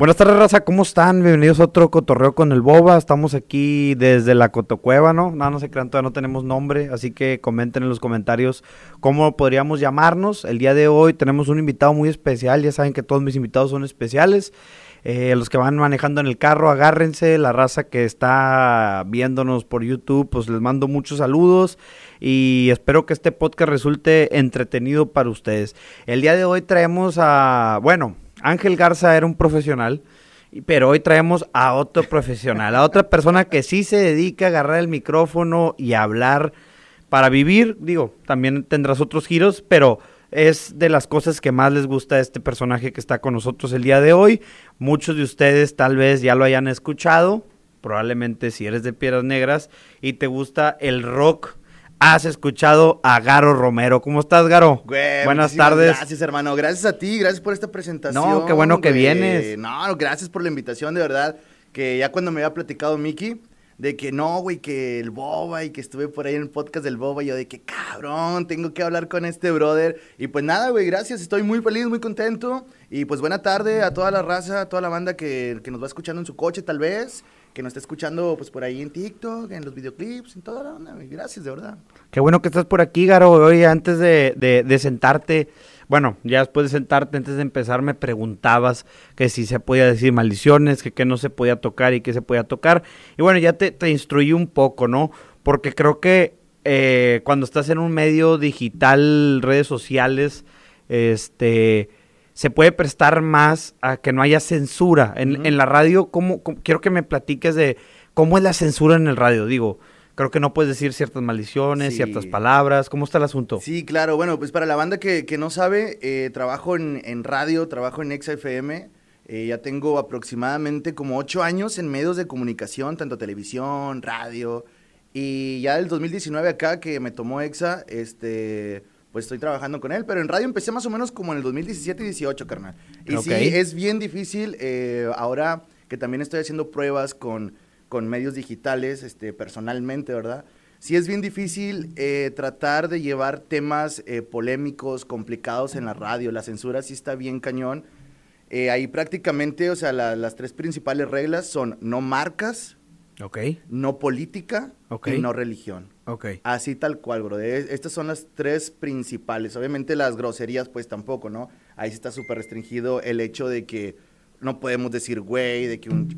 Buenas tardes, raza, ¿cómo están? Bienvenidos a otro cotorreo con el Boba. Estamos aquí desde la Cotocueva, ¿no? No, no se crean, todavía no tenemos nombre, así que comenten en los comentarios cómo podríamos llamarnos. El día de hoy tenemos un invitado muy especial, ya saben que todos mis invitados son especiales. Eh, los que van manejando en el carro, agárrense. La raza que está viéndonos por YouTube, pues les mando muchos saludos y espero que este podcast resulte entretenido para ustedes. El día de hoy traemos a, bueno, Ángel Garza era un profesional, pero hoy traemos a otro profesional, a otra persona que sí se dedica a agarrar el micrófono y hablar para vivir. Digo, también tendrás otros giros, pero es de las cosas que más les gusta a este personaje que está con nosotros el día de hoy. Muchos de ustedes tal vez ya lo hayan escuchado, probablemente si eres de Piedras Negras y te gusta el rock has escuchado a Garo Romero. ¿Cómo estás, Garo? Buenas tardes. Gracias, hermano. Gracias a ti, gracias por esta presentación. No, qué bueno que vienes. No, gracias por la invitación, de verdad. Que ya cuando me había platicado Miki, de que no, güey, que el Boba y que estuve por ahí en el podcast del Boba, y yo de que cabrón, tengo que hablar con este brother. Y pues nada, güey, gracias, estoy muy feliz, muy contento. Y pues buena tarde a toda la raza, a toda la banda que, que nos va escuchando en su coche, tal vez que nos está escuchando pues por ahí en TikTok, en los videoclips, en toda la onda. Gracias, de verdad. Qué bueno que estás por aquí, Garo. Hoy antes de, de, sentarte, bueno, ya después de sentarte, antes de empezar, me preguntabas que si se podía decir maldiciones, que qué no se podía tocar y qué se podía tocar. Y bueno, ya te, te instruí un poco, ¿no? Porque creo que eh, cuando estás en un medio digital, redes sociales, este se puede prestar más a que no haya censura. En, la radio, ¿cómo, quiero que me platiques de cómo es la censura en el radio. Digo, creo que no puedes decir ciertas maldiciones, ciertas palabras. ¿Cómo está el asunto? Sí, claro. Bueno, pues para la banda que, no sabe, eh, trabajo en, radio, trabajo en XFM. Eh, ya tengo aproximadamente como ocho años en medios de comunicación, tanto televisión, radio. Y ya del 2019 acá que me tomó EXA, este pues estoy trabajando con él, pero en radio empecé más o menos como en el 2017 y 18, carnal. Y sí, es bien difícil eh, ahora que también estoy haciendo pruebas con, con medios digitales, este, personalmente, ¿verdad? Sí es bien difícil eh, tratar de llevar temas eh, polémicos, complicados en la radio. La censura sí está bien cañón. ahí prácticamente, o sea, las tres principales reglas son no marcas, okay. no política y no religión. Así tal cual, bro. Estas son las tres principales. Obviamente las groserías, pues tampoco, ¿no? Ahí sí está súper restringido el hecho de que no podemos decir güey, de que un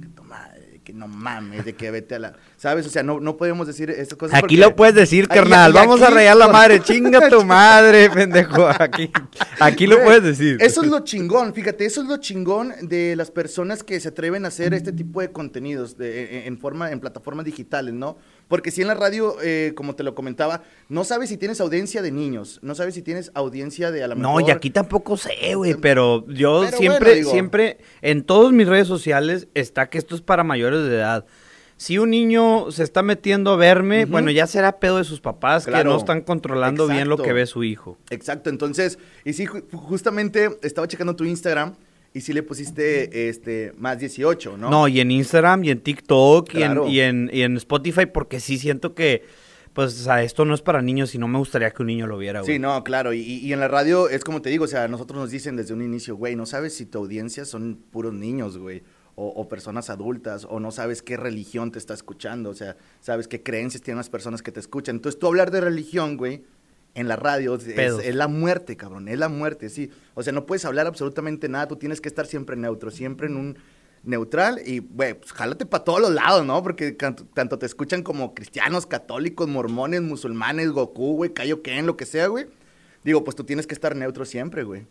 que no mames, de que vete a la. ¿Sabes? O sea, no, no podemos decir estas cosas. Aquí lo puedes decir, carnal. Vamos a rayar la madre. Chinga tu madre, pendejo. Aquí, aquí lo puedes decir. Eso es lo chingón, fíjate, eso es lo chingón de las personas que se atreven a hacer este tipo de contenidos de, en, forma, en plataformas digitales, ¿no? Porque si en la radio, eh, como te lo comentaba, no sabes si tienes audiencia de niños, no sabes si tienes audiencia de a la mejor... No, y aquí tampoco sé, güey, pero yo siempre, siempre, en todas mis redes sociales está que esto es para mayores de edad. Si un niño se está metiendo a verme, bueno, ya será pedo de sus papás que no están controlando bien lo que ve su hijo. Exacto, entonces, y sí, justamente estaba checando tu Instagram y si le pusiste este más 18, ¿no? No, y en Instagram y en TikTok y, en, y, en, Spotify, porque sí siento que, pues, o sea, esto no es para niños y no me gustaría que un niño lo viera, güey. Sí, no, claro. Y, y, en la radio es como te digo, o sea, nosotros nos dicen desde un inicio, güey, no sabes si tu audiencia son puros niños, güey. O, o, personas adultas, o no sabes qué religión te está escuchando, o sea, sabes qué creencias tienen las personas que te escuchan. Entonces, tú hablar de religión, güey, en la radio es, la muerte, cabrón, es la muerte, sí. O sea, no puedes hablar absolutamente nada, tú tienes que estar siempre neutro, siempre en un neutral y, güey, pues jálate para todos los lados, ¿no? Porque tanto, te escuchan como cristianos, católicos, mormones, musulmanes, Goku, güey, Kaioken, lo que sea, güey. Digo, pues tú tienes que estar neutro siempre, güey.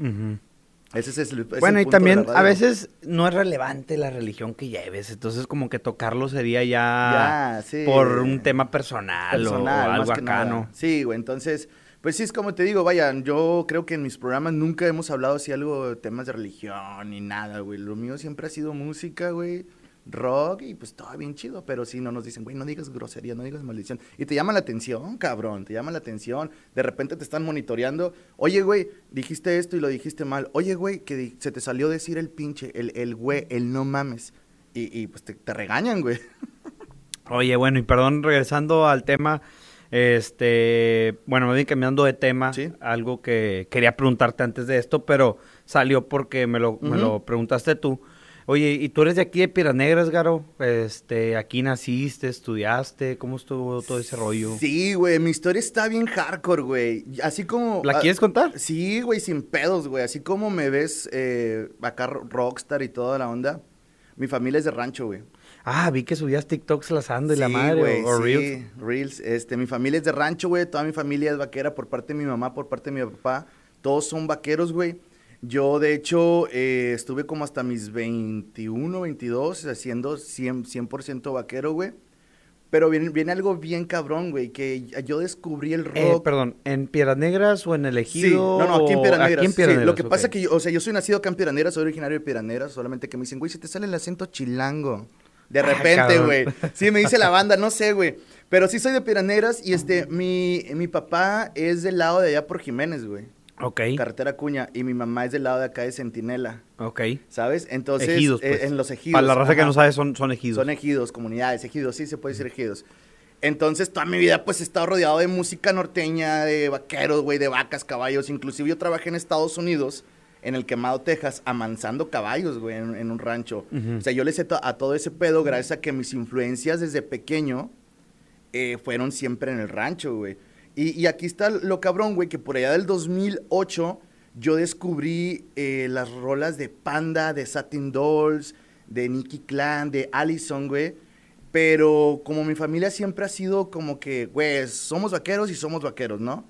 Ese es el, bueno, y también a veces no es relevante la religión que lleves, entonces como que tocarlo sería ya, por un tema personal, o, algo acá, ¿no? Sí, güey, entonces pues sí, es como te digo, vaya, yo creo que en mis programas nunca hemos hablado así algo de temas de religión ni nada, güey. Lo mío siempre ha sido música, güey, rock y pues todo bien chido, pero si no nos dicen, güey, no digas grosería, no digas maldición. Y te llama la atención, cabrón, te llama la atención. De repente te están monitoreando. Oye, güey, dijiste esto y lo dijiste mal. Oye, güey, que se te salió decir el pinche, el, el güey, el no mames. Y, y pues te, te regañan, güey. Oye, bueno, y perdón, regresando al tema este, bueno, me voy cambiando de tema. Algo que quería preguntarte antes de esto, pero salió porque me lo, me lo preguntaste tú. Oye, ¿y tú eres de aquí de Piranegras, Garo? Este, aquí naciste, estudiaste, ¿cómo estuvo todo ese rollo? Sí, güey, mi historia está bien hardcore, güey. Así como... ¿La ah, quieres contar? Sí, güey, sin pedos, güey. Así como me ves eh, acá rockstar y toda la onda. Mi familia es de rancho, güey. Ah, vi que subías TikToks lazando y la Sí, madre, güey, o, o sí, Reels. Reels. Este, mi familia es de rancho, güey. Toda mi familia es vaquera por parte de mi mamá, por parte de mi papá. Todos son vaqueros, güey. Yo, de hecho, eh, estuve como hasta mis 21, 22 haciendo 100%, 100 vaquero, güey. Pero viene, viene algo bien cabrón, güey, que yo descubrí el rock. Eh, perdón, ¿en Piedras Negras o en El Sí, Ejido? no, no, aquí en Piedras Negras. Aquí en Sí, Piedras lo que pasa es que yo, o sea, yo soy nacido acá en Piedras Negras, soy originario de Piedras Negras, solamente que me dicen, güey, si te sale el acento chilango. De Ah, repente, güey. Sí, me dice la banda, no sé, güey. Pero sí soy de Piedras Negras y este, mi, mi papá es del lado de allá por Jiménez, güey. Ok, Carretera Cuña. Y mi mamá es del lado de acá de Centinela, ok. ¿sabes? Entonces, ejidos, eh, pues. en los ejidos. Para la raza que no sabe, son, son ejidos. Son ejidos, comunidades, ejidos, sí se puede decir ejidos. Entonces, toda mi vida, pues, he estado rodeado de música norteña, de vaqueros, güey, de vacas, caballos. Inclusive yo trabajé en Estados Unidos, en el Quemado, Texas, amansando caballos, güey, en, en un rancho. O sea, yo le sé to- a todo ese pedo gracias a que mis influencias desde pequeño eh, fueron siempre en el rancho, güey. Y, y aquí está lo cabrón, güey, que por allá del 2008 yo descubrí eh, las rolas de Panda, de Satin Dolls, de Nicky Clan, de Allison, güey. Pero como mi familia siempre ha sido como que, güey, somos vaqueros y somos vaqueros, ¿no?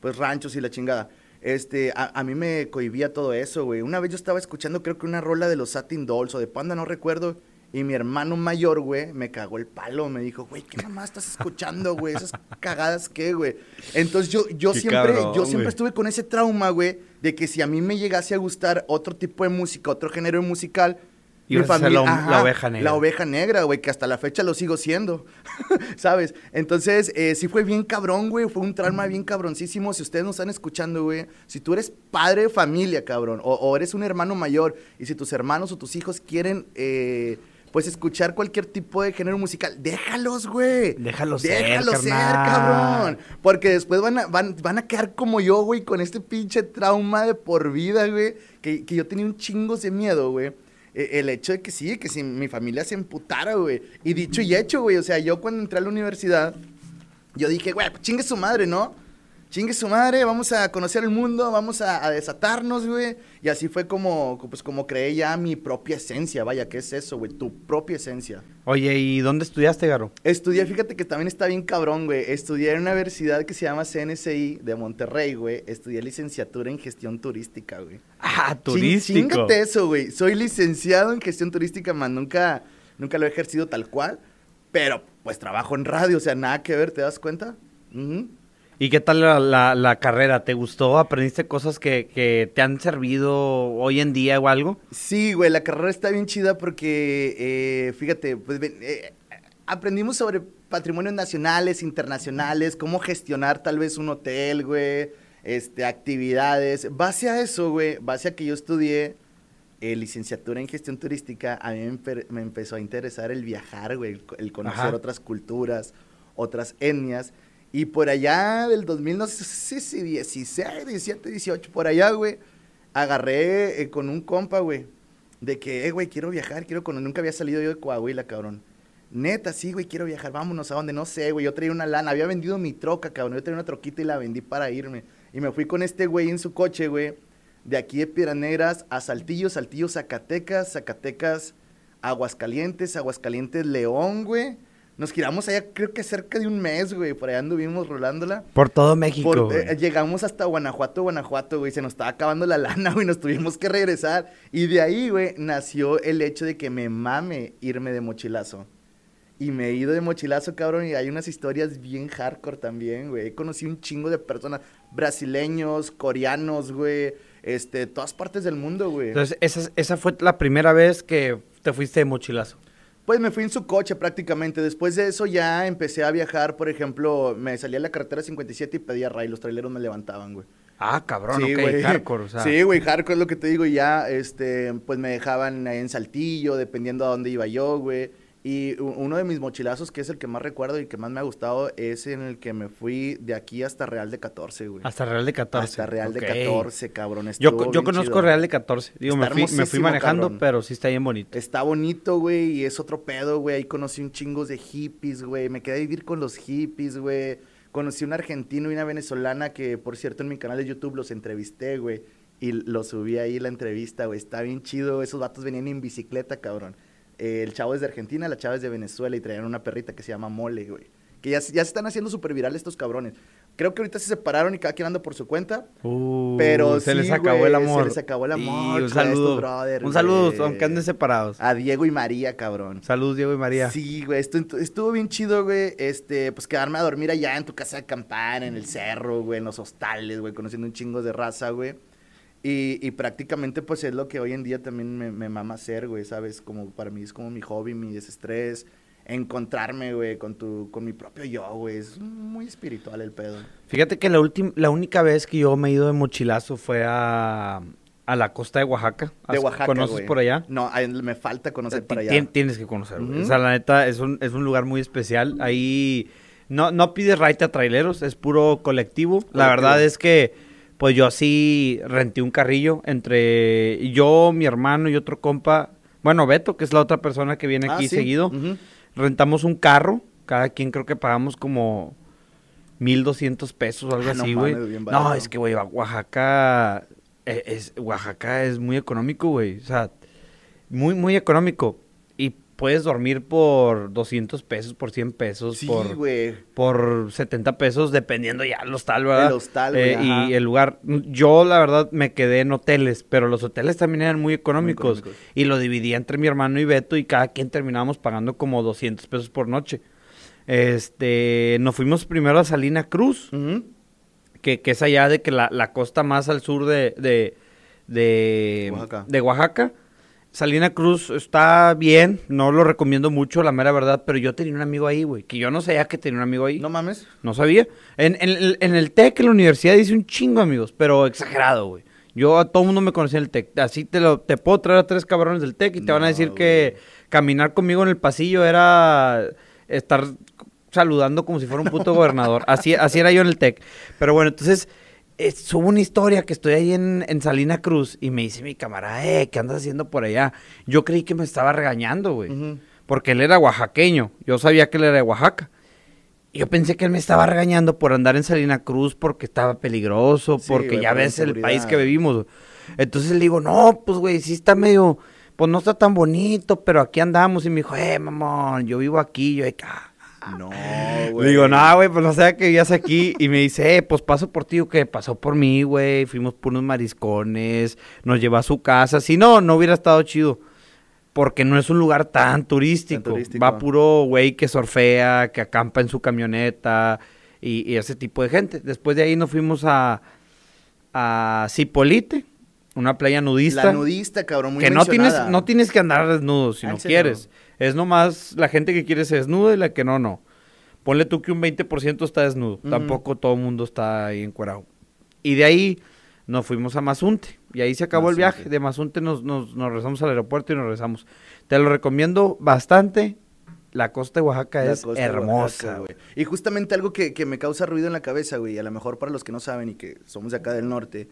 Pues ranchos y la chingada. Este, a, a mí me cohibía todo eso, güey. Una vez yo estaba escuchando, creo que una rola de los Satin Dolls o de Panda, no recuerdo. Y mi hermano mayor, güey, me cagó el palo. Me dijo, güey, ¿qué mamá estás escuchando, güey? Esas cagadas, ¿qué, güey? Entonces yo, yo Qué siempre, cabrón, yo siempre güey. estuve con ese trauma, güey, de que si a mí me llegase a gustar otro tipo de música, otro género musical, Ibas a ser la- la oveja negra. La oveja negra, güey, que hasta la fecha lo sigo siendo, ¿sabes? Entonces, eh, sí fue bien cabrón, güey, fue un trauma bien cabroncísimo. Si ustedes nos están escuchando, güey, si tú eres padre de familia, cabrón, o, o eres un hermano mayor, y si tus hermanos o tus hijos quieren, eh, pues, escuchar cualquier tipo de género musical, déjalos, güey. Déjalos ser, Déjalos ser, carnal. cabrón. Porque después van a, van, van a quedar como yo, güey, con este pinche trauma de por vida, güey. Que, que yo tenía un chingo de miedo, güey. Eh, El hecho de que sí, que si mi familia se emputara, güey. Y dicho y hecho, güey. O sea, yo cuando entré a la universidad, yo dije, güey, pues chingue su madre, ¿no? Chingue su madre, vamos a conocer el mundo, vamos a, a desatarnos, güey. Y así fue como, pues como creé ya mi propia esencia. Vaya, ¿qué es eso, güey? Tu propia esencia. Oye, ¿y dónde estudiaste, Garo? Estudié, fíjate que también está bien cabrón, güey. Estudié en una universidad que se llama CNCI de Monterrey, güey. Estudié licenciatura en gestión turística, güey. Ah, Ching- turístico. Chingate eso, güey. Soy licenciado en gestión turística, man. Nunca, nunca lo he ejercido tal cual. Pero, pues, trabajo en radio. O sea, nada que ver, ¿te das cuenta? Ujú. ¿Y qué tal la, la- la carrera? ¿Te gustó? ¿Aprendiste cosas que, que te han servido hoy en día o algo? Sí, güey, la carrera está bien chida porque, eh, fíjate, pues eh, aprendimos sobre patrimonios nacionales, internacionales, cómo gestionar tal vez un hotel, güey, este, actividades. Base a eso, güey, base a que yo estudié eh, licenciatura en gestión turística, a mí me, empe- me empezó a interesar el viajar, güey, el, el conocer Ajá. otras culturas, otras etnias. Y por allá del 2000, no sé si si 16, 17, 18, por allá, güey, agarré eh, con un compa, güey, de que, eh, güey, quiero viajar, quiero conocer. Nunca había salido yo de Coahuila, cabrón. Neta, sí, güey, quiero viajar, vámonos a donde, no sé, güey. Yo traía una lana, había vendido mi troca, cabrón. Yo traía una troquita y la vendí para irme. Y me fui con este güey en su coche, güey, de aquí de Piedras Negras a Saltillo, Saltillo, Zacatecas, Zacatecas, Aguascalientes, Aguascalientes, León, güey. Nos giramos allá, creo que cerca de un mes, güey. Por allá anduvimos rolándola. Por todo México, Por- eh, llegamos hasta Guanajuato, Guanajuato, güey. Se nos estaba acabando la lana, güey. Nos tuvimos que regresar. Y de ahí, güey, nació el hecho de que me mame irme de mochilazo. Y me he ido de mochilazo, cabrón. Y hay unas historias bien hardcore también, güey. He conocido un chingo de personas. Brasileños, coreanos, güey. Este, todas partes del mundo, güey. Entonces, esa, esa fue la primera vez que te fuiste de mochilazo. Pues me fui en su coche prácticamente. Después de eso ya empecé a viajar, por ejemplo, me salía a la carretera 57 y pedía ray. Los traileros me levantaban, güey. Ah, cabrón, Sí, ok, güey. hardcore, o sea. Sí, güey, hardcore es lo que te digo. Y ya, este, pues me dejaban ahí en Saltillo, dependiendo a dónde iba yo, güey. Y uno de mis mochilazos, que es el que más recuerdo y que más me ha gustado, es en el que me fui de aquí hasta Real de 14, güey. Hasta Real de 14. Hasta Real de 14, cabrón. Yo, estuvo yo conozco chido. Real de 14. Digo, me fui, me fui manejando, cabrón. pero sí está bien bonito. Está bonito, güey, y es otro pedo, güey. Ahí conocí un chingos de hippies, güey. Me quedé a vivir con los hippies, güey. Conocí un argentino y una venezolana que, por cierto, en mi canal de YouTube los entrevisté, güey. Y lo subí ahí la entrevista, güey. Está bien chido. Esos vatos venían en bicicleta, cabrón. Eh, el chavo es de Argentina, la chava es de Venezuela y traían una perrita que se llama Mole, güey. Que ya, se- ya se están haciendo súper virales estos cabrones. Creo que ahorita se separaron y cada quien anda por su cuenta. Uh, Pero se sí, les acabó güey, el se amor. les acabó el Y amor un con estos saludo. brothers, un saludo, güey. aunque anden separados. A Diego y María, cabrón. Saludos, Diego y María. Sí, güey, estu- estuvo bien chido, güey, este, pues quedarme a dormir allá en tu casa de campana, en el cerro, güey, en los hostales, güey, conociendo un chingo de raza, güey. Y, y prácticamente, pues, es lo que hoy en día también me, me mama hacer, güey, ¿sabes? Como para mí es como mi hobby, mi desestrés, encontrarme, güey, con tu, con mi propio yo, güey, es muy espiritual el pedo. Fíjate que la, última, la única vez que yo me he ido de mochilazo fue a, a la costa de Oaxaca. De ¿Has- Oaxaca, ¿Conoces güey. por allá? No, me falta conocer Ti- para allá. tien- Tienes que conocer, güey. O sea, la neta, es un, es un lugar muy especial. Ahí no, no pides raite a traileros, es puro colectivo. La Colectivo. verdad es que, pues yo así renté un carrillo entre yo, mi hermano y otro compa. Bueno, Beto, que es la otra persona que viene Ah, aquí sí. seguido. Rentamos un carro. Cada quien creo que pagamos como 1200 pesos o algo Ah, así, güey. No, es que, güey, Oaxaca eh, es, Oaxaca es muy económico, güey. O sea, muy, muy económico. Puedes dormir por 200 pesos, por 100 pesos, Sí, por, güey. por 70 pesos, dependiendo ya el hostal, ¿verdad? El hostal, güey, Eh, y el lugar. Yo, la verdad, me quedé en hoteles, pero los hoteles también eran muy económicos. económicos. Y lo dividía entre mi hermano y Beto y cada quien terminábamos pagando como 200 pesos por noche. Este, nos fuimos primero a Salina Cruz, que, que es allá de que la, la costa más al sur de, de, de, Oaxaca. de Oaxaca. Salina Cruz está bien, no lo recomiendo mucho, la mera verdad, pero yo tenía un amigo ahí, güey, que yo no sabía que tenía un amigo ahí. No mames. No sabía. En, en, el- en el TEC, en la universidad, hice un chingo, amigos, pero exagerado, güey. Yo a todo mundo me conocía en el TEC. Así te lo te puedo traer a tres cabrones del TEC y te van a decir que caminar conmigo en el pasillo era estar saludando como si fuera un puto gobernador. Así, así era yo en el TEC. Pero bueno, entonces eh, subo una historia que estoy ahí en, en Salina Cruz y me dice mi camarada, eh, ¿qué andas haciendo por allá? Yo creí que me estaba regañando, güey. Porque él era oaxaqueño. Yo sabía que él era de Oaxaca. Yo pensé que él me estaba regañando por andar en Salina Cruz porque estaba peligroso, Sí, porque güey, ya ves el país que vivimos. Entonces le digo, no, pues güey, sí está medio, pues no está tan bonito, pero aquí andamos. Y me dijo, eh, mamón, yo vivo aquí. Yo, acá. No, Le güey. digo, no, güey, pues no sé que vivías aquí. Y me dice, eh, pues paso por ti. ¿o qué? Pasó por mí, güey. Fuimos por unos mariscones. Nos llevó a su casa. Si no, no hubiera estado chido. Porque no es un lugar tan turístico. Tan turístico. Va puro güey que surfea, que acampa en su camioneta. Y, y ese tipo de gente. Después de ahí nos fuimos a, a Cipolite, una playa nudista La nudista, cabrón, muy que no tienes, no tienes que andar desnudo si no ¿en serio? quieres. Es nomás la gente que quiere se desnuda y la que no, no. Ponle tú que un 20% está desnudo. Tampoco todo el mundo está ahí encuerado. Y de ahí nos fuimos a Mazunte. Y ahí se acabó el viaje. De Mazunte nos, nos, nos regresamos al aeropuerto y nos regresamos. Te lo recomiendo bastante. La costa de Oaxaca La es hermosa. Güey. Y justamente algo que, que me causa ruido en la cabeza, güey, a lo mejor para los que no saben y que somos de acá del norte,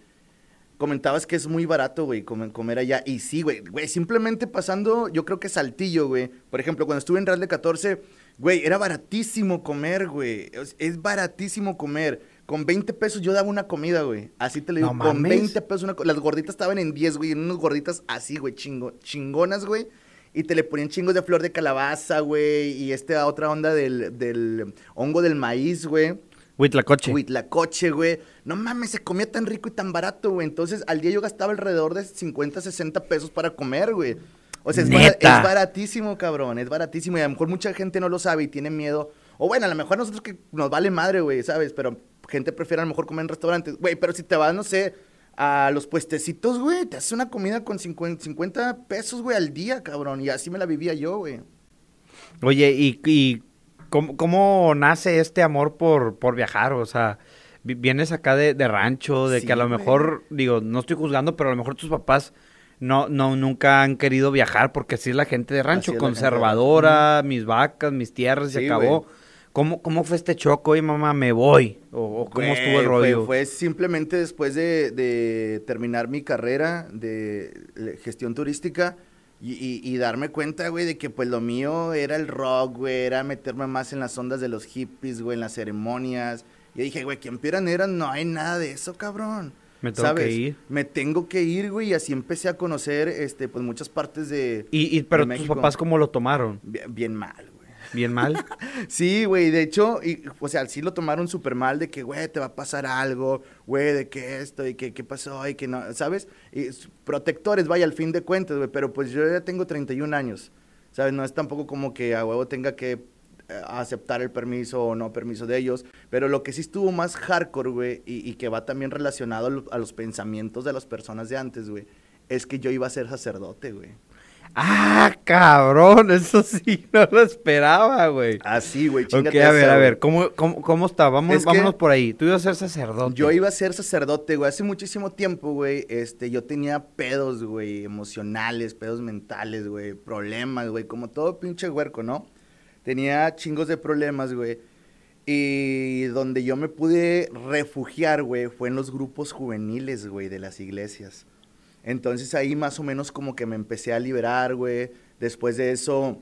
comentabas que es muy barato, güey, comer, comer allá. Y sí, güey, güey, simplemente pasando, yo creo que Saltillo, güey. Por ejemplo, cuando estuve en Real de 14, güey, era baratísimo comer, güey. Es, es baratísimo comer. Con 20 pesos yo daba una comida, güey. Así te lo digo, No con mames. 20 pesos una Las gorditas estaban en 10, güey, en unas gorditas así, güey, chingo, chingonas, güey. Y te le ponían chingos de flor de calabaza, güey. Y esta otra onda del, del hongo del maíz, güey. Huitlacoche. Huitlacoche, güey. No mames, se comía tan rico y tan barato, güey. Entonces, al día yo gastaba alrededor de 50, 60 pesos para comer, güey. O sea, es, baratísimo, cabrón. Es baratísimo. Y a lo mejor mucha gente no lo sabe y tiene miedo. O bueno, a lo mejor nosotros que nos vale madre, güey, ¿sabes? Pero gente prefiere a lo mejor comer en restaurantes. Güey, pero si te vas, no sé, a los puestecitos, güey, te haces una comida con 50, 50 pesos, güey, al día, cabrón. Y así me la vivía yo, güey. Oye, ¿y, y cómo, cómo nace este amor por, por viajar? O sea, vi- vienes acá de, de rancho, de Sí, que a lo güey. mejor, digo, no estoy juzgando, pero a lo mejor tus papás no, no, nunca han querido viajar porque así es la gente de rancho, de conservadora, mis vacas, mis tierras, se Sí, acabó. güey. ¿Cómo, ¿Cómo fue este choco? Oye, mamá, me voy. ¿O, o cómo Güey, estuvo el fue- rollo? Fue, simplemente después de, de terminar mi carrera de gestión turística y, y- y darme cuenta, güey, de que pues lo mío era el rock, güey, era meterme más en las ondas de los hippies, güey, en las ceremonias. Y dije, güey, que en Piranera no hay nada de eso, cabrón. Me tengo ¿Sabes? que ir. Me tengo que ir, güey, y así empecé a conocer, este, pues muchas partes de... Y, y- pero de tus México. papás, ¿cómo lo tomaron? Bien, bien mal. ¿Bien mal? Sí, güey, de hecho, y, o sea, sí lo tomaron súper mal de que, güey, te va a pasar algo, güey, de que esto, y que qué pasó, y que no, ¿sabes? Y protectores, vaya, al fin de cuentas, güey, pero pues yo ya tengo 31 años, ¿sabes? No es tampoco como que a huevo tenga que eh, aceptar el permiso o no permiso de ellos, pero lo que sí estuvo más hardcore, güey, y, que va también relacionado a, a los pensamientos de las personas de antes, güey, es que yo iba a ser sacerdote, güey. ¡Ah, cabrón! Eso sí, no lo esperaba, güey. Así, güey, Ok, chingate a ver, esa, a güey. ver, ¿cómo, cómo, cómo está? Vamos, Es que- vámonos por ahí. Tú ibas a ser sacerdote. Yo iba a ser sacerdote, güey. Hace muchísimo tiempo, güey, este, yo tenía pedos, güey, emocionales, pedos mentales, güey, problemas, güey, como todo pinche huerco, ¿no? Tenía chingos de problemas, güey. Y donde yo me pude refugiar, güey, fue en los grupos juveniles, güey, de las iglesias. Entonces ahí más o menos como que me empecé a liberar, güey. Después de eso,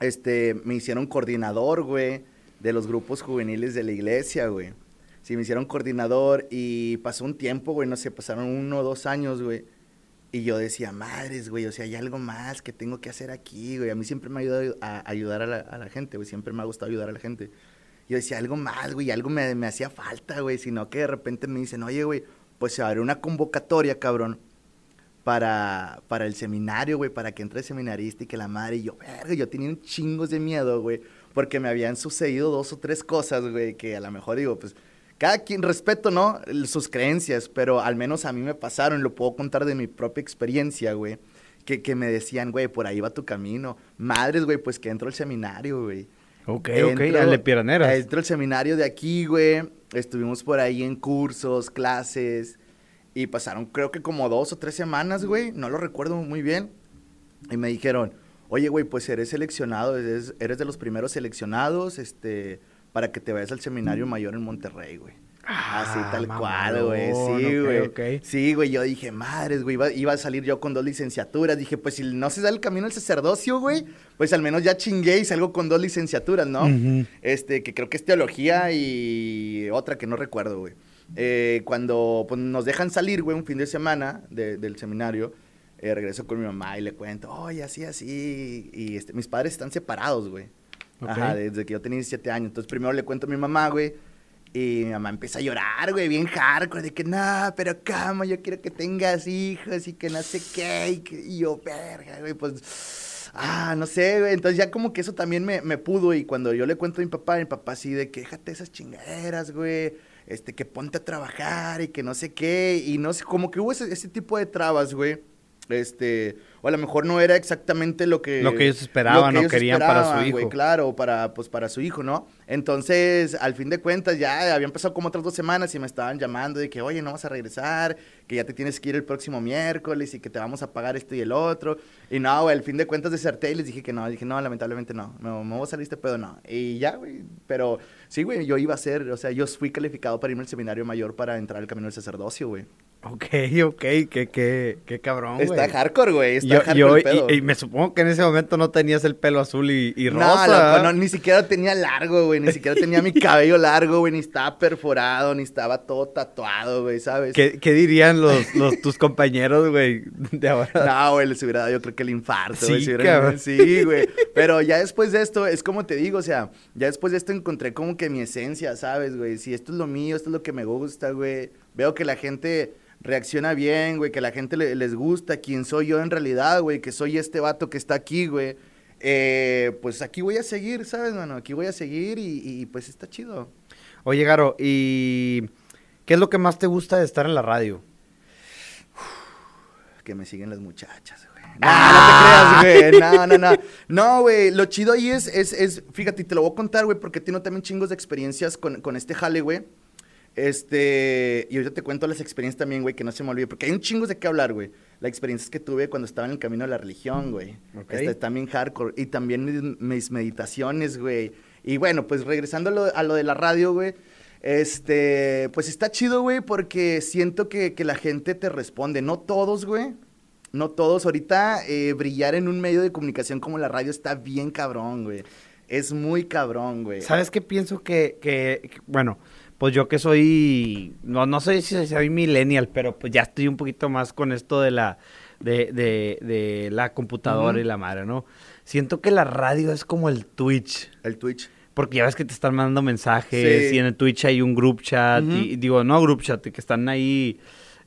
este, me hicieron coordinador, güey, de los grupos juveniles de la iglesia, güey. Sí, me hicieron coordinador y pasó un tiempo, güey, no sé, pasaron uno o dos años, güey. Y yo decía, madres, güey, o sea, hay algo más que tengo que hacer aquí, güey. A mí siempre me ha ayudado a ayudar a la, gente, güey. Siempre me ha gustado ayudar a la gente. Yo decía, algo más, güey, algo me, me hacía falta, güey. Sino que de repente me dicen, oye, güey, pues se abre una convocatoria, cabrón, para, para el seminario, güey, para que entre seminarista y que la madre. Y yo, verga, yo tenía un chingos de miedo, güey, porque me habían sucedido dos o tres cosas, güey, que a lo mejor digo, pues, cada quien, respeto, ¿no? El- Sus creencias, pero al menos a mí me pasaron, lo puedo contar de mi propia experiencia, güey. Que, que me decían, güey, por ahí va tu camino. Madres, güey, pues que entro al seminario, güey. Ok, ok, Entro- al de Piraneras. Entro al seminario de aquí, güey. Estuvimos por ahí en cursos, clases. Y pasaron, creo que como dos o tres semanas, güey. No lo recuerdo muy bien. Y me dijeron, oye, güey, pues eres seleccionado, eres, eres de los primeros seleccionados, este, para que te vayas al seminario mayor en Monterrey, güey. Así Ah, tal mamalón, cual, güey. Sí, güey. Sí, güey. Yo dije, madres, güey. Iba, iba a salir yo con dos licenciaturas. Dije, pues si no se da el camino al sacerdocio, güey, pues al menos ya chingué y salgo con dos licenciaturas, ¿no? Este, que creo que es teología y otra que no recuerdo, güey. Eh, cuando pues, nos dejan salir, güey, un fin de semana de- del seminario, eh, regreso con mi mamá y le cuento, oye, así, así. Y este, mis padres están separados, güey. Ajá, desde que yo tenía 17 años. Entonces primero le cuento a mi mamá, güey. Y mi mamá empieza a llorar, güey, bien hardcore, de que no, pero cómo, yo quiero que tengas hijos y que no sé qué. Y, que, y yo, verga, güey, pues, ah, no sé, güey. Entonces ya como que eso también me, me pudo. Y cuando yo le cuento a mi papá, mi papá así de que déjate esas chingaderas, güey. Este, que ponte a trabajar y que no sé qué. Y no sé, como que hubo ese, ese tipo de trabas, güey. Este, o a lo mejor no era exactamente lo que... Lo que ellos esperaban o ellos querían para su hijo. claro, para, pues, para su hijo, ¿no? Entonces, al fin de cuentas, ya habían pasado como otras dos semanas y me estaban llamando de que, oye, no vas a regresar, que ya te tienes que ir el próximo miércoles y que te vamos a pagar esto y el otro. Y no, güey, al fin de cuentas deserté y les dije que no. Dije, no, lamentablemente no, no, me voy a salir este pedo, no. Y ya, güey, pero sí, güey, yo iba a ser, o sea, yo fui calificado para irme al seminario mayor para entrar al camino del sacerdocio, güey. Ok, ok, qué, qué, qué cabrón, güey. Está hardcore, güey, está Yo- yo- el y, y me supongo que en ese momento no tenías el pelo azul y, y No, rosa. loco, no, ni siquiera tenía largo, güey. Ni siquiera tenía mi cabello largo, güey. Ni estaba perforado, ni estaba todo tatuado, güey, ¿sabes? ¿Qué, qué dirían los, los, tus compañeros, güey, de ahora? No, güey, les hubiera dado yo creo que el infarto, güey. Si. Sí, güey. Pero ya después de esto, es como te digo, o sea, ya después de esto encontré como que mi esencia, ¿sabes, güey? Si esto es lo mío, esto es lo que me gusta, güey. Veo que la gente reacciona bien, güey, que la gente le- les gusta quién soy yo en realidad, güey, que soy este vato que está aquí, güey. Eh, pues aquí voy a seguir, ¿sabes, mano? Aquí voy a seguir y, y, pues está chido. Oye, Garo, ¿y qué es lo que más te gusta de estar en la radio? Que me siguen las muchachas, güey. No, no te creas, güey. No, no, no. No, güey. Lo chido ahí es, es, es, fíjate, te lo voy a contar, güey, porque tengo también chingos de experiencias con, con este jale, güey. Este, y ahorita te cuento las experiencias también, güey, que no se me olvide, porque hay un chingo de qué hablar, güey. Las experiencias que tuve cuando estaba en el camino de la religión, güey. Ok. Este, también hardcore. Y también mis, mis meditaciones, güey. Y bueno, pues regresando a lo, a lo de la radio, güey. Este, pues está chido, güey, porque siento que, que la gente te responde. No todos, güey. No todos. Ahorita eh, brillar en un medio de comunicación como la radio está bien cabrón, güey. Es muy cabrón, güey. ¿Sabes qué pienso que, que, que- bueno, pues yo que soy, no, no sé si soy millennial, pero pues ya estoy un poquito más con esto de la, de, de, de la computadora y la madre, ¿no? Siento que la radio es como el Twitch. El Twitch. Porque ya ves que te están mandando mensajes Sí. y en el Twitch hay un group chat y digo, no group chat, que están ahí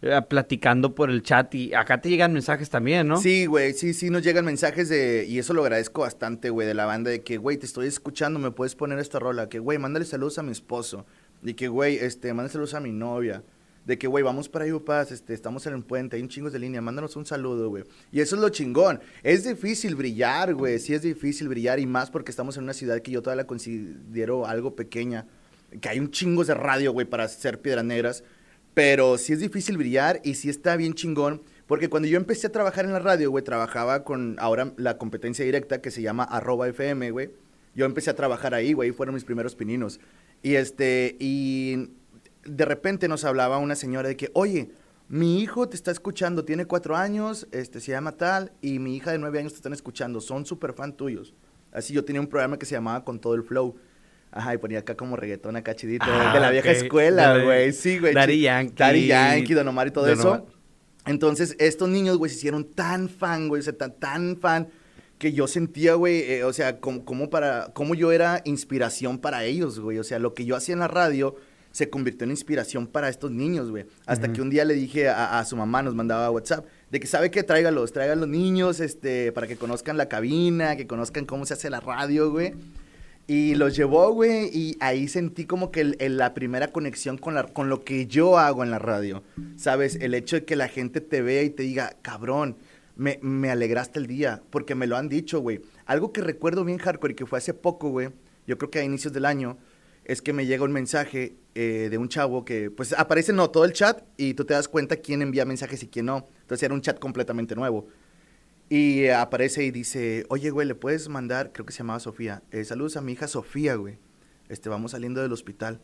eh, platicando por el chat y acá te llegan mensajes también, ¿no? Sí, güey, sí, sí, nos llegan mensajes de, y eso lo agradezco bastante, güey, de la banda, de que, güey, te estoy escuchando, me puedes poner esta rola, que, güey, mándale saludos a mi esposo, de que, güey, este, mándale saludos a mi novia, de que, güey, vamos para Paz, este, estamos en el puente, hay un chingos de línea, mándanos un saludo, güey. Y eso es lo chingón. Es difícil brillar, güey, sí es difícil brillar, y más porque estamos en una ciudad que yo todavía la considero algo pequeña, que hay un chingos de radio, güey, para hacer piedras negras, pero sí es difícil brillar y sí está bien chingón. Porque cuando yo empecé a trabajar en la radio, güey, trabajaba con ahora la competencia directa que se llama arroba FM, güey. Yo empecé a trabajar ahí, güey, fueron mis primeros pininos. Y este, y de repente nos hablaba una señora de que, oye, mi hijo te está escuchando, tiene cuatro años, este, se llama tal, y mi hija de nueve años te están escuchando, son súper fan tuyos. Así yo tenía un programa que se llamaba Con Todo el Flow. Ajá, y ponía acá como reggaetón acá chidito, Ah, de la vieja ok. escuela, güey. Sí, güey. Daddy Yankee. Daddy Yankee, Don Omar y todo Don eso. Omar. Entonces, estos niños, güey, se hicieron tan fan, güey, o sea, tan, tan fan, que yo sentía, güey, eh, o sea, como, como para, como yo era inspiración para ellos, güey. O sea, lo que yo hacía en la radio se convirtió en inspiración para estos niños, güey. Hasta que un día le dije a, a su mamá, nos mandaba WhatsApp, de que sabe que tráigalos, traigan los niños, este, para que conozcan la cabina, que conozcan cómo se hace la radio, güey. Y los llevó, güey, y ahí sentí como que el- el- la primera conexión con, la, con lo que yo hago en la radio. ¿Sabes? El hecho de que la gente te vea y te diga, cabrón, me, alegraste el día, porque me lo han dicho, güey. Algo que recuerdo bien hardcore y que fue hace poco, güey, yo creo que a inicios del año, es que me llega un mensaje eh, de un chavo que, pues aparece, no, todo el chat y tú te das cuenta quién envía mensajes y quién no. Entonces era un chat completamente nuevo. Y aparece y dice, oye, güey, ¿le puedes mandar? Creo que se llamaba Sofía. eh, saludos a mi hija Sofía, güey. Este, vamos saliendo del hospital.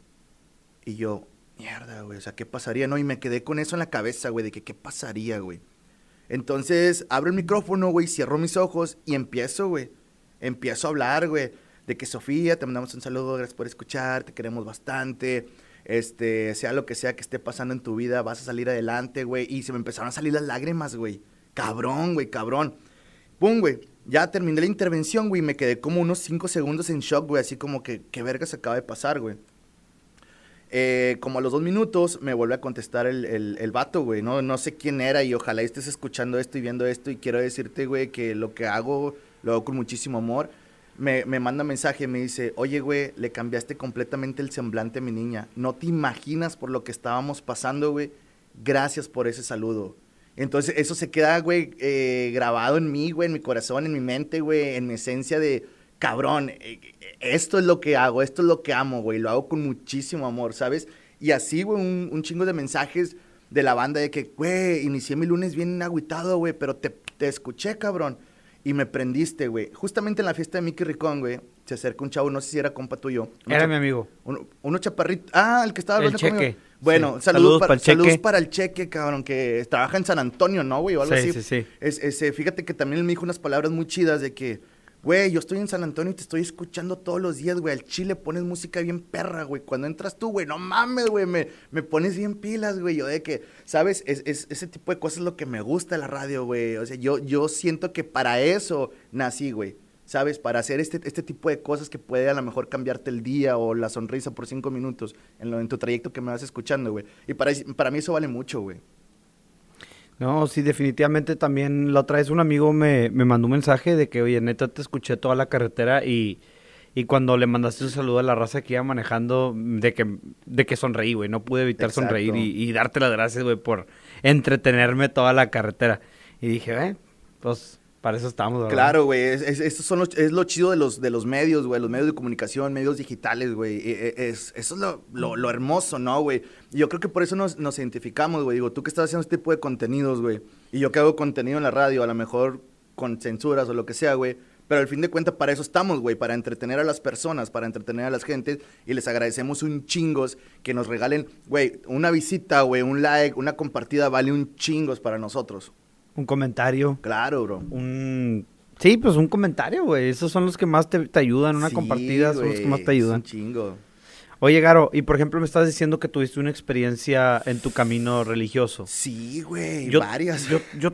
Y yo, mierda, güey, o sea, ¿qué pasaría? No, y me quedé con eso en la cabeza, güey, de que qué pasaría, güey. Entonces, abro el micrófono, güey, cierro mis ojos y empiezo, güey. Empiezo a hablar, güey, de que Sofía, te mandamos un saludo, gracias por escuchar, te queremos bastante. Este, sea lo que sea que esté pasando en tu vida, vas a salir adelante, güey. Y se me empezaron a salir las lágrimas, güey. Cabrón, güey, cabrón. Pum, güey. Ya terminé la intervención, güey. Me quedé como unos cinco segundos en shock, güey. Así como que, ¿qué verga se acaba de pasar, güey? Eh, como a los dos minutos me vuelve a contestar el, el, el vato, güey. No, no sé quién era y ojalá estés escuchando esto y viendo esto. Y quiero decirte, güey, que lo que hago lo hago con muchísimo amor. Me, me manda mensaje, me dice, oye, güey, le cambiaste completamente el semblante a mi niña. No te imaginas por lo que estábamos pasando, güey. Gracias por ese saludo. Entonces, eso se queda, güey, eh, grabado en mí, güey, en mi corazón, en mi mente, güey, en mi esencia de, cabrón, eh, esto es lo que hago, esto es lo que amo, güey, lo hago con muchísimo amor, ¿sabes? Y así, güey, un, un chingo de mensajes de la banda de que, güey, inicié mi lunes bien agüitado, güey, pero te, te escuché, cabrón. Y me prendiste, güey. Justamente en la fiesta de Mickey Ricón, güey, se acerca un chavo, no sé si era compa tuyo. Era cha- mi amigo. Uno, uno chaparrito. Ah, el que estaba El hablando conmigo. Bueno, Sí. saludos, Saludos para, pa'l saludos Cheque. para el cheque, cabrón, que trabaja en San Antonio, ¿no, güey? O algo Sí, así. sí, sí. Es, fíjate que también él me dijo unas palabras muy chidas de que, güey, yo estoy en San Antonio y te estoy escuchando todos los días, güey. Al chile pones música bien perra, güey. Cuando entras tú, güey, no mames, güey, me, me pones bien pilas, güey. Yo de que, ¿sabes? Es, es- ese tipo de cosas es lo que me gusta la radio, güey. O sea, yo, yo siento que para eso nací, güey. ¿Sabes? Para hacer este, este tipo de cosas que puede a lo mejor cambiarte el día o la sonrisa por cinco minutos en, lo, en tu trayecto que me vas escuchando, güey. Y para, para mí eso vale mucho, güey. No, sí, definitivamente también la otra vez un amigo me, me mandó un mensaje de que, oye, neta, te escuché toda la carretera y, y cuando le mandaste un saludo a la raza que iba manejando, de que, de que sonreí, güey, no pude evitar Exacto. sonreír y, y darte las gracias, güey, por entretenerme toda la carretera. Y dije, eh, pues, Para eso estamos, ¿verdad? Claro, güey. Es, es- estos son es lo chido de los, de los medios, güey. Los medios de comunicación, medios digitales, güey. E- e- Es, eso es lo, lo- hermoso, ¿no, güey? Yo creo que por eso nos, nos identificamos, güey. Digo, tú que estás haciendo este tipo de contenidos, güey. Y yo que hago contenido en la radio, a lo mejor con censuras o lo que sea, güey. Pero al fin de cuentas, para eso estamos, güey. Para entretener a las personas, para entretener a las gentes. Y les agradecemos un chingos que nos regalen, güey, una visita, güey, un like, una compartida vale un chingos para nosotros. Un comentario, Claro, bro. un... Sí, pues un comentario, güey. Esos son los que más te, te ayudan. Una Sí, compartida son los que más te es ayudan. un chingo. Oye, Garo, y por ejemplo me estás diciendo que tuviste una experiencia en tu camino religioso. Sí, güey, varias. Yo, yo,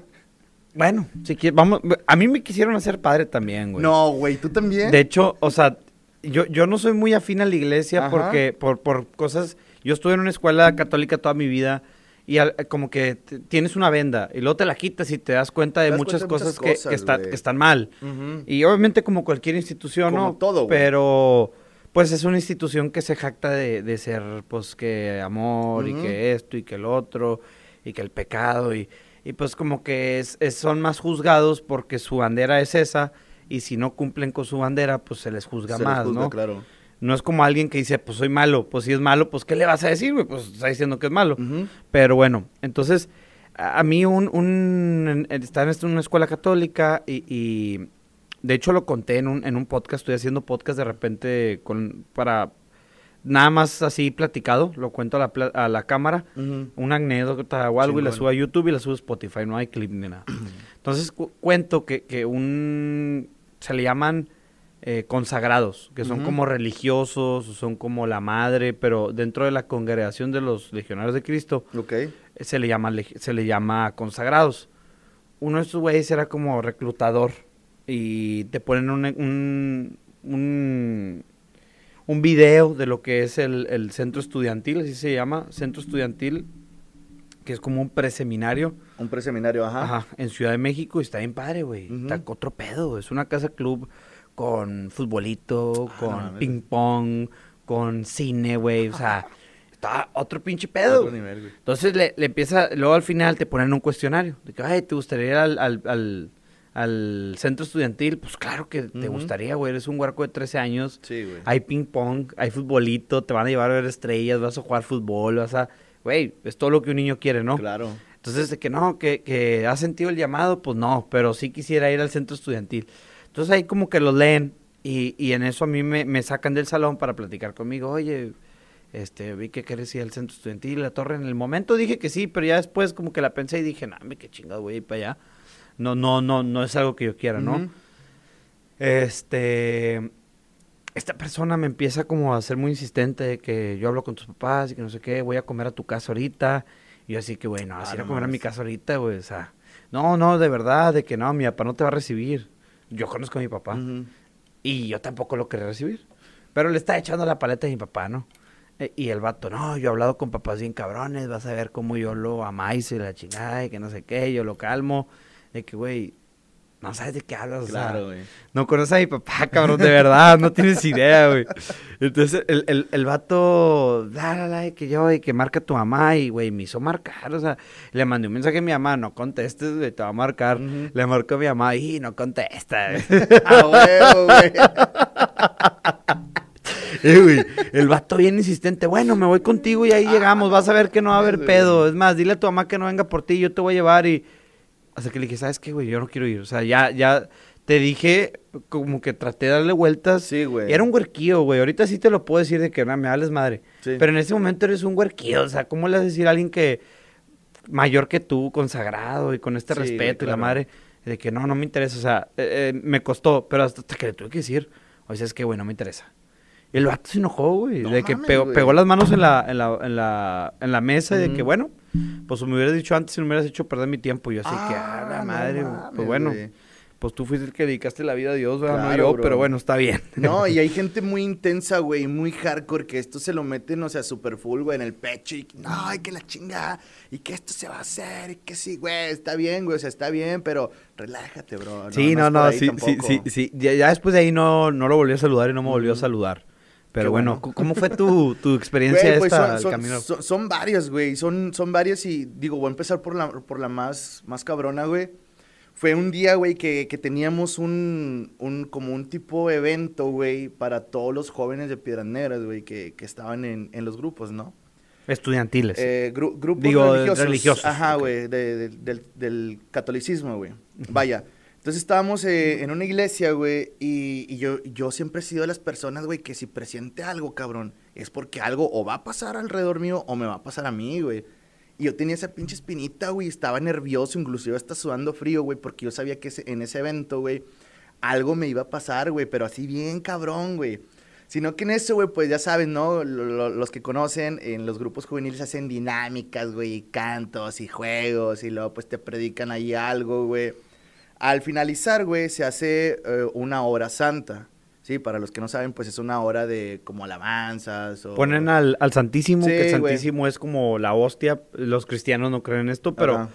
bueno, si quieres, vamos, a mí me quisieron hacer padre también, güey. no, güey, ¿tú también? De hecho, o sea, yo, yo no soy muy afín a la iglesia Ajá. porque, por, por cosas, yo estuve en una escuela católica toda mi vida y al- como que tienes una venda y luego te la quitas y te das cuenta de das muchas cuenta de cosas, muchas que- cosas, que, está- güey. que están mal. Y obviamente como cualquier institución, Como ¿no? todo, güey. Pero pues es una institución que se jacta de, de ser pues que amor y que esto y que el otro y que el pecado y, y pues como que es, es- son más juzgados porque su bandera es esa y si no cumplen con su bandera pues se les juzga Se les más, juzga, ¿no? Claro. No es como alguien que dice pues soy malo, pues si es malo pues ¿qué le vas a decir, güey? Pues está diciendo que es malo. Pero bueno, entonces, a, a mí un, un, en- estar en una escuela católica y, y, de hecho lo conté en un, en un podcast, estoy haciendo podcast de repente con, para, nada más así platicado, lo cuento a la, a la cámara, Ujú. una anécdota o algo y la subo a YouTube y la subo a Spotify, no hay clip ni nada. Entonces cu- cuento que, que un, se le llaman eh, consagrados, que son como religiosos, son como la madre, pero dentro de la congregación de los legionarios de Cristo, se le llama se le llama consagrados. Uno de estos güeyes era como reclutador y te ponen un un, un, un video de lo que es el, el centro estudiantil, así se llama, centro estudiantil, que es como un preseminario, Un preseminario, ajá. ajá, en Ciudad de México y está bien padre, güey. Está otro pedo, es una casa club con futbolito, Ah, con no ping pong, con cine, güey, o sea, está otro pinche pedo. Otro güey. nivel, güey. Entonces le, le empieza, luego al final te ponen un cuestionario. De que, ay, ¿te gustaría ir al, al, al, al centro estudiantil? Pues claro que te gustaría, güey. Eres un huerco de 13 años. Sí, güey. Hay ping pong, hay futbolito, te van a llevar a ver estrellas, vas a jugar fútbol, vas a... Güey, es todo lo que un niño quiere, ¿no? Claro. Entonces, de que no, que, que ha sentido el llamado, pues no, pero sí quisiera ir al centro estudiantil. Entonces ahí como que lo leen y, y en eso a mí me, me sacan del salón para platicar conmigo. Oye, este, vi que querés ir al centro estudiantil, la torre. En el momento dije que sí, pero ya después como que la pensé y dije, no, qué chingado, voy a ir para allá. No, no, no, no es algo que yo quiera, ¿no? Este, esta persona me empieza como a ser muy insistente de que yo hablo con tus papás y que no sé qué, voy a comer a tu casa ahorita. Y yo así que, güey, no, vas a Ah, ir a comer a mi casa ahorita, güey, o sea, no, no, de verdad, de que no, mi papá no te va a recibir. Yo conozco a mi papá y yo tampoco lo quería recibir. Pero le está echando la paleta a mi papá, ¿no? Eh, y el vato, no, yo he hablado con papás bien cabrones, vas a ver cómo yo lo amáis y la chingada y que no sé qué, yo lo calmo. De que, güey, no sabes de qué hablas, o sea, Claro, güey. no conoces a mi papá, cabrón, de verdad, no tienes idea, güey. Entonces, el, el, el vato, la, la, la, que yo, y que marca a tu mamá, y, güey, me hizo marcar, o sea, le mandé un mensaje a mi mamá, no contestes, güey, te va a marcar. Le marcó a mi mamá, y no contesta, güey. A huevo, güey. Eh, güey, el vato bien insistente, bueno, me voy contigo y ahí llegamos, vas a ver que no va a haber pedo. Es más, dile a tu mamá que no venga por ti, yo te voy a llevar y... Hasta que le dije, ¿sabes qué, güey? Yo no quiero ir. O sea, ya, ya te dije, como que traté de darle vueltas. Sí, güey. Y era un huerquillo, güey. Ahorita sí te lo puedo decir de que "No, me hables madre. Sí. Pero en ese momento eres un huerquillo. O sea, ¿cómo le vas a decir a alguien que mayor que tú, consagrado y con este Sí, respeto y la madre? De que no, no me interesa. O sea, eh, eh, me costó, pero hasta, hasta que le tuve que decir, oye, es que, güey, no me interesa. Y el vato se enojó, güey. No de que pegó, pegó las manos en la, en la, en la, en la mesa y de que, bueno, pues me hubieras dicho antes y no me hubieras hecho perder mi tiempo. Y yo así que, ah, la no madre, mames, pues bueno, pues tú fuiste el que dedicaste la vida a Dios, ¿verdad? no yo, bro. pero bueno, está bien. No, y hay gente muy intensa, güey, muy hardcore, que esto se lo meten, o sea, super full, güey, en el pecho, y no, y que la chinga, y que esto se va a hacer, y que sí, güey, está bien, güey, o sea, está bien, pero relájate, bro. sí, no, por no, ahí sí, sí, sí, sí. Ya, ya después de ahí no, no lo volví a saludar y no me volvió a saludar. Pero bueno, ¿cómo fue tu, tu experiencia Güey, pues esta son, son- camino? son- son varias, güey. Son, son varias y digo, voy a empezar por la, por la más, más cabrona, güey. Fue un día, güey, que, que teníamos un, un, como un tipo evento, güey, para todos los jóvenes de Piedras Negras, güey, que, que estaban en, en los grupos, ¿no? Estudiantiles. Eh, gru- grupos Digo, religiosos. religiosos, Ajá, güey, de- de- del, del catolicismo, güey. Vaya. Entonces estábamos eh, en una iglesia, güey, y, yo, yo siempre he sido de las personas, güey, que si presiente algo, cabrón, es porque algo o va a pasar alrededor mío o me va a pasar a mí, güey. Y yo tenía esa pinche espinita, güey, estaba nervioso, inclusive hasta sudando frío, güey, porque yo sabía que ese- en ese evento, güey, algo me iba a pasar, güey, pero así bien cabrón, güey. Sino que en eso, güey, pues ya saben, ¿no? Lo- lo- los que conocen, en los grupos juveniles hacen dinámicas, güey, y cantos y juegos, y luego pues te predican ahí algo, güey. Al finalizar, güey, se hace eh, una hora santa. Sí, para los que no saben, pues es una hora de como alabanzas o... Ponen al, al Santísimo, Sí, que el güey. Santísimo es como la hostia. Los cristianos no creen esto, pero, Ajá.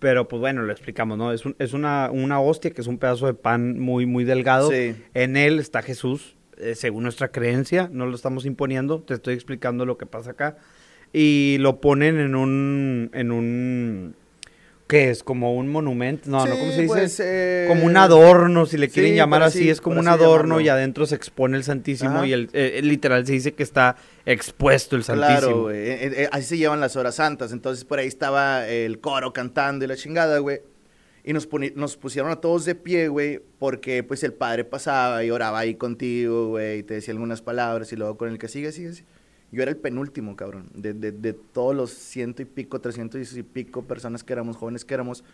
pero pues bueno, lo explicamos, ¿no? Es, un- es una, una hostia que es un pedazo de pan muy, muy delgado. Sí. En él está Jesús, eh, según nuestra creencia, no lo estamos imponiendo, te estoy explicando lo que pasa acá. Y lo ponen en un, en un, ¿qué es? Como un monumento, no, no, ¿cómo se dice? pues, eh, como un adorno, si le sí, quieren llamar así, es como un adorno llamarlo. y adentro se expone el Santísimo Ajá. y el, eh, literal se dice que está expuesto el Santísimo. Claro, güey. eh, eh, así se llevan las horas santas. Entonces por ahí estaba el coro cantando y la chingada, güey. Y nos, nos pusieron a todos de pie, güey, porque pues el padre pasaba y oraba ahí contigo, güey, y te decía algunas palabras y luego con el que sigue, sigue, sigue. Yo era el penúltimo, cabrón, de, de, de todos los ciento y pico, trescientos y pico personas que éramos, jóvenes que éramos.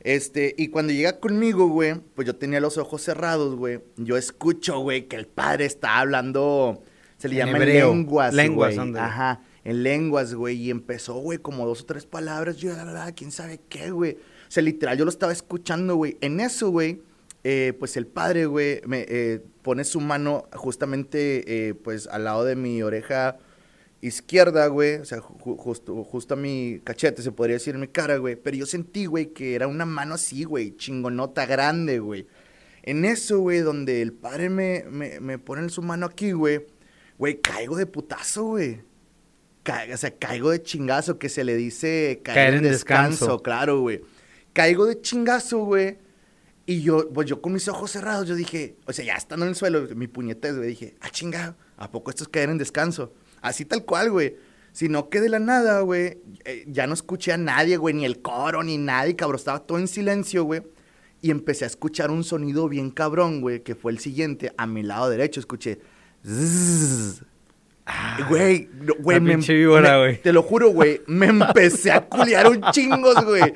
Este, y cuando llega conmigo, güey, pues yo tenía los ojos cerrados, güey. Yo escucho, güey, que el padre está hablando, se le En llama hebreo. lenguas, Lenguas, güey. Ajá, en lenguas, güey. Y empezó, güey, como dos o tres palabras. Yo, la, la, la, quién sabe qué, güey. O sea, literal, yo lo estaba escuchando, güey. En eso, güey, eh, pues el padre, güey, me eh, pone su mano justamente, eh, pues, al lado de mi oreja izquierda, güey, o sea, ju- justo, justo a mi cachete, se podría decir, en mi cara, güey, pero yo sentí, güey, que era una mano así, güey, chingonota grande, güey. En eso, güey, donde el padre me, me, me pone su mano aquí, güey, güey, caigo de putazo, güey. Ca- o sea, caigo de chingazo, que se le dice caer, en descanso, claro, güey. Caigo de chingazo, güey. Y yo, pues yo con mis ojos cerrados, yo dije, o sea, ya estando en el suelo, mi puñetez, güey, dije, ah, chingado, ¿a poco esto es caer en descanso? Así tal cual, güey. Sino que de la nada, güey, eh, ya no escuché a nadie, güey, ni el coro, ni nadie, cabrón, estaba todo en silencio, güey. Y empecé a escuchar un sonido bien cabrón, güey, que fue el siguiente, a mi lado derecho, escuché, zzzz. Güey, güey, me, víbora, me- güey. te lo juro, güey, me empecé a culiar un chingos, güey.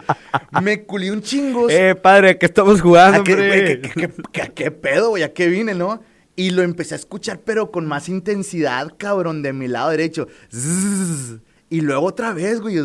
Me culié un chingos. Eh, padre, que estamos jugando, ¿A qué, güey, qué- qué- qué- a qué pedo, güey? ¿A qué vine, no? Y lo empecé a escuchar, pero con más intensidad, cabrón, de mi lado derecho. Y luego otra vez, güey.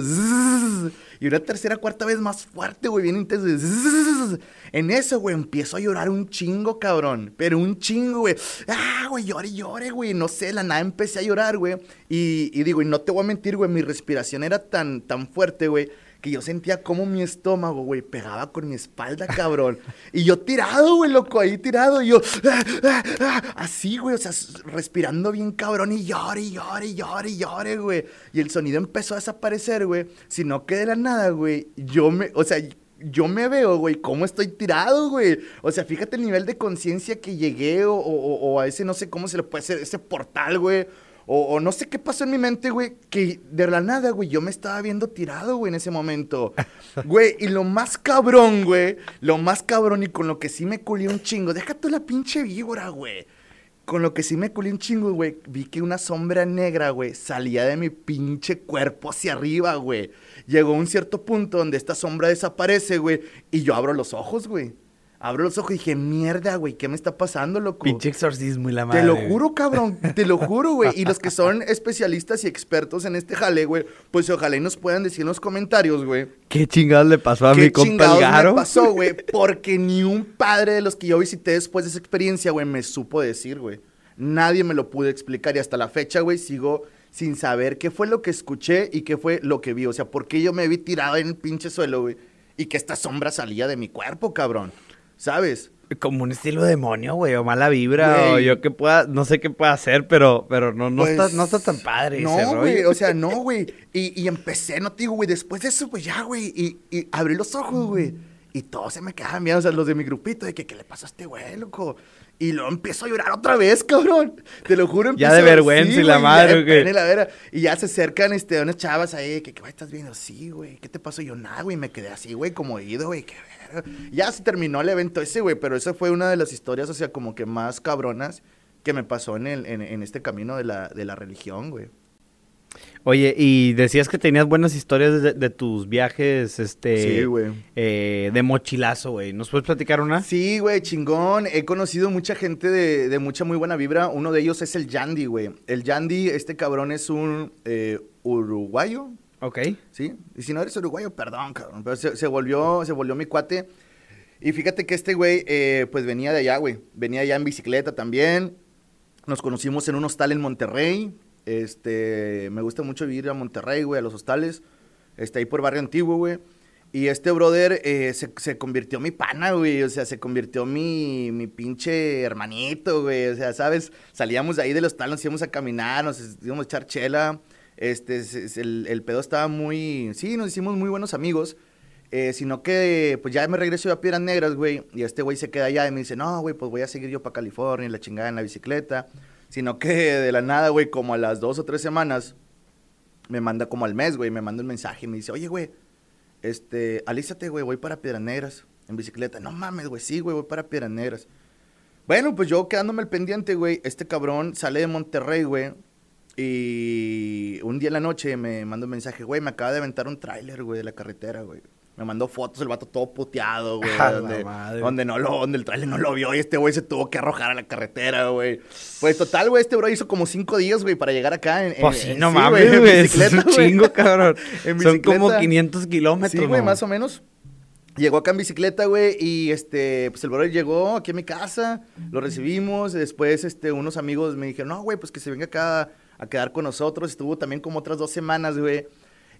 Y una tercera, cuarta vez más fuerte, güey, bien intenso. En eso, güey, empiezo a llorar un chingo, cabrón. Pero un chingo, güey. Ah, güey, llore, llore, güey. No sé, la nada empecé a llorar, güey. Y, y digo, y no te voy a mentir, güey, mi respiración era tan, tan fuerte, güey, que yo sentía como mi estómago, güey, pegaba con mi espalda, cabrón. y yo tirado, güey, loco, ahí tirado. Y yo, ah, ah, ah, así, güey, o sea, respirando bien cabrón y llore, y llore, y llore, y llore, güey. Y el sonido empezó a desaparecer, güey. Sino que de la nada, güey, yo me, o sea, yo me veo, güey, cómo estoy tirado, güey. O sea, fíjate el nivel de conciencia que llegué o, o- o a ese, no sé cómo se le puede hacer, ese portal, güey. O, o no sé qué pasó en mi mente, güey, que de la nada, güey, yo me estaba viendo tirado, güey, en ese momento. Güey, y lo más cabrón, güey, lo más cabrón y con lo que sí me culió un chingo, déjate la pinche víbora, güey. Con lo que sí me culé un chingo, güey, vi que una sombra negra, güey, salía de mi pinche cuerpo hacia arriba, güey. Llegó a un cierto punto donde esta sombra desaparece, güey, y yo abro los ojos, güey. Abro los ojos y dije, mierda, güey, ¿qué me está pasando, loco? Pinche exorcismo y la madre. Te lo juro, cabrón, te lo juro, güey. Y los que son especialistas y expertos en este jale, güey, pues ojalá y nos puedan decir en los comentarios, güey. ¿Qué chingados le pasó a mi ¿Qué compa el chingados Garo? me pasó, güey? Porque ni un padre de los que yo visité después de esa experiencia, güey, me supo decir, güey. Nadie me lo pudo explicar y hasta la fecha, güey, sigo sin saber qué fue lo que escuché y qué fue lo que vi. O sea, por qué yo me vi tirado en el pinche suelo, güey, y que esta sombra salía de mi cuerpo, cabrón. ¿Sabes? Como un estilo demonio, güey, o mala vibra, o Güey. yo que pueda, no sé qué pueda hacer, pero, pero no, no, Pues, está, no está tan padre ese No, rollo. güey, o sea, no, güey. Y, y empecé, no te digo, güey, después de eso, pues ya, güey. Y, y abrí los ojos, güey. Y todos se me quedaban viendo, o sea, los de mi grupito, de que, ¿qué le pasó a este güey, loco? Y luego empiezo a llorar otra vez, cabrón. Te lo juro. Ya de vergüenza y la madre, güey. Y ya se acercan, este, unas chavas ahí, que, ¿qué güey estás viendo? Sí, güey, ¿qué te pasó? yo, nada, güey, me quedé así, güey, como ido, güey, qué. Ya se terminó el evento ese, güey, pero esa fue una de las historias, o sea, como que más cabronas que me pasó en, el, en, en este camino de la, de la religión, güey. Oye, y decías que tenías buenas historias de, tus viajes, este... Sí, güey. Eh, de mochilazo, güey. ¿Nos puedes platicar una? Sí, güey, chingón. He conocido mucha gente de, mucha muy buena vibra. Uno de ellos es el Yandy, güey. El Yandy, este cabrón es un eh, uruguayo. Ok. Sí. Y si no eres uruguayo, perdón, cabrón. Pero se, volvió, se volvió mi cuate. Y fíjate que este güey, eh, pues venía de allá, güey. Venía allá en bicicleta también. Nos conocimos en un hostal en Monterrey. Este, me gusta mucho ir a Monterrey, güey, a los hostales. Está ahí por Barrio Antiguo, güey. Y este brother eh, se, se, convirtió mi pana, güey. O sea, se convirtió mi, mi pinche hermanito, güey. O sea, ¿sabes? Salíamos de ahí del hostal, nos íbamos a caminar, nos íbamos a echar chela. Este, el, el pedo estaba muy... Sí, nos hicimos muy buenos amigos. Eh, sino que, pues ya me regreso a Piedras Negras, güey. Y este güey se queda allá y me dice, no, güey, pues voy a seguir yo para California, la chingada en la bicicleta. Sino que de la nada, güey, como a las dos o tres semanas, me manda como al mes, güey, me manda un mensaje y me dice, oye, güey, este, alízate, güey, voy para Piedras Negras en bicicleta. No mames, güey, sí, güey, voy para Piedras Negras. Bueno, pues yo quedándome al pendiente, güey, este cabrón sale de Monterrey, güey, y un día en la noche me manda un mensaje, güey, me acaba de aventar un tráiler, güey, de la carretera, güey. Me mandó fotos el vato todo puteado, güey. donde, no lo, donde el trailer no lo vio y este güey se tuvo que arrojar a la carretera, güey. Pues total, güey, este bro hizo como cinco días, güey, para llegar acá. En, pues sí, no mames, güey. Es un chingo, cabrón. Son como 500 kilómetros. Sí, güey, más o menos. Llegó acá en bicicleta, güey, y este, pues el brother llegó aquí a mi casa, lo recibimos, después, este, unos amigos me dijeron, no, güey, pues que se venga acá a quedar con nosotros, estuvo también como otras dos semanas, güey,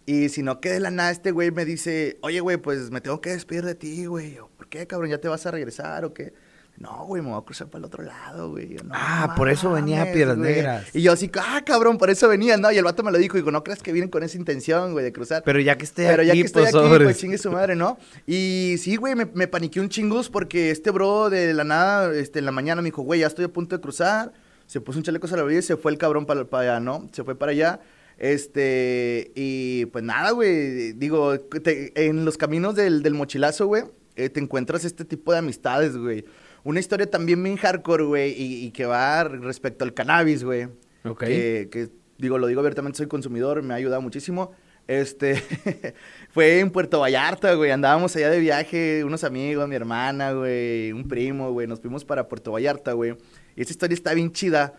y si no, que de la nada este güey me dice, oye, güey, pues me tengo que despedir de ti, güey. ¿Por qué, cabrón? ¿Ya te vas a regresar o qué? No, güey, me voy a cruzar para el otro lado, güey. ah, por eso venía a Piedras Negras. Y yo así, ah, cabrón, por eso venía, ¿no? Y el vato me lo dijo, digo, no creas que vienen con esa intención, güey, de cruzar. Pero ya que esté Pero aquí, ya que estoy pues, aquí, pues chingue su madre, ¿no? Y sí, güey, me, me paniqué un chingus porque este bro de la nada, este, en la mañana me dijo, güey, ya estoy a punto de cruzar. Se puso un chaleco vida y se fue el cabrón para, para allá, ¿no? Se fue para allá. Este, y pues nada, güey, digo, en los caminos del, del mochilazo, güey, eh, te encuentras este tipo de amistades, güey. Una historia también bien hardcore, güey, y, que va respecto al cannabis, güey. Ok. Que, digo, lo digo abiertamente, soy consumidor, me ha ayudado muchísimo. Este, fue en Puerto Vallarta, güey, andábamos allá de viaje, unos amigos, mi hermana, güey, un primo, güey, nos fuimos para Puerto Vallarta, güey. Y esa historia está bien chida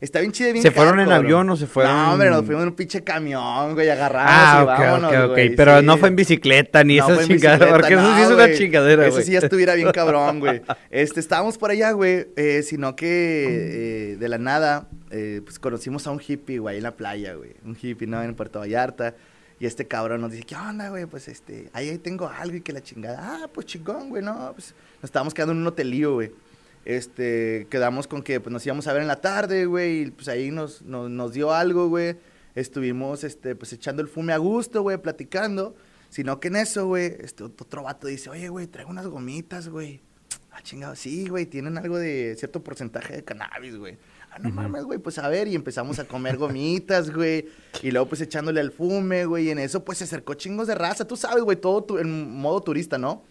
Está bien chida, bien ¿Se fueron en avión o se fueron? No, hombre, nos fuimos en un pinche camión, güey, agarramos ah, y vámonos, ok, ok. Pero no fue en bicicleta ni esa chingadera, porque eso sí es una chingadera, güey. Eso sí ya estuviera bien cabrón, güey. Este, estábamos por allá, güey, eh, sino que eh, de la nada, eh, pues conocimos a un hippie, güey, en la playa, güey. Un hippie, ¿no? En Puerto Vallarta. Y este cabrón nos dice, ¿qué onda, güey? Pues este, ahí tengo algo y que la chingada. Ah, pues chingón, güey, no. Pues nos estábamos quedando en un hotelío, güey este, quedamos con que pues, nos íbamos a ver en la tarde, güey, y pues ahí nos, nos, dio algo, güey. Estuvimos, este, pues echando el fume a gusto, güey, platicando. Sino que en eso, güey, este otro vato dice, oye, güey, traigo unas gomitas, güey. Ah, chingado, sí, güey, tienen algo de cierto porcentaje de cannabis, güey. Ah, no mames, güey, pues a ver, y empezamos a comer gomitas, güey. Y luego, pues echándole al fume, güey, y en eso, pues se acercó chingos de raza. Tú sabes, güey, todo en modo turista, ¿no?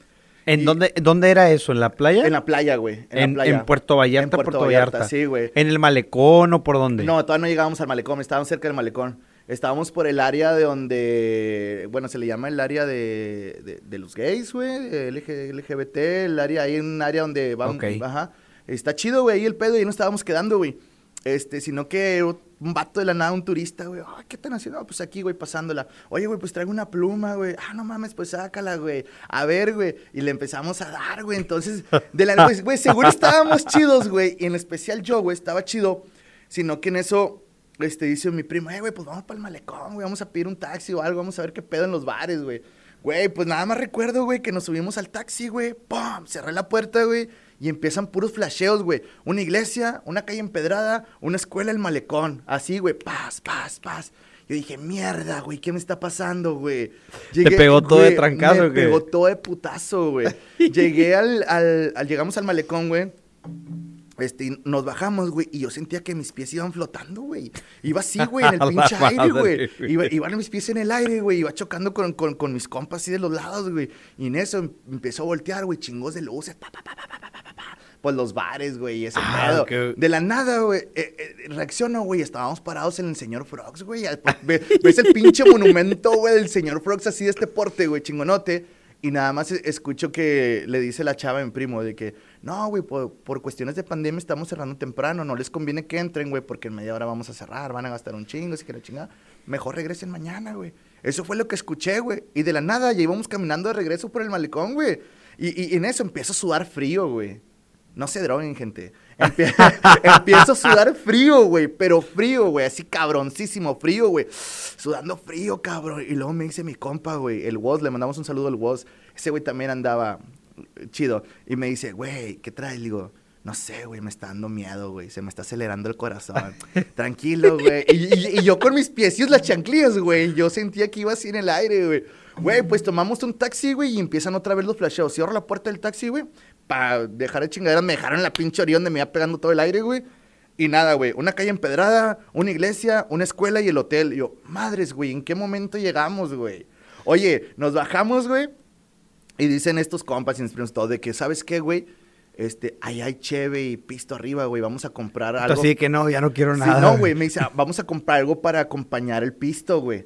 ¿En dónde, dónde era eso? ¿En la playa? En la playa, güey. En, en, Puerto Vallarta, en Puerto, Vallarta. Sí, güey. ¿En el malecón o por dónde? No, todavía no llegábamos al malecón, estábamos cerca del malecón. Estábamos por el área de donde, bueno, se le llama el área de, de, los gays, güey, LGBT, el área, hay un área donde vamos, ajá. Está chido, güey, ahí el pedo, y ahí nos estábamos quedando, güey. Este, sino que un vato de la nada, un turista, güey. Ay, ¿qué están haciendo? pues aquí, güey, pasándola. Oye, güey, pues traigo una pluma, güey. Ah, no mames, pues sácala, güey. A ver, güey. Y le empezamos a dar, güey. Entonces, de la, güey, seguro estábamos chidos, güey. Y en especial yo, güey, estaba chido. Sino que en eso, este, dice mi primo, eh, güey, pues vamos para el malecón, güey. Vamos a pedir un taxi o algo. Vamos a ver qué pedo en los bares, güey. Güey, pues nada más recuerdo, güey, que nos subimos al taxi, güey. ¡Pum! Cerré la puerta, güey y empiezan puros flasheos, güey. Una iglesia, una calle empedrada, una escuela, el malecón. Así, güey, paz, paz, paz. Yo dije, mierda, güey, ¿qué me está pasando, güey? ¿Te pegó todo de trancazo, Me güey? pegó todo de putazo, güey. Llegué al, al, al- llegamos al malecón, güey. Este, y nos bajamos, güey, y yo sentía que mis pies iban flotando, güey. Iba así, güey, en el pinche aire, güey. Iba, iban mis pies en el aire, güey. Iba chocando con, con, con, mis compas así de los lados, güey. Y en eso em, empezó a voltear, güey, chingos de luces. Pa, pa, pa, pues los bares, güey, y ese ah, pedo. Okay. De la nada, güey, eh, eh, reacciono, güey, estábamos parados en el señor Frogs, güey. Ve, ves el pinche monumento, güey, del señor Frogs así de este porte, güey, chingonote. Y nada más escucho que le dice la chava en primo de que, no, güey, por, por cuestiones de pandemia estamos cerrando temprano, no les conviene que entren, güey, porque en media hora vamos a cerrar, van a gastar un chingo, si quieren chingar. Mejor regresen mañana, güey. Eso fue lo que escuché, güey. Y de la nada ya íbamos caminando de regreso por el malecón, güey. Y, y- y en eso empiezo a sudar frío, güey. No se droguen, gente. Empie- empiezo a sudar frío, güey. Pero frío, güey. Así cabroncísimo frío, güey. Sudando frío, cabrón. Y luego me dice mi compa, güey. El Woz, le mandamos un saludo al Woz. Ese güey también andaba chido. Y me dice, güey, ¿qué traes? Le digo, no sé, güey, me está dando miedo, güey. Se me está acelerando el corazón. Tranquilo, güey. Y, y- y yo con mis piecitos las chanclillas, güey. Yo sentía que iba así en el aire, güey. Güey, pues tomamos un taxi, güey, y empiezan otra vez los flasheos. Cierro la puerta del taxi, güey, para dejar de chingaderas. Me dejaron la pinche orilla donde me iba pegando todo el aire, güey. Y nada, güey, una calle empedrada, una iglesia, una escuela y el hotel. Y yo, madres, güey, ¿en qué momento llegamos, güey? Oye, nos bajamos, güey, y dicen estos compas y mis primos todo de que, ¿sabes qué, güey? Este, ahí hay cheve y pisto arriba, güey, vamos a comprar algo. Así que no, ya no quiero Sí, nada. no, güey, me dice, "Ah, vamos a comprar algo para acompañar el pisto, güey.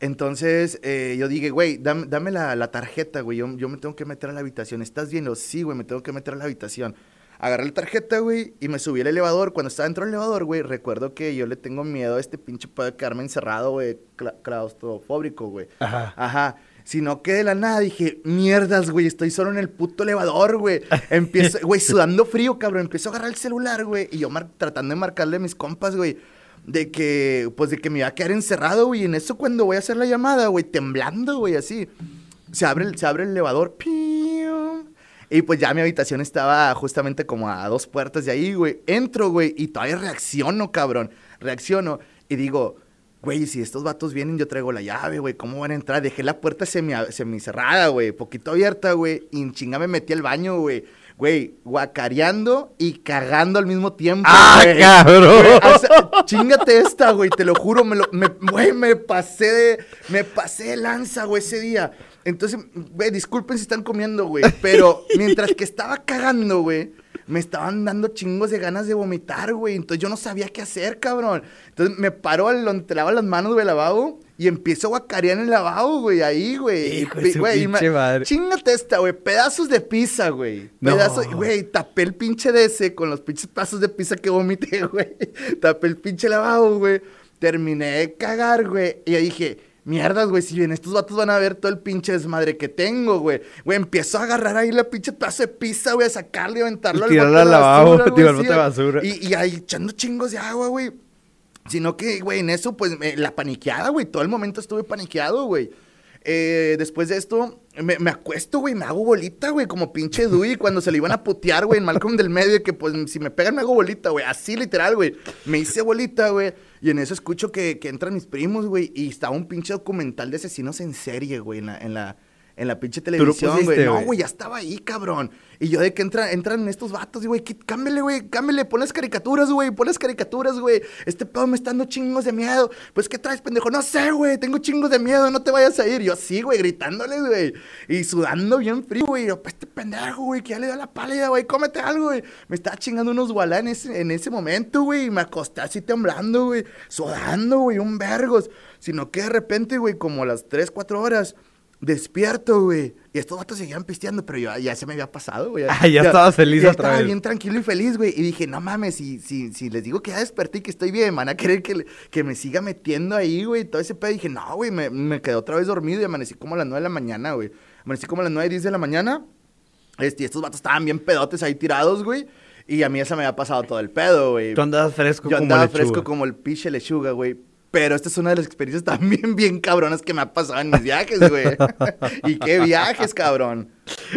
Entonces, eh, yo dije, güey, dame, dame la, la tarjeta, güey, yo, yo me tengo que meter a la habitación. ¿Estás bien? Lo sí, güey, me tengo que meter a la habitación. Agarré la tarjeta, güey, y me subí al elevador. Cuando estaba dentro del elevador, güey, recuerdo que yo le tengo miedo a este pinche de quedarme encerrado, güey, cla- claustrofóbico, güey. Ajá. Ajá. Sino que de la nada dije, mierdas, güey, estoy solo en el puto elevador, güey. Empiezo, güey, sudando frío, cabrón. Empiezo a agarrar el celular, güey. Y yo tratando de marcarle a mis compas, güey. De que, pues, de que me iba a quedar encerrado, güey. Y en eso cuando voy a hacer la llamada, güey, temblando, güey, así. Se abre, el- se abre el elevador. ¡pium! Y pues ya mi habitación estaba justamente como a dos puertas de ahí, güey. Entro, güey, y todavía reacciono, cabrón. Reacciono y digo, güey, si estos vatos vienen, yo traigo la llave, güey. ¿Cómo van a entrar? Dejé la puerta semi, semicerrada, güey. Poquito abierta, güey. Y en chinga me metí al baño, güey. Güey, guacareando y cagando al mismo tiempo. ¡Ah, güey. cabrón! Güey, o sea, chingate esta, güey, te lo juro, me, lo, me, güey, me pasé de, me pasé de lanza, güey, ese día. Entonces, güey, disculpen si están comiendo, güey, pero mientras que estaba cagando, güey, me estaban dando chingos de ganas de vomitar, güey. Entonces yo no sabía qué hacer, cabrón. Entonces me paro te lavas las manos, güey, lavabo. Y empiezo a guacarear en el lavabo, güey, ahí, güey. Hijo de su güey, pinche madre. Chingate esta, güey. Pedazos de pizza, güey. No. Pedazos, güey, tapé el pinche de ese con los pinches pedazos de pizza que vomité, güey. Tapé el pinche lavabo, güey. Terminé de cagar, güey. Y yo dije, mierdas, güey, si bien estos vatos van a ver todo el pinche desmadre que tengo, güey. Güey, empiezo a agarrar ahí la pinche pedazo de pizza, güey, a sacarle y aventarlo Y tirarlo bote al lavabo, digo, al bote de basura. Y, y ahí echando chingos de agua, güey. Sino que, güey, en eso, pues, me- la paniqueada, güey. Todo el momento estuve paniqueado, güey. Eh, después de esto, me, me acuesto, güey, me hago bolita, güey, como pinche Dewey cuando se le iban a putear, güey, en Malcolm del medio, que pues si me pegan me hago bolita, güey, así literal, güey. Me hice bolita, güey, y en eso escucho que, que entran mis primos, güey, y estaba un pinche documental de asesinos en serie, güey, en la, en la, en la pinche televisión, güey. No, güey. ya estaba ahí, cabrón. Y yo de que entran, entran estos vatos, y güey, cámbiale, güey, cámbiale, pon las caricaturas, güey, pon las caricaturas, güey. Este pedo me está dando chingos de miedo. Pues, ¿qué traes, pendejo? No sé, güey, tengo chingos de miedo, no te vayas a ir. Yo así, güey, gritándoles, güey. Y sudando bien frío, güey. Yo, pues, este pendejo, güey, que ya le dio la pálida, güey, cómete algo, güey. Me estaba chingando unos gualá en ese, en ese momento, güey. Y me acosté así temblando, güey, sudando, güey, un vergos. Sino que de repente, güey, como a las 3, 4 horas, despierto, güey. Y estos vatos seguían pisteando, pero yo ya se me había pasado, güey. Ah, ya estabas feliz ya otra estaba vez. bien tranquilo y feliz, güey. Y dije, no mames, si, si, si les digo que ya desperté y que estoy bien, van a querer que, le- que me siga metiendo ahí, güey. Todo ese pedo. dije, no, güey, me, me quedé otra vez dormido y amanecí como a las 9 de la mañana, güey. Amanecí como a las 9, 10 de la mañana. Este, y estos vatos estaban bien pedotes ahí tirados, güey. Y a mí esa me había pasado todo el pedo, güey. Tú andabas fresco Yo como andaba lechuga. fresco como el piche lechuga, güey. Pero esta es una de las experiencias también bien cabronas que me ha pasado en mis viajes, güey. y qué viajes, cabrón.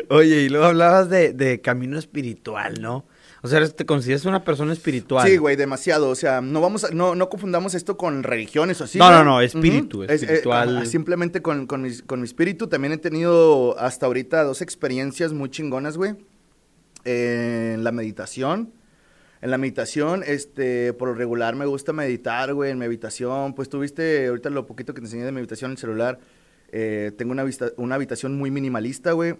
Oye, y luego hablabas de, de camino espiritual, ¿no? O sea, te consideras una persona espiritual. Sí, güey, demasiado. O sea, no vamos a, no, no confundamos esto con religiones o así. No, no, no, espíritu, Es, eh, espiritual. simplemente con, con, mi, con mi espíritu. También he tenido hasta ahorita dos experiencias muy chingonas, güey. en la meditación. En la meditación, este, por lo regular me gusta meditar, güey, en mi habitación. Pues tuviste ahorita lo poquito que te enseñé de meditación en el celular. Eh, tengo una, una habitación muy minimalista, güey.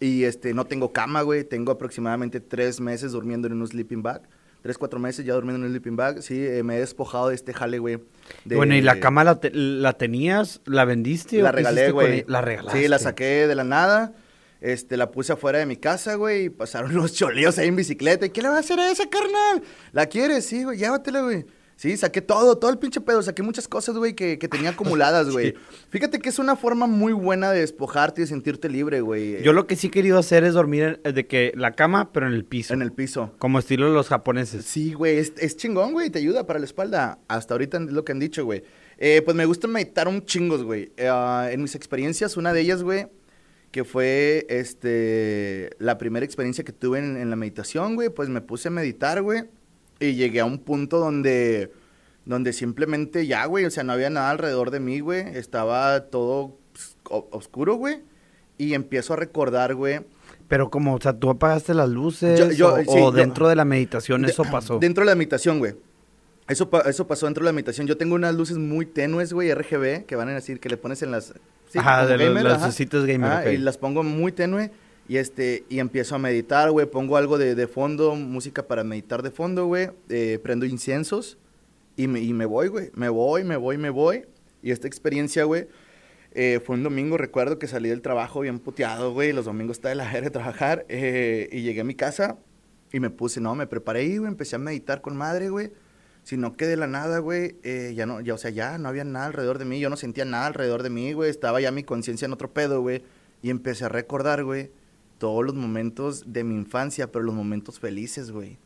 Y este, no tengo cama, güey. Tengo aproximadamente tres meses durmiendo en un sleeping bag. Tres, cuatro meses ya durmiendo en un sleeping bag. Sí, eh, me he despojado de este jale, güey. Bueno, ¿y la cama la, la tenías? ¿La vendiste? La regalé, güey. La regalaste. Sí, la saqué de la nada. Este, la puse afuera de mi casa, güey, y pasaron los choleos ahí en bicicleta. ¿Y qué le va a hacer a esa, carnal? ¿La quieres? Sí, güey, llévatela, güey. Sí, saqué todo, todo el pinche pedo. Saqué muchas cosas, güey, que, que, tenía acumuladas, güey. Fíjate que es una forma muy buena de despojarte y de sentirte libre, güey. Yo lo que sí he querido hacer es dormir de que la cama, pero en el piso. En el piso. Como estilo de los japoneses. Sí, güey, es, chingón, güey, te ayuda para la espalda. Hasta ahorita es lo que han dicho, güey. Eh, pues me gusta meditar un chingos, güey. Eh, en mis experiencias, una de ellas, güey, que fue este la primera experiencia que tuve en, en la meditación, güey, pues me puse a meditar, güey y llegué a un punto donde, donde simplemente ya, güey, o sea, no había nada alrededor de mí, güey. Estaba todo pues, oscuro, güey. Y empiezo a recordar, güey. Pero como, o sea, tú apagaste las luces o, dentro de la meditación eso pasó. Dentro de la meditación, güey. Eso, eso pasó dentro de la meditación. Yo tengo unas luces muy tenues, güey, RGB, que van a decir que le pones en las... ajá, de las gamer. Y las pongo muy tenue. Y este, y empiezo a meditar, güey, pongo algo de, de, fondo, música para meditar de fondo, güey, eh, prendo inciensos y me, y me voy, güey, me voy, me voy, me voy. Y esta experiencia, güey, eh, fue un domingo, recuerdo que salí del trabajo bien puteado, güey, los domingos estaba de la de trabajar, eh, y llegué a mi casa y me puse, no, me preparé y, güey, empecé a meditar con madre, güey. Sino que de la nada, güey, ya no, ya, o sea, ya no había nada alrededor de mí, yo no sentía nada alrededor de mí, güey, estaba ya mi conciencia en otro pedo, güey, y empecé a recordar, güey, todos los momentos de mi infancia, pero los momentos felices, güey.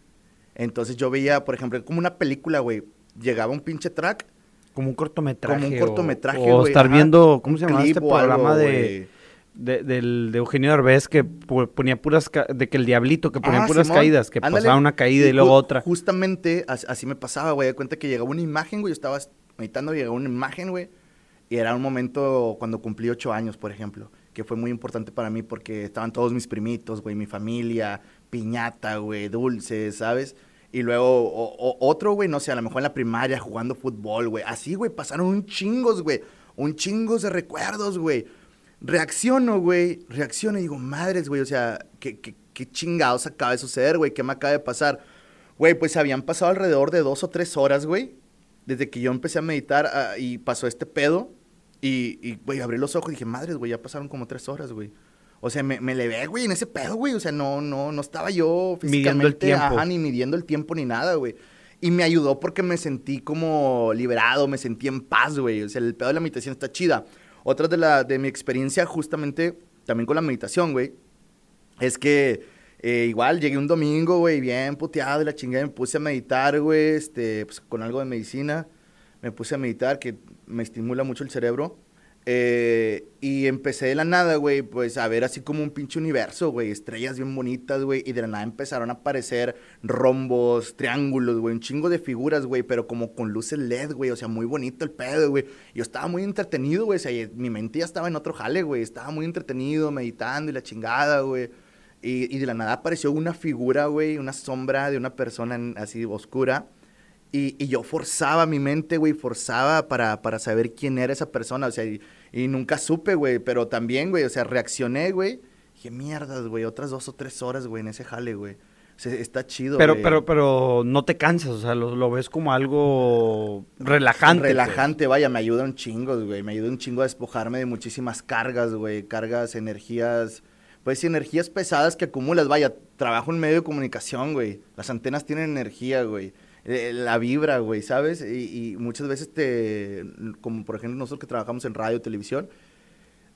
Entonces yo veía, por ejemplo, como una película, güey. Llegaba un pinche track. Como un cortometraje. Como un cortometraje, güey. O, estar viendo, ¿cómo se llama este programa de, de, del, de Eugenio Derbez que ponía puras, de que el diablito, que ponía ah, puras caídas, que pasaba una caída y, luego otra. Justamente así me pasaba, güey. De cuenta que llegaba una imagen, güey. Yo estaba meditando, llegaba una imagen, güey. Y era un momento cuando cumplí ocho años, por ejemplo que fue muy importante para mí porque estaban todos mis primitos, güey, mi familia, piñata, güey, dulces, ¿sabes? Y luego otro, güey, no sé, a lo mejor en la primaria jugando fútbol, güey. Así, güey, pasaron un chingos, güey. Un chingos de recuerdos, güey. Reacciono, güey. Reacciono y digo, madres, güey, o sea, ¿qué, qué, qué chingados acaba de suceder, güey? ¿Qué me acaba de pasar? Güey, pues habían pasado alrededor de dos o tres horas, güey. Desde que yo empecé a meditar ah, y pasó este pedo. Y, güey, abrí los ojos y dije, madres, güey, ya pasaron como tres horas, güey. O sea, me, me levé, güey, en ese pedo, güey. O sea, no, no, no estaba yo físicamente, midiendo ni midiendo el tiempo ni nada, güey. Y me ayudó porque me sentí como liberado, me sentí en paz, güey. O sea, el pedo de la meditación está chida. Otra de, la, de mi experiencia justamente también con la meditación, güey, es que eh, igual llegué un domingo, güey, bien puteado de la chingada, me puse a meditar, güey, este, pues con algo de medicina. Me puse a meditar, que me estimula mucho el cerebro. Eh, y empecé de la nada, güey, pues a ver así como un pinche universo, güey, estrellas bien bonitas, güey, y de la nada empezaron a aparecer rombos, triángulos, güey, un chingo de figuras, güey, pero como con luces LED, güey, o sea, muy bonito el pedo, güey. Yo estaba muy entretenido, güey, o sea, mi mente ya estaba en otro jale, güey, estaba muy entretenido, meditando y la chingada, güey. Y, y de la nada apareció una figura, güey, una sombra de una persona así oscura y, yo forzaba mi mente, güey, forzaba para, para saber quién era esa persona, o sea, y, nunca supe, güey, pero también, güey, o sea, reaccioné, güey. Dije, mierdas, güey, otras dos o tres horas, güey, en ese jale, güey. O sea, está chido, Pero, pero, pero no te cansas, o sea, lo, ves como algo relajante. Pues. Relajante, vaya, me ayuda un chingo, güey. Me ayuda un chingo a despojarme de muchísimas cargas, güey. Cargas, energías, pues energías pesadas que acumulas. Vaya, trabajo en medio de comunicación, güey. Las antenas tienen energía, güey. Eh, la vibra, güey, ¿sabes? Y, muchas veces te, como por ejemplo nosotros que trabajamos en radio, televisión,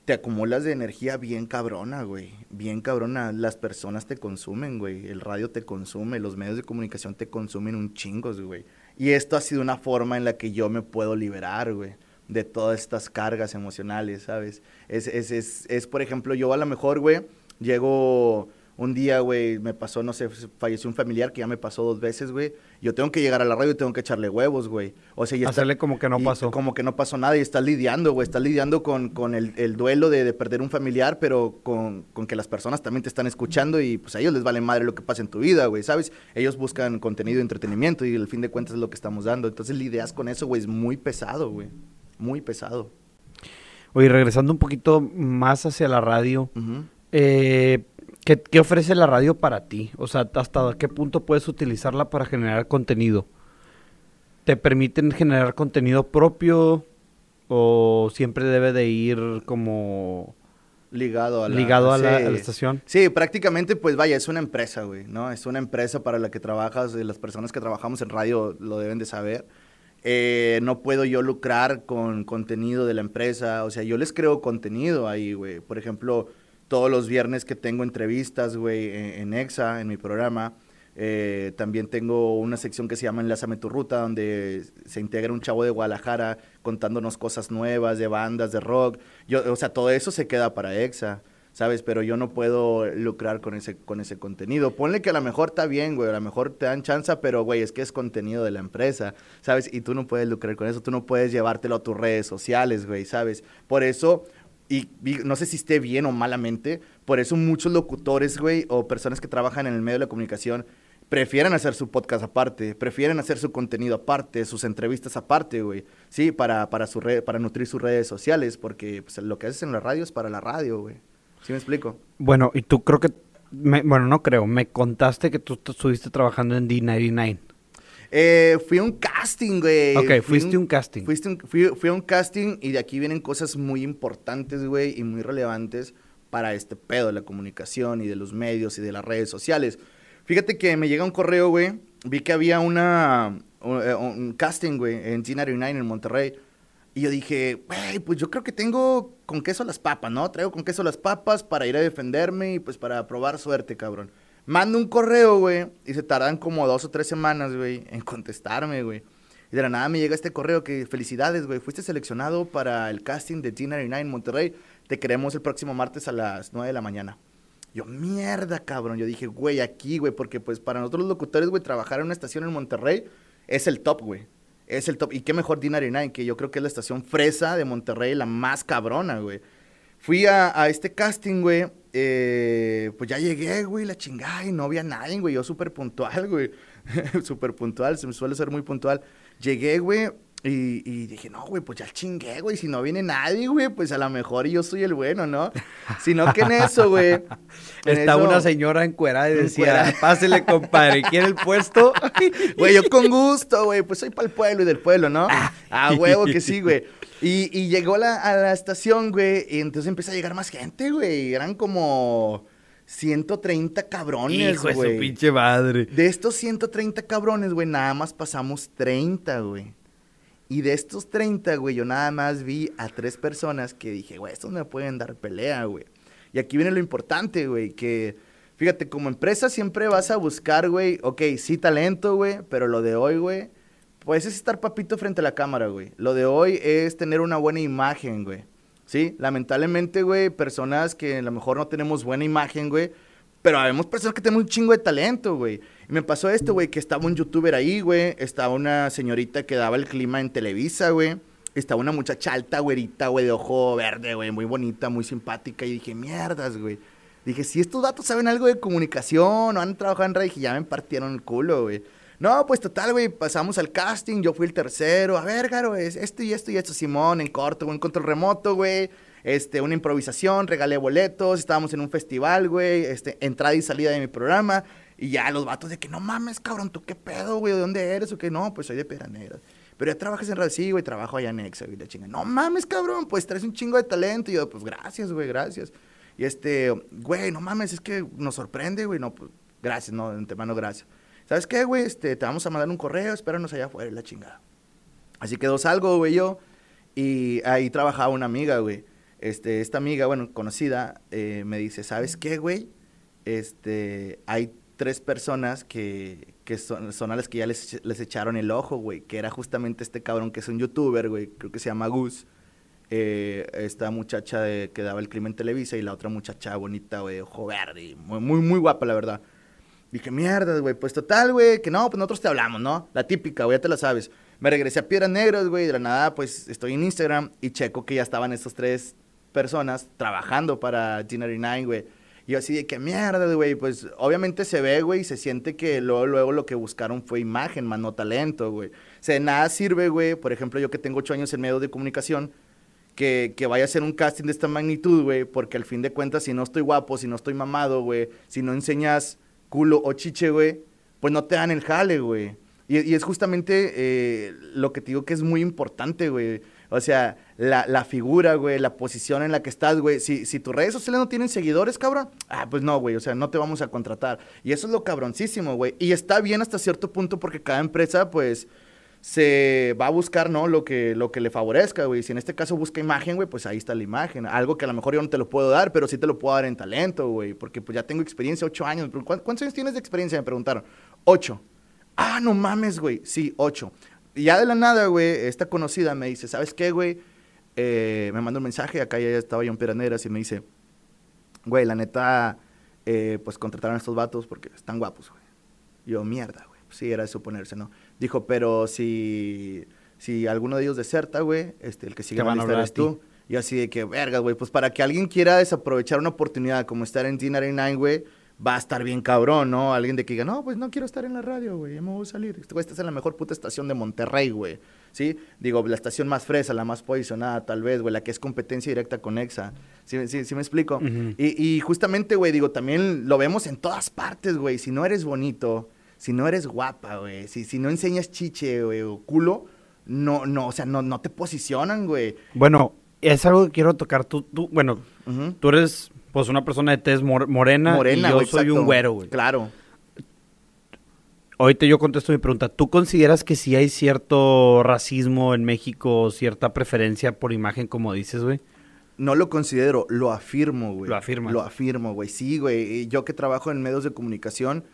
te acumulas de energía bien cabrona, güey. Bien cabrona. Las personas te consumen, güey. El radio te consume, los medios de comunicación te consumen un chingos, güey. Y esto ha sido una forma en la que yo me puedo liberar, güey, de todas estas cargas emocionales, ¿sabes? Es, es, es, es por ejemplo, yo a lo mejor, güey, llego Un día, güey, me pasó, no sé, falleció un familiar que ya me pasó dos veces, güey. Yo tengo que llegar a la radio y tengo que echarle huevos, güey. O sea, y Hacerle como que no pasó. Como que no pasó nada y estás lidiando, güey. Estás lidiando con, con el, el, duelo de, de, perder un familiar, pero con, con, que las personas también te están escuchando y pues a ellos les vale madre lo que pasa en tu vida, güey, ¿sabes? Ellos buscan contenido de entretenimiento y al fin de cuentas es lo que estamos dando. Entonces lidias con eso, güey, es muy pesado, güey. Muy pesado. Oye, regresando un poquito más hacia la radio, eh, ¿qué, ofrece la radio para ti? O sea, ¿hasta qué punto puedes utilizarla para generar contenido? ¿Te permiten generar contenido propio o siempre debe de ir como ligado a la, ligado a, la, estación. Sí, prácticamente, pues vaya, es una empresa, güey, ¿no? Es una empresa para la que trabajas, las personas que trabajamos en radio lo deben de saber. Eh, no puedo yo lucrar con contenido de la empresa. O sea, yo les creo contenido ahí, güey. Por ejemplo, todos los viernes que tengo entrevistas, güey, en, EXA, en mi programa. Eh, también tengo una sección que se llama Enlázame tu ruta, donde se integra un chavo de Guadalajara contándonos cosas nuevas de bandas, de rock. Yo, o sea, todo eso se queda para EXA. ¿sabes? Pero yo no puedo lucrar con ese, con ese contenido. Ponle que a lo mejor está bien, güey, a lo mejor te dan chance, pero, güey, es que es contenido de la empresa, ¿sabes? Y tú no puedes lucrar con eso, tú no puedes llevártelo a tus redes sociales, güey, ¿sabes? Por eso, y, no sé si esté bien o malamente, por eso muchos locutores, güey, o personas que trabajan en el medio de la comunicación, prefieren hacer su podcast aparte, prefieren hacer su contenido aparte, sus entrevistas aparte, güey. Sí, para, para, su para nutrir sus redes sociales, porque pues, lo que haces en la radio es para la radio, güey. ¿Sí me explico? Bueno, y tú creo que, bueno, no creo, me contaste que tú estuviste trabajando en D99. Eh, fui a un casting, güey. Ok, fuiste un, casting. fui, fui, a un casting y de aquí vienen cosas muy importantes, güey, y muy relevantes para este pedo de la comunicación y de los medios y de las redes sociales. Fíjate que me llega un correo, güey. Vi que había una, un, eh, un casting, güey, en D99 en Monterrey. Y yo dije, güey, pues yo creo que tengo con queso las papas, ¿no? Traigo con queso las papas para ir a defenderme y pues para probar suerte, cabrón. Mando un correo, güey, y se tardan como dos o tres semanas, güey, en contestarme, güey. Y de la nada me llega este correo que, felicidades, güey, fuiste seleccionado para el casting de G99 en Monterrey. Te queremos el próximo martes a las 9 de la mañana. Yo, mierda, cabrón. Yo dije, güey, aquí, güey, porque pues para nosotros los locutores, güey, trabajar en una estación en Monterrey es el top, güey es el top. Y qué mejor D99, que yo creo que es la estación fresa de Monterrey, la más cabrona, güey. Fui a, este casting, güey. Eh, pues ya llegué, güey, la chingada, y no había nadie, güey. Yo súper puntual, güey. súper puntual, se me suele ser muy puntual. Llegué, güey, y, y, dije, no, güey, pues ya chingué, güey. Si no viene nadie, güey, pues a lo mejor yo soy el bueno, ¿no? Sino que en eso, güey. Está una señora encuerada y decía, pásele, compadre, ¿quiere el puesto? Güey, yo con gusto, güey, pues soy para el pueblo y del pueblo, ¿no? Ah, huevo que sí, güey. Y, y llegó la, a la estación, güey, y entonces empieza a llegar más gente, güey. Eran como 130 cabrones, güey. Hijo de su pinche madre. De estos 130 cabrones, güey, nada más pasamos 30, güey. Y de estos 30, güey, yo nada más vi a tres personas que dije, güey, estos me pueden dar pelea, güey. Y aquí viene lo importante, güey, que fíjate, como empresa siempre vas a buscar, güey, ok, sí talento, güey, pero lo de hoy, güey, pues es estar papito frente a la cámara, güey. Lo de hoy es tener una buena imagen, güey. Sí, lamentablemente, güey, personas que a lo mejor no tenemos buena imagen, güey, pero habemos personas que tenemos un chingo de talento, güey. Me pasó esto, güey, que estaba un youtuber ahí, güey. Estaba una señorita que daba el clima en Televisa, güey. Estaba una muchacha alta, güerita, güey, de ojo verde, güey, muy bonita, muy simpática. Y dije, mierdas, güey. Dije, si estos datos saben algo de comunicación o han trabajado en radio, ya me partieron el culo, güey. No, pues total, güey, pasamos al casting, yo fui el tercero. A ver, Garo, es esto y esto y esto, Simón, en corto, un control remoto, güey este, una improvisación, regalé boletos, estábamos en un festival, güey, este, entrada y salida de mi programa, y ya los vatos de que, no mames, cabrón, ¿tú qué pedo, güey? ¿De dónde eres? O que no, pues soy de Piedra Pero ya trabajas en radio, sí, güey, trabajo allá en Exa, güey, la chinga. No mames, cabrón, pues traes un chingo de talento. Y yo, pues gracias, güey, gracias. Y este, güey, no mames, es que nos sorprende, güey, no, pues gracias, no, de antemano, gracias. ¿Sabes qué, güey? Este, te vamos a mandar un correo, espéranos allá afuera, la chingada. Así quedó salgo, güey, yo. Y ahí trabajaba una amiga, güey este, esta amiga, bueno, conocida, eh, me dice, ¿sabes qué, güey? Este, hay tres personas que, que son, son a las que ya les, les echaron el ojo, güey, que era justamente este cabrón que es un youtuber, güey, creo que se llama Gus. eh, esta muchacha de, que daba el crimen en Televisa y la otra muchacha bonita, güey, ojo verde, muy, muy, muy guapa, la verdad. Dije, mierda, güey, pues total, güey, que no, pues nosotros te hablamos, ¿no? La típica, güey, ya te la sabes. Me regresé a Piedras Negras, güey, de la nada, pues estoy en Instagram y checo que ya estaban estas tres personas trabajando para G99, güey. Y yo así de que mierda, güey, pues obviamente se ve, güey, y se siente que luego, lo que buscaron fue imagen, más no talento, güey. O sea, de nada sirve, güey, por ejemplo, yo que tengo ocho años en medios de comunicación, que, que vaya a hacer un casting de esta magnitud, güey, porque al fin de cuentas, si no estoy guapo, si no estoy mamado, güey, si no enseñas culo o chiche, güey, pues no te dan el jale, güey. Y, y es justamente eh, lo que te digo que es muy importante, güey. O sea, la, la figura, güey, la posición en la que estás, güey. Si, si tus redes sociales no tienen seguidores, cabrón, ah, pues no, güey, o sea, no te vamos a contratar. Y eso es lo cabroncísimo, güey. Y está bien hasta cierto punto porque cada empresa, pues, se va a buscar, ¿no? Lo que, lo que le favorezca, güey. Si en este caso busca imagen, güey, pues ahí está la imagen. Algo que a lo mejor yo no te lo puedo dar, pero sí te lo puedo dar en talento, güey. Porque pues ya tengo experiencia, ocho años. ¿Cuántos años tienes de experiencia? Me preguntaron. Ocho. Ah, no mames, güey. Sí, ocho. Y ya de la nada, güey, esta conocida me dice, ¿sabes qué, güey? Eh, me manda un mensaje, acá ya estaba yo en Peraneras y me dice, güey, la neta, eh, pues contrataron a estos vatos porque están guapos, güey. Yo, mierda, güey. Sí, era de suponerse, ¿no? Dijo, pero si, si alguno de ellos deserta, güey, este, el que sigue van a lista eres tú. Y así de que, verga, güey, pues para que alguien quiera desaprovechar una oportunidad como estar en T99, güey, va a estar bien cabrón, ¿no? Alguien de que diga, no, pues no quiero estar en la radio, güey, ya me voy a salir. Este güey, estás en la mejor puta estación de Monterrey, güey, ¿sí? Digo, la estación más fresa, la más posicionada, tal vez, güey, la que es competencia directa con EXA. ¿Sí, sí, sí me explico? Y, y justamente, güey, digo, también lo vemos en todas partes, güey. Si no eres bonito, si no eres guapa, güey, si, si no enseñas chiche, güey, o culo, no, no, o sea, no, no te posicionan, güey. Bueno, es algo que quiero tocar. Tú, tú bueno, tú eres pues una persona de tez mor- morena, Morena, y yo soy exacto. un güero, güey. Claro. Ahorita yo contesto mi pregunta. ¿Tú consideras que sí hay cierto racismo en México, cierta preferencia por imagen, como dices, güey? No lo considero, lo afirmo, güey. Lo afirmas. Lo afirmo, güey. Sí, güey. Yo que trabajo en medios de comunicación,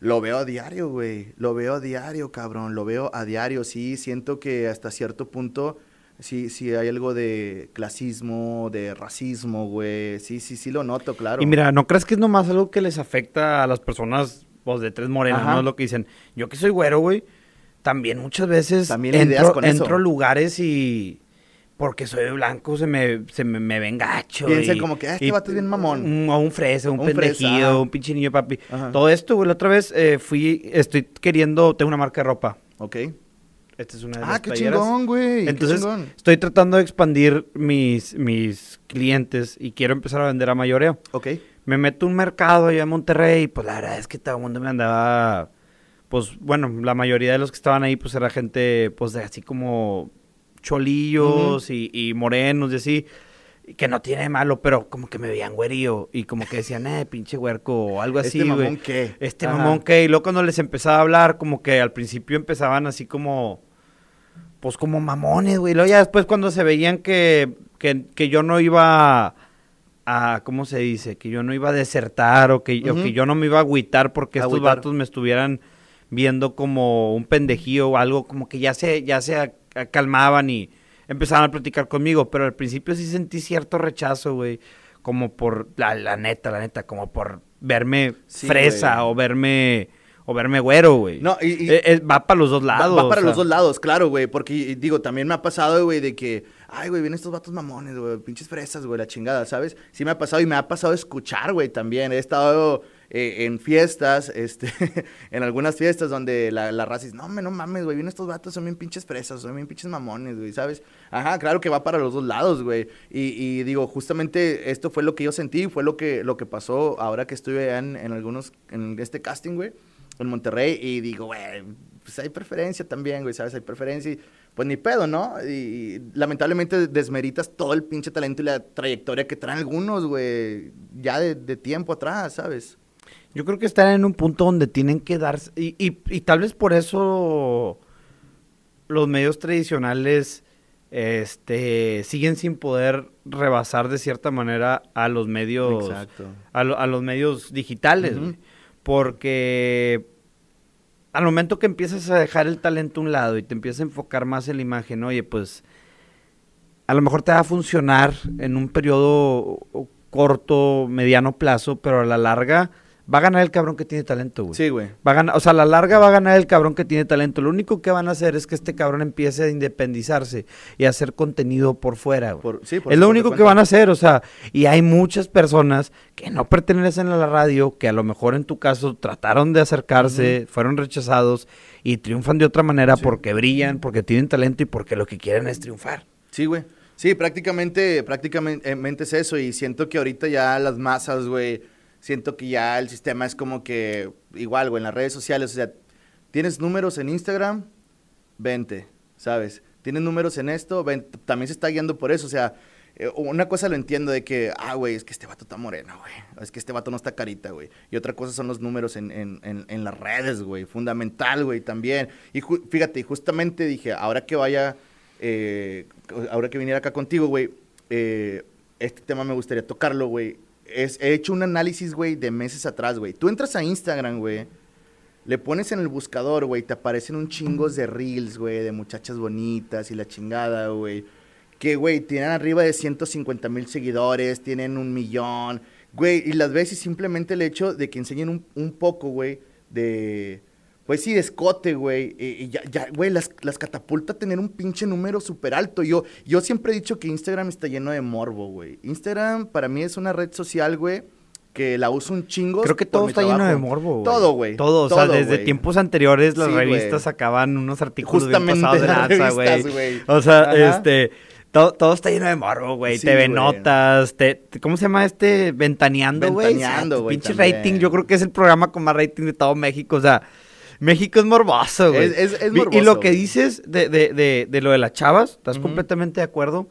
lo veo a diario, güey. Lo veo a diario, cabrón. Lo veo a diario. Sí, siento que hasta cierto punto, sí, sí hay algo de clasismo, de racismo, güey. Sí, sí, sí lo noto, claro. Y mira, ¿no crees que es nomás algo que les afecta a las personas pues, de tres morenas, Ajá. no? Es lo que dicen. Yo que soy güero, güey, también muchas veces También entro, con entro lugares y porque soy blanco se me, se me, me ven gacho. Piensan y- como que, "Ah, este y- vato es bien mamón". Un, o un fresa, un, Un fresa, pendejido, un pinche niño papi. Ajá. Todo esto, güey, la otra vez eh, fui, estoy queriendo, tengo una marca de ropa. Ok. Esta es una de Ah, las qué playeras. chingón, güey. qué Entonces, chingón. estoy tratando de expandir mis, mis clientes y quiero empezar a vender a mayoreo. Ok. Me meto a un mercado allá en Monterrey y pues la verdad es que todo el mundo me andaba, pues bueno, la mayoría de los que estaban ahí pues era gente pues de así como cholillos y, y morenos y así, y que no tiene de malo, pero como que me veían güerío y como que decían, eh, pinche huerco o algo así, ¿Este mamón qué? Este Ajá. mamón que, y luego cuando les empezaba a hablar, como que al principio empezaban así como, pues como mamones, güey. Luego ya después cuando se veían que, que, que yo no iba a, ¿cómo se dice? Que yo no iba a desertar o que, o Ujú. que yo no me iba a agüitar porque estos vatos me estuvieran viendo como un pendejío o algo, como que ya se, ya se a- a- calmaban y empezaban a platicar conmigo, pero al principio sí sentí cierto rechazo, güey, como por, la, la neta, la neta, como por verme Sí, fresa güey. o verme, o verme güero, güey. No, y- y- Eh, eh, va para los dos Va- lados. Va, para o los dos lados, claro, güey. Porque, digo, también me ha pasado, güey, de que, ay, güey, vienen estos vatos mamones, güey, pinches fresas, güey, la chingada, ¿sabes? Sí me ha pasado y me ha pasado escuchar, güey, también. He estado eh, en fiestas, este, en algunas fiestas donde la, la raza dice, no, me, no mames, güey, vienen estos vatos, son bien pinches fresas, son bien pinches mamones, güey, ¿sabes? Ajá, claro que va para los dos lados, güey. Y, y digo, justamente esto fue lo que yo sentí, fue lo que, lo que pasó ahora que estuve en, en algunos, en este casting, güey en Monterrey y digo, güey, pues hay preferencia también, güey, ¿sabes? Hay preferencia y pues ni pedo, ¿no? Y, y lamentablemente desmeritas todo el pinche talento y la trayectoria que traen algunos, güey, ya de, de tiempo atrás, ¿sabes? Yo creo que están en un punto donde tienen que darse. Y, y, y tal vez por eso los medios tradicionales este, siguen sin poder rebasar de cierta manera a los medios. Exacto. A, lo- a los medios digitales, güey. Porque al momento que empiezas a dejar el talento a un lado y te empiezas a enfocar más en la imagen, oye, pues a lo mejor te va a funcionar en un periodo corto, mediano plazo, pero a la larga va a ganar el cabrón que tiene talento, güey. Sí, güey. Va a ganar, o sea, a la larga va a ganar el cabrón que tiene talento. Lo único que van a hacer es que este cabrón empiece a independizarse y a hacer contenido por fuera, güey. Por- sí, por es lo único que van a hacer, o sea, y hay muchas personas que no pertenecen a la radio, que a lo mejor en tu caso trataron de acercarse, fueron rechazados y triunfan de otra manera Sí. porque brillan, porque tienen talento y porque lo que quieren es triunfar. Sí, güey. Sí, prácticamente, prácticamente es eso. Y siento que ahorita ya las masas, güey, siento que ya el sistema es como que igual, güey, en las redes sociales. O sea, tienes números en Instagram, vente, ¿sabes? Tienes números en esto, ven, también se está guiando por eso. O sea, eh, una cosa lo entiendo de que, ah, güey, es que este vato está moreno, güey. Es que este vato no está carita, güey. Y otra cosa son los números en, en, en, en las redes, güey. Fundamental, güey, también. Y fíjate, justamente dije, ahora que vaya, eh, ahora que viniera acá contigo, güey, eh, este tema me gustaría tocarlo, güey. He hecho un análisis, güey, de meses atrás, güey. Tú entras a Instagram, güey. Le pones en el buscador, güey, te aparecen un chingos de reels, güey, de muchachas bonitas y la chingada, güey. Que, güey, tienen arriba de 150 mil seguidores, tienen un millón, güey, y las ves y simplemente el hecho de que enseñen un, un poco, güey, de, pues sí, de escote, güey, y, y ya, ya, güey, las, las catapulta tener un pinche número súper alto. Yo, yo siempre he dicho que Instagram está lleno de morbo, güey. Instagram para mí es una red social, güey, que la uso un chingo. Creo que todo está lleno de morbo, güey. Todo, güey. Todo, o sea, Todo, desde güey. tiempos anteriores las Sí, güey. revistas sacaban unos artículos Justamente bien pasados de lanza, güey. güey. O sea, Ajá. este, todo, todo está lleno de morbo, güey. Sí, TV güey. Notas, te, ¿cómo se llama este? Ventaneando, güey. Ventaneando, O sea, güey, Pinche también. rating, yo creo que es el programa con más rating de todo México, o sea... México es morboso, güey. Es- es- es Y- Y morboso, lo que dices de, de, de, de lo de las chavas, estás completamente de acuerdo.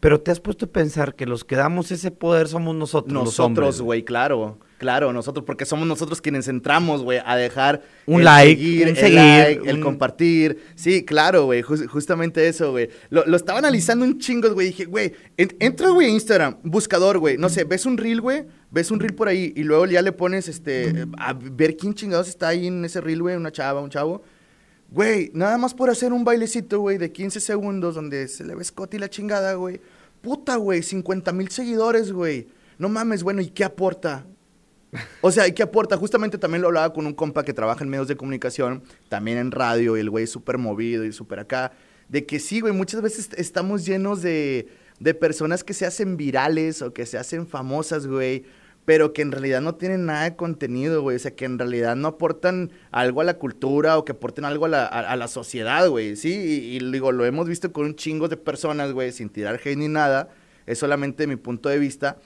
Pero te has puesto a pensar que los que damos ese poder somos nosotros, Nosotros, güey, claro. Claro, nosotros, porque somos nosotros quienes entramos, güey, a dejar Un el like, seguir, un el seguir, like, el compartir. Sí, claro, güey, jus- justamente eso, güey. Lo, lo estaba analizando un chingo, güey. Dije, güey, en- entra, güey, a Instagram, buscador, güey. No sé, ves un reel, güey, ves un reel por ahí y luego ya le pones, este, a ver quién chingados está ahí en ese reel, güey, una chava, un chavo. Güey, nada más por hacer un bailecito, güey, de 15 segundos donde se le ve Scotty la chingada, güey. Puta, güey, 50 mil seguidores, güey. No mames, bueno, ¿y qué aporta? O sea, ¿y qué aporta? Justamente también lo hablaba con un compa que trabaja en medios de comunicación, también en radio, y el güey es súper movido y súper acá. De que sí, güey, muchas veces estamos llenos de, de personas que se hacen virales o que se hacen famosas, güey, pero que en realidad no tienen nada de contenido, güey. O sea, que en realidad no aportan algo a la cultura o que aporten algo a la, a, a la sociedad, güey. Sí, y, y digo, lo hemos visto con un chingo de personas, güey, sin tirar hate ni nada. Es solamente mi punto de vista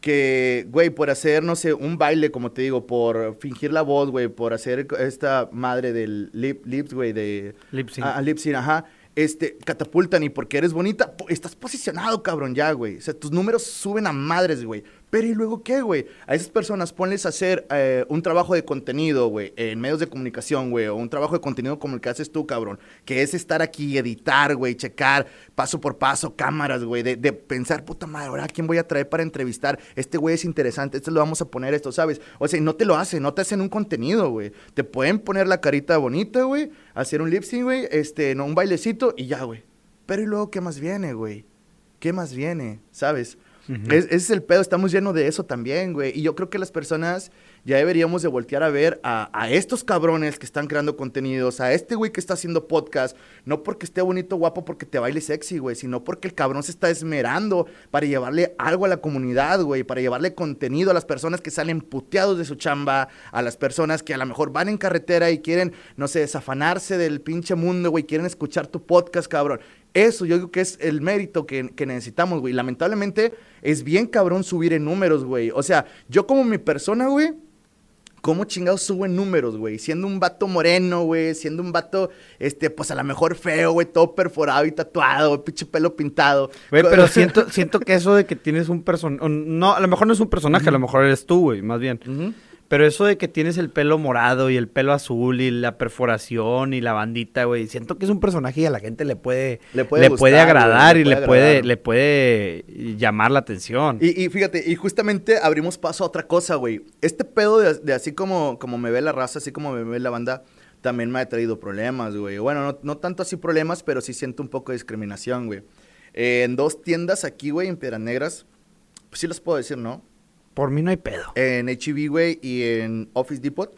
que, güey, por hacer, no sé, un baile, como te digo, por fingir la voz, güey, por hacer esta madre del lip, lips, güey, de... Lip sync. Ah, lip sync, ajá. Este, catapultan y porque eres bonita, estás posicionado, cabrón, ya, güey. O sea, tus números suben a madres, güey. Pero ¿y luego qué, güey? A esas personas ponles a hacer eh, un trabajo de contenido, güey, en medios de comunicación, güey, o un trabajo de contenido como el que haces tú, cabrón, que es estar aquí, editar, güey, checar paso por paso, cámaras, güey, de, pensar, puta madre, ahora ¿a quién voy a traer para entrevistar? Este güey es interesante, este lo vamos a poner esto, ¿sabes? O sea, no te lo hacen, no te hacen un contenido, güey. Te pueden poner la carita bonita, güey, hacer un lip sync, güey, este, no, un bailecito y ya, güey. Pero ¿y luego qué más viene, güey? ¿Qué más viene? ¿Sabes? Es- ese es el pedo, estamos llenos de eso también, güey. Y yo creo que las personas ya deberíamos de voltear a ver a, estos cabrones que están creando contenidos, a este güey que está haciendo podcast, no porque esté bonito, guapo, porque te baile sexy, güey, sino porque el cabrón se está esmerando para llevarle algo a la comunidad, güey, para llevarle contenido a las personas que salen puteados de su chamba, a las personas que a lo mejor van en carretera y quieren, no sé, desafanarse del pinche mundo, güey, quieren escuchar tu podcast, cabrón. Eso yo digo que es el mérito que, que necesitamos, güey. Lamentablemente es bien cabrón subir en números, güey. O sea, yo como mi persona, güey, ¿Cómo chingados subo en números, güey? Siendo un vato moreno, güey. Siendo un vato, este, pues a lo mejor feo, güey. Todo perforado y tatuado, güey, pinche pelo pintado. Güey, pero siento, siento que eso de que tienes un personaje, no, a lo mejor no es un personaje, a lo mejor eres tú, güey, más bien. Pero eso de que tienes el pelo morado y el pelo azul y la perforación y la bandita, güey, siento que es un personaje y a la gente le puede, Le puede gustar, güey, agradar le y le puede puede, le puede llamar la atención. Y, y fíjate, y justamente abrimos paso a otra cosa, güey. Este pedo de, de así como, como me ve la raza, así como me ve la banda, también me ha traído problemas, güey. Bueno, no, no tanto así problemas, pero sí siento un poco de discriminación, güey. eh, en dos tiendas aquí, güey, en Piedras Negras. Pues sí los puedo decir, ¿no? Por mí no hay pedo. En HEB, güey, y en Office Depot.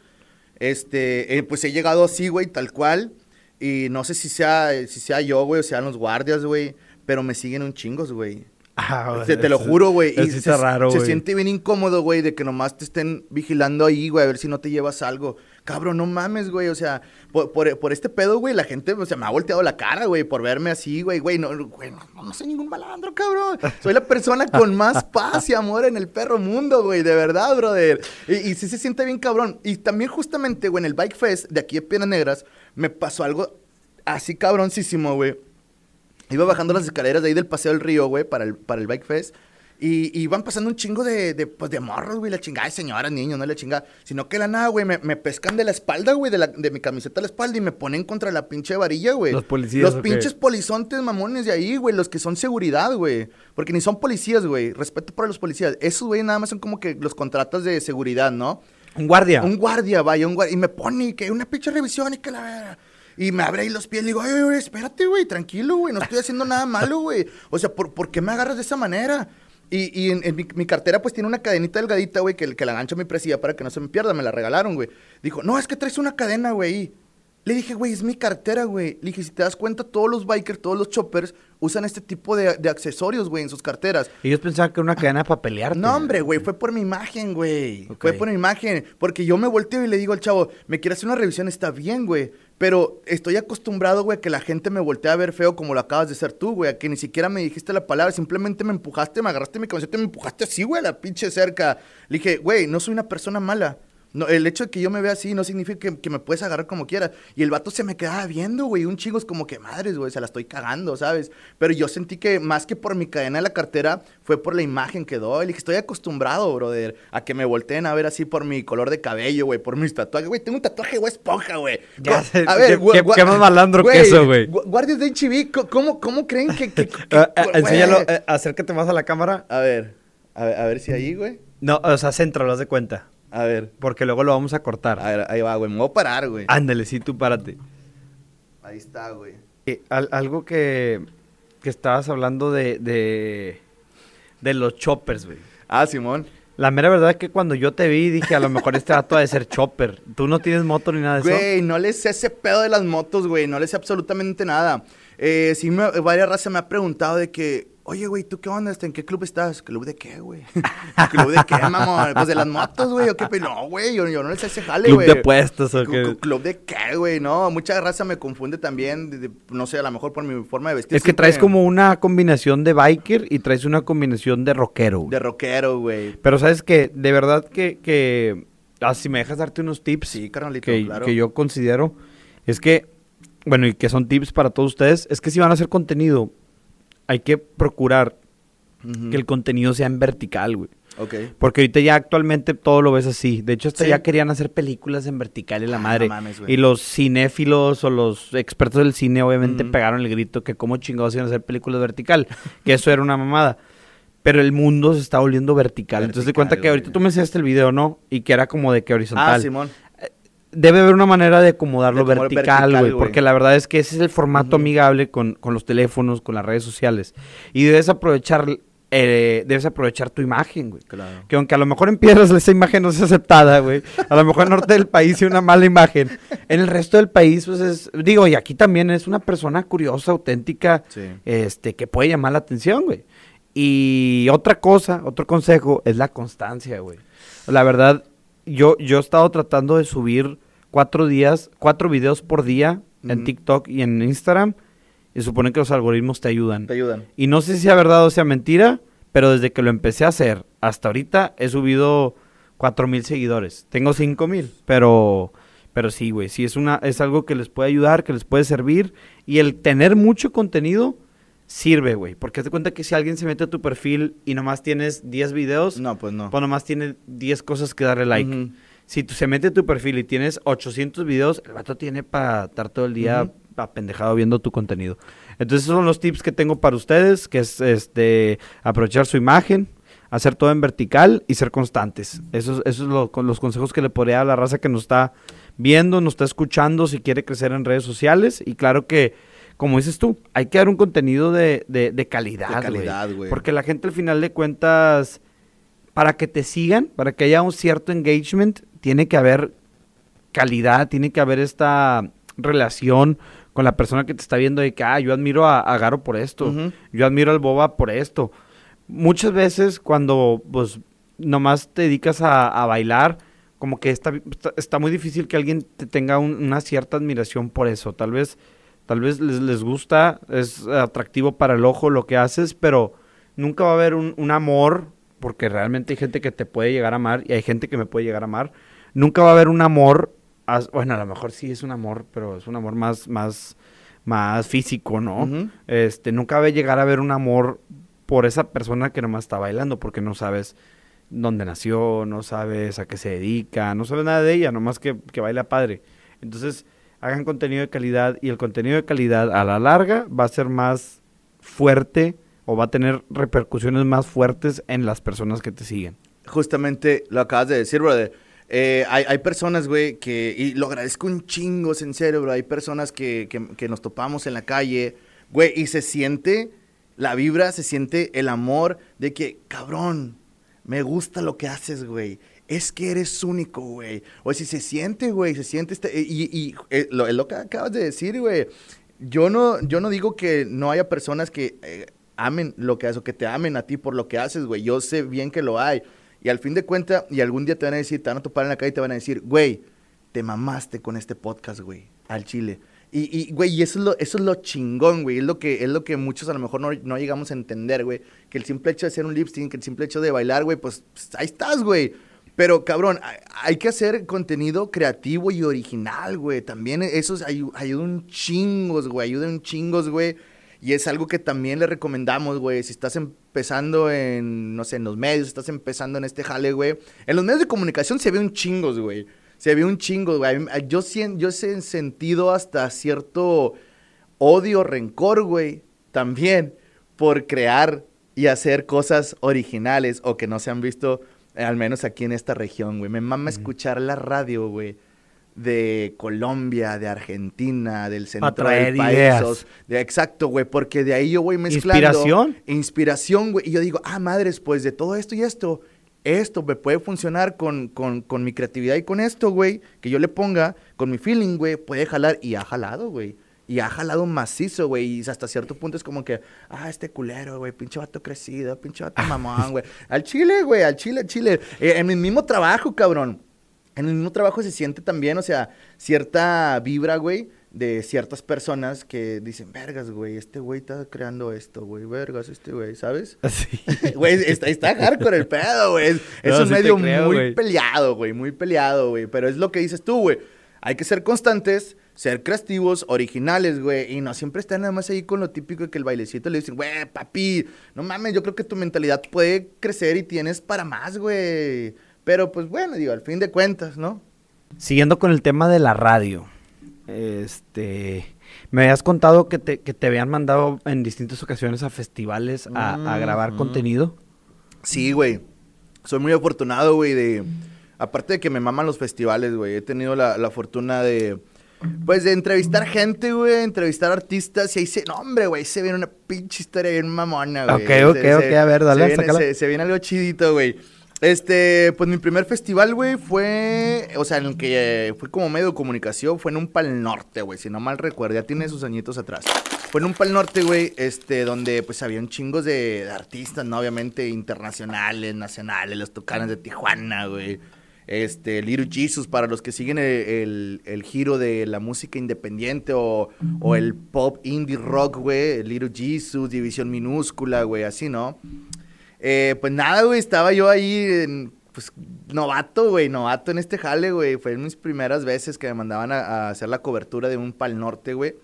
Este, eh, pues he llegado así, güey, tal cual. Y no sé si sea, si sea yo, güey, o sean los guardias, güey. Pero me siguen un chingos, güey. Ah, te, te lo juro, güey. Y se, raro, se güey. siente bien incómodo, güey, de que nomás te estén vigilando ahí, güey, a ver si no te llevas algo. Cabrón, no mames, güey. O sea, por, por, por este pedo, güey, la gente, o sea, me ha volteado la cara, güey, por verme así, güey. Güey, no, güey, no, no soy ningún malandro, cabrón. Soy la persona con más paz y amor en el perro mundo, güey, de verdad, brother. Y, y sí se siente bien cabrón. Y también justamente, güey, en el Bike Fest de aquí de Piedras Negras, me pasó algo así cabroncísimo, güey. Iba bajando las escaleras de ahí del Paseo del Río, güey, para el, para el Bike Fest. Y, y iban pasando un chingo de, de, pues, de morros, güey, la chingada de señoras, niños, no la chingada. Sino que la nada, güey, me, me pescan de la espalda, güey, de, la- de mi camiseta a la espalda y me ponen contra la pinche varilla, güey. Los policías, Los pinches polizontes mamones de ahí, güey, los que son seguridad, güey. Porque ni son policías, güey. Respeto para los policías. Esos, güey, nada más son como que los contratos de seguridad, ¿no? Un guardia. Un guardia, vaya, un guardia. Y me pone que una pinche revisión y que la verga. Y me abre ahí los pies y le digo, ay, güey, espérate, güey, tranquilo, güey, no estoy haciendo nada malo, güey. O sea, ¿por, por qué me agarras de esa manera? Y, y en, en mi, mi cartera, pues tiene una cadenita delgadita, güey, que, que la gancho a mi presilla para que no se me pierda, me la regalaron, güey. Dijo, no, es que traes una cadena, güey. Le dije, güey, es mi cartera, güey. Le dije, si te das cuenta, todos los bikers, todos los choppers usan este tipo de, de accesorios, güey, en sus carteras. Y ellos pensaban que era una cadena para pelear. No, hombre, güey, fue por mi imagen, güey. Fue por mi imagen. Porque yo me volteo y le digo al chavo, me quiere hacer una revisión, está bien, güey. Pero estoy acostumbrado, güey, a que la gente me voltee a ver feo como lo acabas de hacer tú, güey. A que ni siquiera me dijiste la palabra, simplemente me empujaste, me agarraste mi camiseta y me empujaste así, güey, a la pinche cerca. Le dije, güey, no soy una persona mala. No, el hecho de que yo me vea así no significa que, que me puedes agarrar como quieras. Y el vato se me quedaba viendo, güey. Un chico es como que madres, güey, se la estoy cagando, ¿sabes? Pero yo sentí que más que por mi cadena de la cartera, fue por la imagen que doy. Le dije, estoy acostumbrado, brother, a que me volteen a ver así por mi color de cabello, güey, por mis tatuajes. Güey, tengo un tatuaje, güey, esponja, güey. Ya Co- sé, a ver, ¿qué- gua- qué- qué más malandro que eso, güey? gu- Guardias de HB, ¿cómo, ¿cómo creen que...? que- que- güey? enséñalo, eh, acércate más a la cámara. A ver, a ver, a ver si ahí, güey. No, o sea, céntralo, haz de cuenta. A ver, Porque luego lo vamos a cortar. a ver, ahí va, güey. Me voy a parar, güey. Ándale, sí, tú párate. Ahí está, güey. Eh, al- algo que, que estabas hablando de, de, de los choppers, güey. Ah, Simón. La mera verdad es que cuando yo te vi dije, a lo mejor este vato ha de ser chopper. Tú no tienes moto ni nada de eso. Güey, no le sé ese pedo de las motos, güey. No le sé absolutamente nada. Eh, sí, me, varias razas me ha preguntado de que, oye, güey, ¿tú qué onda? ¿En qué club estás? ¿Club de qué, güey? ¿Club de qué, mamón? Pues de las motos, güey. ¿O qué? No, güey, yo, yo no le sé ese jale, Club güey. de puestos o qué. clu- ¿Club de qué, güey? No, mucha raza me confunde también. de- de- no sé, a lo mejor por mi forma de vestir. Es que traes como una combinación de biker y traes una combinación de rockero. güey. De rockero, güey. Pero sabes que, de verdad que, que ah, si me dejas darte unos tips Sí, carnalito, que, claro. que yo considero, es que, bueno, y que son tips para todos ustedes, es que si van a hacer contenido, hay que procurar que el contenido sea en vertical, güey. Ok. Porque ahorita ya actualmente todo lo ves así. De hecho, hasta Sí. ya querían hacer películas en vertical y la Ah, madre. no mames, güey. y los cinéfilos o los expertos del cine obviamente pegaron el grito que cómo chingados iban a hacer películas vertical. que eso era una mamada. Pero el mundo se está volviendo vertical. Entonces te cuenta que ahorita tú me enseñaste el video, ¿no? Y que era como de que horizontal. Ah, Simón. Debe haber una manera de acomodarlo De acomodar vertical, güey. Porque la verdad es que ese es el formato amigable con, con los teléfonos, con las redes sociales. Y debes aprovechar, eh, debes aprovechar tu imagen, güey. Claro. Que aunque a lo mejor en Piedras esa imagen no sea aceptada, güey. A lo mejor en el norte del país es una mala imagen. En el resto del país, pues es... Digo, y aquí también es una persona curiosa, auténtica, Sí. este, que puede llamar la atención, güey. Y otra cosa, otro consejo, es la constancia, güey. La verdad, yo, yo he estado tratando de subir cuatro días, cuatro videos por día en. TikTok y en Instagram. Y supone que los algoritmos te ayudan. Te ayudan. Y no sé si sea verdad o sea mentira, pero desde que lo empecé a hacer hasta ahorita he subido cuatro mil seguidores. Tengo cinco mil, pero, pero sí, güey, sí es una, es algo que les puede ayudar, que les puede servir. Y el tener mucho contenido sirve, güey. Porque te cuenta que si alguien se mete a tu perfil y nomás tienes 10 videos, No, pues no. pues nomás tiene 10 cosas que darle like. Si tú se mete a tu perfil y tienes 800 videos, el vato tiene para estar todo el día Ujú. apendejado viendo tu contenido. Entonces, esos son los tips que tengo para ustedes, que es este aprovechar su imagen, hacer todo en vertical y ser constantes. Esos eso es lo- con los consejos que le podría dar a la raza que nos está viendo, nos está escuchando, si quiere crecer en redes sociales. Y claro que como dices tú, hay que dar un contenido de, de, de calidad, De calidad, güey. Porque la gente al final de cuentas, para que te sigan, para que haya un cierto engagement, tiene que haber calidad, tiene que haber esta relación con la persona que te está viendo de que, ah, yo admiro a, a Garo por esto, yo admiro al Boba por esto. Muchas veces cuando, pues, nomás te dedicas a, a bailar, como que está, está, está muy difícil que alguien te tenga un- una cierta admiración por eso. Tal vez, tal vez les, les gusta, es atractivo para el ojo lo que haces, pero nunca va a haber un, un amor, porque realmente hay gente que te puede llegar a amar y hay gente que me puede llegar a amar. Nunca va a haber un amor, bueno, a lo mejor sí es un amor, pero es un amor más, más, más físico, ¿no? Este, nunca va a llegar a haber un amor por esa persona que nomás está bailando, porque no sabes dónde nació, no sabes a qué se dedica, no sabes nada de ella, nomás que, que baila padre. Entonces, hagan contenido de calidad y el contenido de calidad a la larga va a ser más fuerte o va a tener repercusiones más fuertes en las personas que te siguen. Justamente lo acabas de decir, brother. Eh, hay, hay personas, güey, que, y lo agradezco un chingo, sincero, bro. Hay personas que, que, nos topamos en la calle, güey, y se siente la vibra, se siente el amor de que, cabrón, me gusta lo que haces, güey. Es que eres único, güey. O si se siente, güey, se siente este... Y, y eh, lo que acabas de decir, güey. Yo no, yo no digo que no haya personas que eh, amen lo que haces o que te amen a ti por lo que haces, güey. Yo sé bien que lo hay. Y al fin de cuentas, y algún día te van a decir, te van a topar en la calle y te van a decir, güey, te mamaste con este podcast, güey, al chile. Y, y, güey, y eso es lo, eso es lo chingón, güey. Es lo que, es lo que muchos a lo mejor no, no llegamos a entender, güey. Que el simple hecho de hacer un lip sync, que el simple hecho de bailar, güey, pues, pues, ahí estás, güey. Pero, cabrón, hay, que hacer contenido creativo y original, güey. También eso es- ayu- ayuda un chingos, güey. Ayuda un chingos, güey. Y es algo que también le recomendamos, güey. Si estás empezando en, no sé, en los medios, estás empezando en este jale, güey. En los medios de comunicación se ve un chingos, güey. Se ve un chingo, güey. Yo, yo he sentido hasta cierto odio, rencor, güey. También por crear y hacer cosas originales o que no se han visto, eh, al menos aquí en esta región, güey. Me mama escuchar la radio, güey. De Colombia, de Argentina, del centro traer del país. ideas. de- exacto, güey, porque de ahí yo voy mezclando. Inspiración. Inspiración, güey. Y yo digo, ah, madres, pues de todo esto y esto, esto me puede funcionar con, con, con mi creatividad y con esto, güey, que yo le ponga, con mi feeling, güey, puede jalar. Y ha jalado, güey. Y ha jalado macizo, güey. Y hasta cierto punto es como que, ah, este culero, güey, pinche vato crecido, pinche vato mamón, güey. Al chile, güey, al chile, al chile. Eh, en mi mismo trabajo, cabrón. En el mismo trabajo se siente también, o sea, cierta vibra, güey, de ciertas personas que dicen, vergas, güey, este güey está creando esto, güey, vergas, este güey, ¿sabes? Así. Güey, está, está hardcore el pedo, güey. Es, un sí medio creo, muy peleado, güey, muy peleado, güey. Pero es lo que dices tú, güey. Hay que ser constantes, ser creativos, originales, güey. Y no siempre estar nada más ahí con lo típico de que el bailecito le dicen, güey, papi, no mames, yo creo que tu mentalidad puede crecer y tienes para más, güey. Pero pues bueno, digo, al fin de cuentas, ¿no? Siguiendo con el tema de la radio, este, me habías contado que te, que te habían mandado en distintas ocasiones a festivales a, a grabar contenido. Sí, güey. Soy muy afortunado, güey, de... Aparte de que me maman los festivales, güey. He tenido la, la fortuna de... Pues de entrevistar gente, güey, entrevistar artistas y ahí se... No, hombre, güey, se viene una pinche historia bien mamona, güey. Ok, Se- ok, se- ok, a ver, dale, se viene, se viene algo chidito, güey. Este, pues mi primer festival, güey, fue... O sea, en el que eh, fue como medio de comunicación, fue en un Pal Norte, güey, si no mal recuerdo. Ya tiene sus añitos atrás. Fue en un Pal Norte, güey, este, donde pues había un chingos de, artistas, ¿no? Obviamente internacionales, nacionales, los tocanes de Tijuana, güey. Este, Little Jesus, para los que siguen el, el- el giro de la música independiente o, o el pop indie rock, güey. Little Jesus, División Minúscula, güey, así, ¿no? Eh, pues nada, güey, estaba yo ahí, en, pues, novato, güey, novato en este jale, güey. Fue en mis primeras veces que me mandaban a, a hacer la cobertura de un Pal Norte, güey.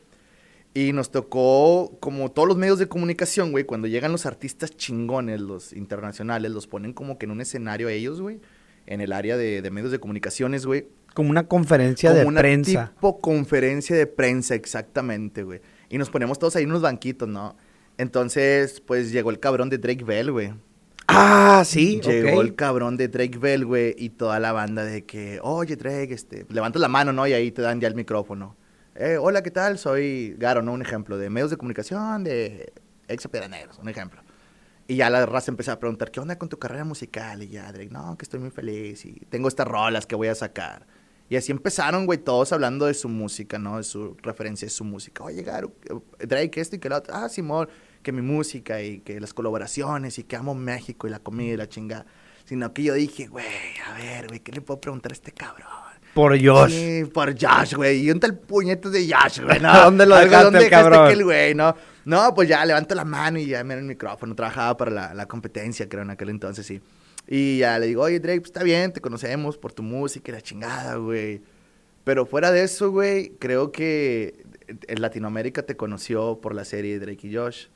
Y nos tocó, como todos los medios de comunicación, güey, cuando llegan los artistas chingones, los internacionales, los ponen como que en un escenario a ellos, güey, en el área de, de medios de comunicaciones, güey. Como una conferencia Como de una prensa. tipo conferencia de prensa, exactamente, güey. Y nos ponemos todos ahí en unos banquitos, ¿no? Entonces, pues llegó el cabrón de Drake Bell, güey. Ah, sí, Llegó el cabrón de Drake Bell, güey, y toda la banda de que, oye, Drake, este, levantas la mano, ¿no? Y ahí te dan ya el micrófono. eh, hola, ¿qué tal? Soy Garo, ¿no? Un ejemplo de medios de comunicación, de ex Negros, un ejemplo. Y ya la raza empezó a preguntar, ¿qué onda con tu carrera musical? Y ya, Drake, no, que estoy muy feliz y tengo estas rolas que voy a sacar. Y así empezaron, güey, todos hablando de su música, ¿no? De su referencia de su música. Oye, Garo, Drake, esto y que lo otro. Ah, Simón, que mi música y que las colaboraciones y que amo México y la comida y la chingada. Sino que yo dije, güey, a ver, güey, ¿qué le puedo preguntar a este cabrón? Por Josh. Sí, por Josh, güey. ¿Y está el puñete de Josh, güey? ¿No? ¿Dónde lo dejaste, ¿Dónde cabrón? aquel güey, no? No, pues ya levanto la mano y ya me el micrófono. Trabajaba para la, la, competencia, creo, en aquel entonces, sí. Y ya le digo, oye, Drake, pues está bien, te conocemos por tu música y la chingada, güey. Pero fuera de eso, güey, creo que en Latinoamérica te conoció por la serie Drake y Josh.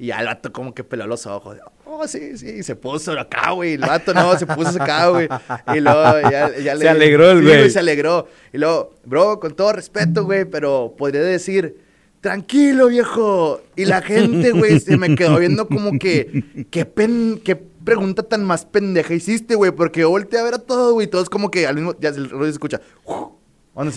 Y ya el vato como que peló los ojos. Oh, sí, sí, se puso acá, güey. El vato no, se puso acá, güey. Y luego ya, ya le... Se alegró el güey. Sí, se alegró. Y luego, bro, con todo respeto, güey, pero podría decir, tranquilo, viejo. Y la gente, güey, se me quedó viendo como que, qué pen, qué pregunta tan más pendeja hiciste, güey. Porque yo volteé a ver a todo, güey. Todos como que al mismo, ya el rollo se escucha.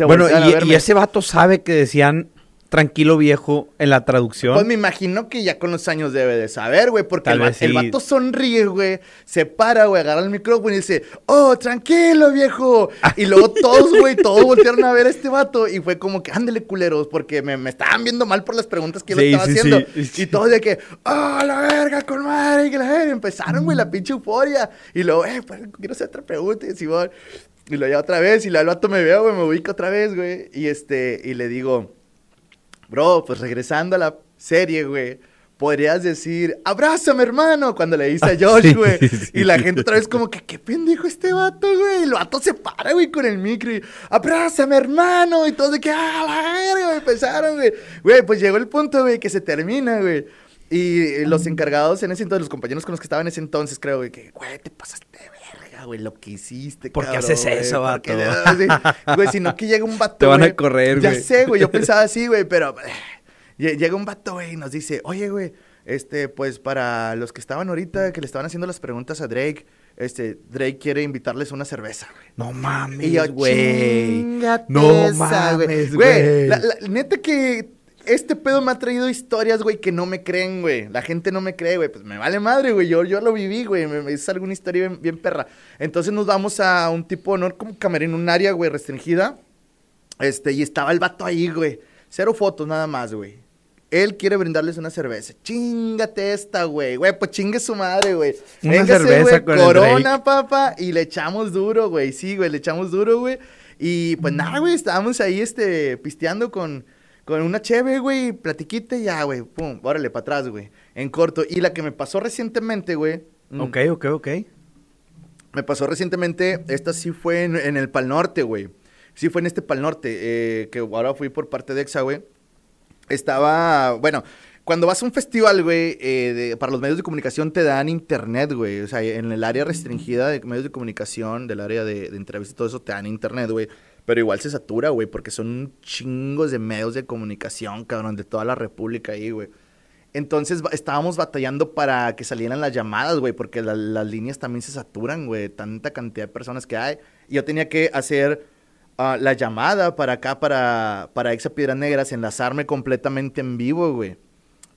Bueno, y, y ese vato sabe que decían tranquilo viejo en la traducción. Pues me imagino que ya con los años debe de saber, güey, porque el, vato sonríe, güey, se para, güey, agarra el micrófono y dice, oh, tranquilo viejo. Y luego todos, güey, todos voltearon a ver a este vato y fue como que, ándele culeros, porque me, estaban viendo mal por las preguntas que yo estaba haciendo. Y todos de que, oh, la verga, con madre, y que la empezaron, güey, la pinche euforia. Y luego, eh, pues, quiero hacer otra pregunta, y Simón. Y lo llevo otra vez, y el vato me veo, güey, me ubica otra vez, güey. Y este, y le digo, Bro, pues regresando a la serie, güey. Podrías decir, abrázame, hermano, cuando le dice a Josh, güey. y la gente otra vez como que, qué pendejo este vato, güey. El vato se para, güey, con el micro y, abrázame, hermano. Y todos de que, ah, la verga, empezaron, güey. Güey, pues llegó el punto, güey, que se termina, güey. Y los encargados en ese entonces, los compañeros con los que estaban en ese entonces, creo, güey, que, güey, te pasaste verga, güey, lo que hiciste, ¿Por qué haces eso, vato? Güey, sino que llega un vato, Te van a correr, güey. Ya sé, güey, yo pensaba así, güey, pero... Eh, llega un vato, güey, y nos dice, oye, güey, este, pues para los que estaban ahorita, que le estaban haciendo las preguntas a Drake, este, Drake quiere invitarles una cerveza, güey. No mames, güey. No mames, güey. La, la, neta que este pedo me ha traído historias, güey, que no me creen, güey. La gente no me cree, güey. Pues me vale madre, güey. Yo, yo lo viví, güey. Me, es alguna historia bien, perra. Entonces nos vamos a un tipo, ¿no? Como camerino, un área, güey, restringida. Este, y estaba el vato ahí, güey. Cero fotos nada más, güey. Él quiere brindarles una cerveza. Chingate esta, güey. Güey, pues chingue su madre, güey. Una cerveza con Corona, papá. Y le echamos duro, güey. Sí, güey, le echamos duro, güey. Y pues nada, güey, estábamos ahí, este, pisteando con con una cheve, güey, platiquite, ya, güey, pum, órale, para atrás, güey, en corto. Y la que me pasó recientemente, güey. Mm, ok, ok, ok. Me pasó recientemente, esta sí fue en, el Pal Norte, güey. Sí fue en este Pal Norte, eh, que ahora fui por parte de EXA, güey. Estaba, bueno, cuando vas a un festival, güey, eh, para los medios de comunicación te dan internet, güey. O sea, en el área restringida de medios de comunicación, del área de, de entrevistas y todo eso, te dan internet, güey. Pero igual se satura, güey, porque son chingos de medios de comunicación, cabrón, de toda la república ahí, güey. Entonces estábamos batallando para que salieran las llamadas, güey, porque las líneas también se saturan, güey, tanta cantidad de personas que hay. Yo tenía que hacer ah, la llamada para acá, para, para Exa Piedras Negras, enlazarme completamente en vivo, güey.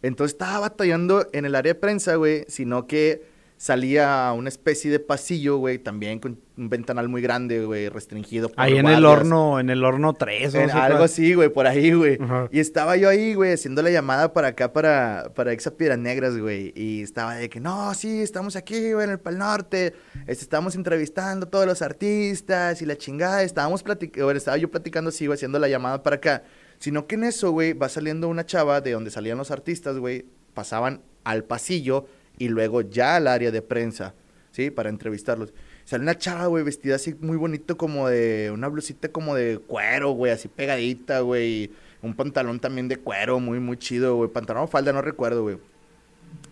Entonces estaba batallando en el área de prensa, güey, sino que salía una especie de pasillo, güey, también con un ventanal muy grande, güey, restringido. Por ahí en el horno, en el horno 3 o Algo así, güey, por ahí, güey. Y estaba yo ahí, güey, haciendo la llamada para acá, para, para Exa Negras, güey. Y estaba de que, no, sí, estamos aquí, güey, en el Pal Norte. Este, estábamos entrevistando a todos los artistas y la chingada. Estábamos platicando, estaba yo platicando así, güey, haciendo la llamada para acá. Sino que en eso, güey, va saliendo una chava de donde salían los artistas, güey. Pasaban al pasillo y luego ya al área de prensa, ¿sí? Para entrevistarlos. Sale una chava, güey, vestida así muy bonito, como de una blusita como de cuero, güey, así pegadita, güey. Un pantalón también de cuero, muy, muy chido, güey. Pantalón o falda, no recuerdo, güey.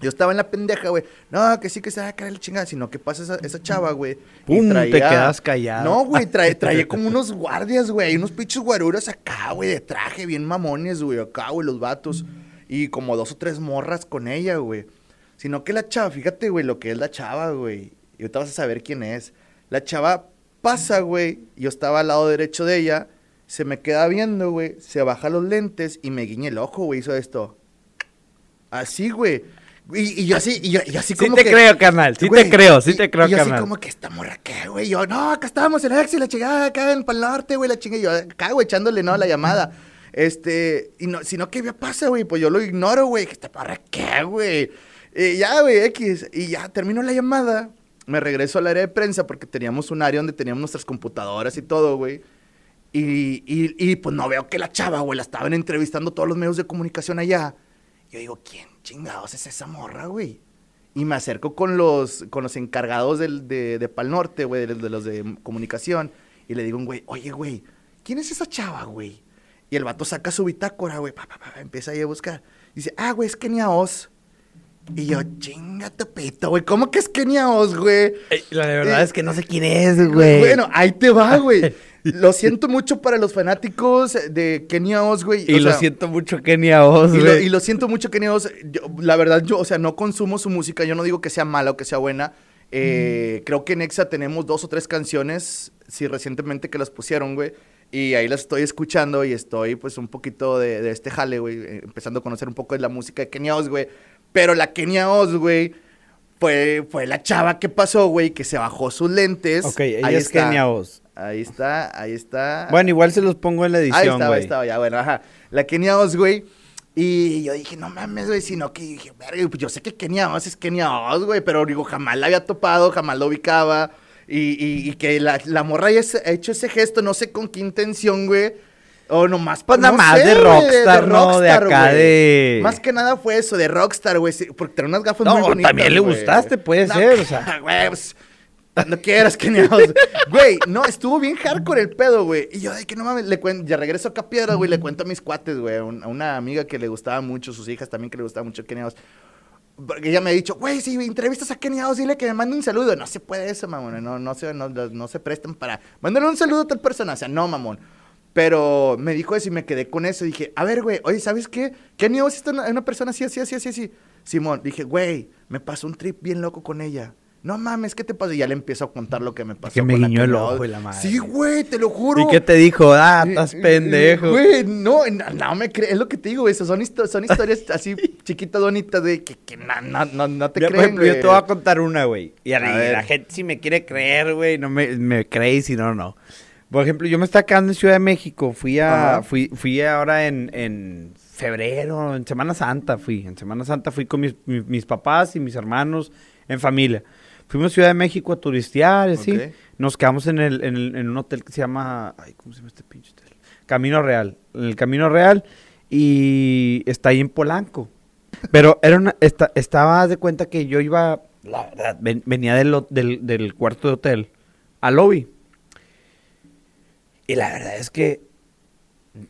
Yo estaba en la pendeja, güey. No, que sí que se va a caer la chingada, sino que pasa esa, esa chava, güey. Pum, te quedas callado. No, güey, trae, trae como unos guardias, güey. Unos pinches guaruras acá, güey, de traje, bien mamones, güey. Acá, güey, los vatos. Y como dos o tres morras con ella, güey. Sino que la chava, fíjate, güey, lo que es la chava, güey. Y ahorita vas a saber quién es. La chava pasa, güey. Yo estaba al lado derecho de ella. Se me queda viendo, güey. Se baja los lentes y me guiña el ojo, güey. Hizo esto. Así, güey. Y, y yo así, y yo, y así Sí como te que- creo, carnal. Sí Güey, te creo, sí y- te creo, y yo así como que esta morra, ¿qué, güey? Yo, no, acá estábamos en y la chingada, acá en Pal Norte, güey, la chingada. Y yo acá, güey, echándole, no, la llamada. Este, y no, si no, ¿qué me pasa, güey? Pues yo lo ignoro, güey. que ¿Esta morra qué, güey? Y ya, güey, X. Y ya terminó la llamada. Me regreso al área de prensa porque teníamos un área donde teníamos nuestras computadoras y todo, güey. Y, y, y, pues no veo que la chava, güey, la estaban entrevistando todos los medios de comunicación allá. Yo digo, ¿quién chingados es esa morra, güey? Y me acerco con los, con los encargados del, de, de Pal Norte, güey, de, los de comunicación. Y le digo, güey, oye, güey, ¿quién es esa chava, güey? Y el vato saca su bitácora, güey, pa, pa, empieza ahí a buscar. Dice, ah, güey, es Kenia Oz. Y yo, chinga tu pito, güey, ¿cómo que es Kenia Oz, güey? Ey, La verdad Eh, es que no sé quién es, güey. Bueno, ahí te va, güey. Lo siento mucho para los fanáticos de Kenia Oz, güey. y o lo sea, siento mucho, Kenia Oz, y lo, y lo siento mucho, Kenia Oz. Yo, la verdad, yo, o sea, no consumo su música. Yo no digo que sea mala o que sea buena. Eh, Creo que en Exa tenemos dos o tres canciones, sí, recientemente que las pusieron, güey. Y ahí las estoy escuchando y estoy, pues, un poquito de, de este jale, güey. eh, empezando a conocer un poco de la música de Kenia Oz, güey. Pero la Kenia Oz, güey, fue, fue la chava que pasó, güey, que se bajó sus lentes. Ok, ella Ahí es está. Kenia Oz. Ahí está, ahí está. Bueno, igual se los pongo en la Ahí edición, estaba, güey. ahí estaba, ya, bueno, ajá. La Kenia Oz, güey. Y yo dije, no mames, güey, sino que dije, verga, pues yo sé que Kenia Oz es Kenia Oz, güey, pero digo, jamás la había topado, jamás la ubicaba. Y, y- y que la, la morra haya hecho ese gesto, no sé con qué intención, güey. O nomás Pues no nada más sé, de rockstar, ¿no? De acá de- Más que nada fue eso, de rockstar, güey, porque tenía unas gafas No, muy bonitas, también le gustaste, puede ser, o sea. Güey, pues, cuando quieras, Kenia Oz. Güey, no, estuvo bien hardcore el pedo, güey. Y yo, de que no mames, le cuento, ya regreso acá a Piedra, güey, le cuento a mis cuates, güey, a un- a una amiga que le gustaba mucho, sus hijas también que le gustaba mucho Kenia. Porque ella me ha dicho, güey, si entrevistas a Kenia dile que me mande un saludo. No se puede eso, mamón. No, no, se, no, no se prestan para. Mándale un saludo a tal persona. O sea, no, mamón. Pero me dijo eso y me quedé con eso. Dije, a ver, güey, oye, ¿sabes qué? Kenia Oz es una, una persona así, así, así, así, así. Simón, dije, güey, me pasó un trip bien loco con ella. No mames, ¿qué te pasó? Y ya le empiezo a contar lo que me pasó. Que me con la guiñó el ojo y la madre. Sí, güey, te lo juro. ¿Y qué te dijo? Ah, estás pendejo. Güey, no, no, no me crees. Es lo que te digo, güey. Son, histo- son historias así chiquitas, bonitas, de que, que no, no, no, no te Mira, creen, ejemplo, yo güey. te voy a contar una, güey. Y a, A la- ver. la gente si me quiere creer, güey, no me, me cree y si no, no. Por ejemplo, yo me estaba quedando en Ciudad de México. Fui a, Ajá. fui, fui ahora en, en febrero, en Semana Santa fui. En Semana Santa fui con mis, mis, mis papás y mis hermanos en familia. Fuimos a Ciudad de México a turistear, así. Nos quedamos en, el, en, el- en un hotel que se llama, ay, ¿cómo se llama este pinche hotel? Camino Real. En el Camino Real y está ahí en Polanco. Pero era una, esta- estaba de cuenta que yo iba, la verdad, ven- venía del, del, del cuarto de hotel al lobby. Y la verdad es que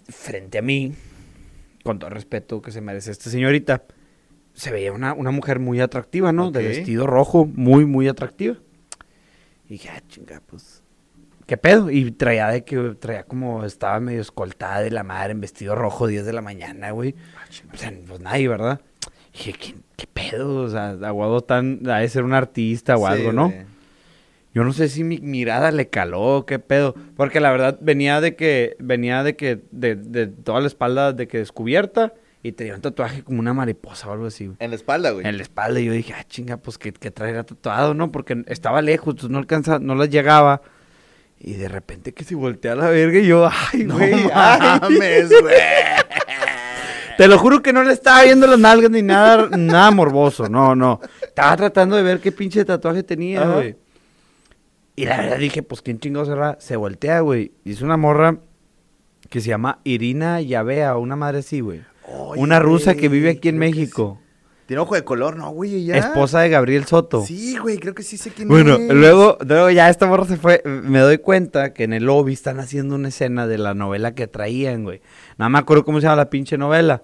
frente a mí, con todo el respeto que se merece esta señorita, se veía una, una mujer muy atractiva, ¿no? De vestido rojo, muy, muy atractiva. Y dije, ah, chinga, pues, ¿qué pedo? Y traía de que, traía como, estaba medio escoltada de la madre en vestido rojo, 10 de la mañana, güey. O sea, pues nadie, ¿verdad? dije, ¿qué, qué pedo? O sea, aguado tan, ha de ser un artista o Sí, algo, ¿no? güey. Yo no sé si mi mirada le caló, qué pedo. Porque la verdad venía de que, venía de que, de, de toda la espalda de que descubierta y tenía un tatuaje como una mariposa o algo así, güey. En la espalda, güey. En la espalda y yo dije, ah, chinga, pues que, que traerá tatuado, ¿no? Porque estaba lejos, entonces no alcanzaba, no las llegaba. Y de repente que se voltea a la verga y yo, ay, No güey, ay. mames, güey. Te lo juro que no le estaba viendo las nalgas ni nada, nada morboso, no, no. Estaba tratando de ver qué pinche tatuaje tenía, Ajá. güey. Y la verdad dije, pues quién chingados será. Se voltea, güey. Y es una morra que se llama Irina Yavea, una madre así, güey. Una rusa que vive aquí en México. Tiene ojo de color, ¿no, güey? Ya. Esposa de Gabriel Soto. Sí, güey, creo que sí sé quién Bueno, es. luego, luego ya esta morra se fue. Me doy cuenta que en el lobby están haciendo una escena de la novela que traían, güey. Nada me acuerdo cómo se llama la pinche novela.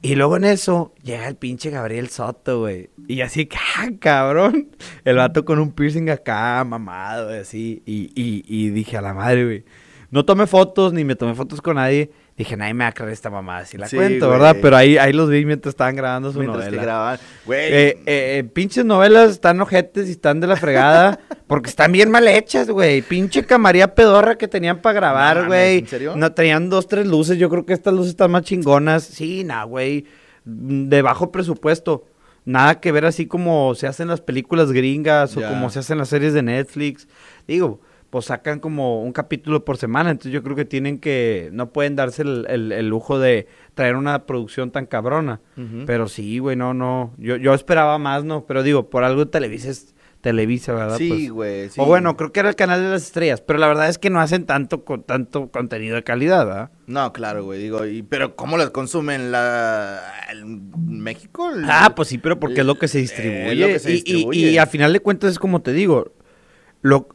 Y luego en eso llega el pinche Gabriel Soto, güey. Y así, ah, cabrón. El vato con un piercing acá, mamado, y así. Y, y, y dije a la madre, güey. No tomé fotos, ni me tomé fotos con nadie. Dije, nadie me va a creer esta mamada si la Sí, cuento, güey. ¿verdad? Pero ahí, ahí los vi mientras estaban grabando su Mientras que novela. grababan. Güey. Eh, eh, eh, pinches novelas están ojetes y están de la fregada porque están bien mal hechas, güey. Pinche camaría pedorra que tenían para grabar, güey. ¿en serio? No, traían dos, tres luces. Yo creo que estas luces están más chingonas. Sí, nah, güey. Mm, De bajo presupuesto. Nada que ver así como se hacen las películas gringas o como se hacen las series de Netflix. Digo, pues sacan como un capítulo por semana. Entonces yo creo que tienen que... No pueden darse el, el- el lujo de traer una producción tan cabrona. Pero sí, güey, no, no. Yo, yo esperaba más, ¿no? Pero digo, por algo Televisa es Televisa, ¿verdad? Sí, Pues, güey. sí. O bueno, creo que era el canal de las estrellas. Pero la verdad es que no hacen tanto, con, tanto contenido de calidad, ¿verdad? No, claro, güey. Digo, y, pero ¿cómo las consumen la el- México? El- Ah, pues sí, pero porque es lo que se Eh, distribuye. lo que se Y- y- distribuye. Y, a final de cuentas es como te digo, lo,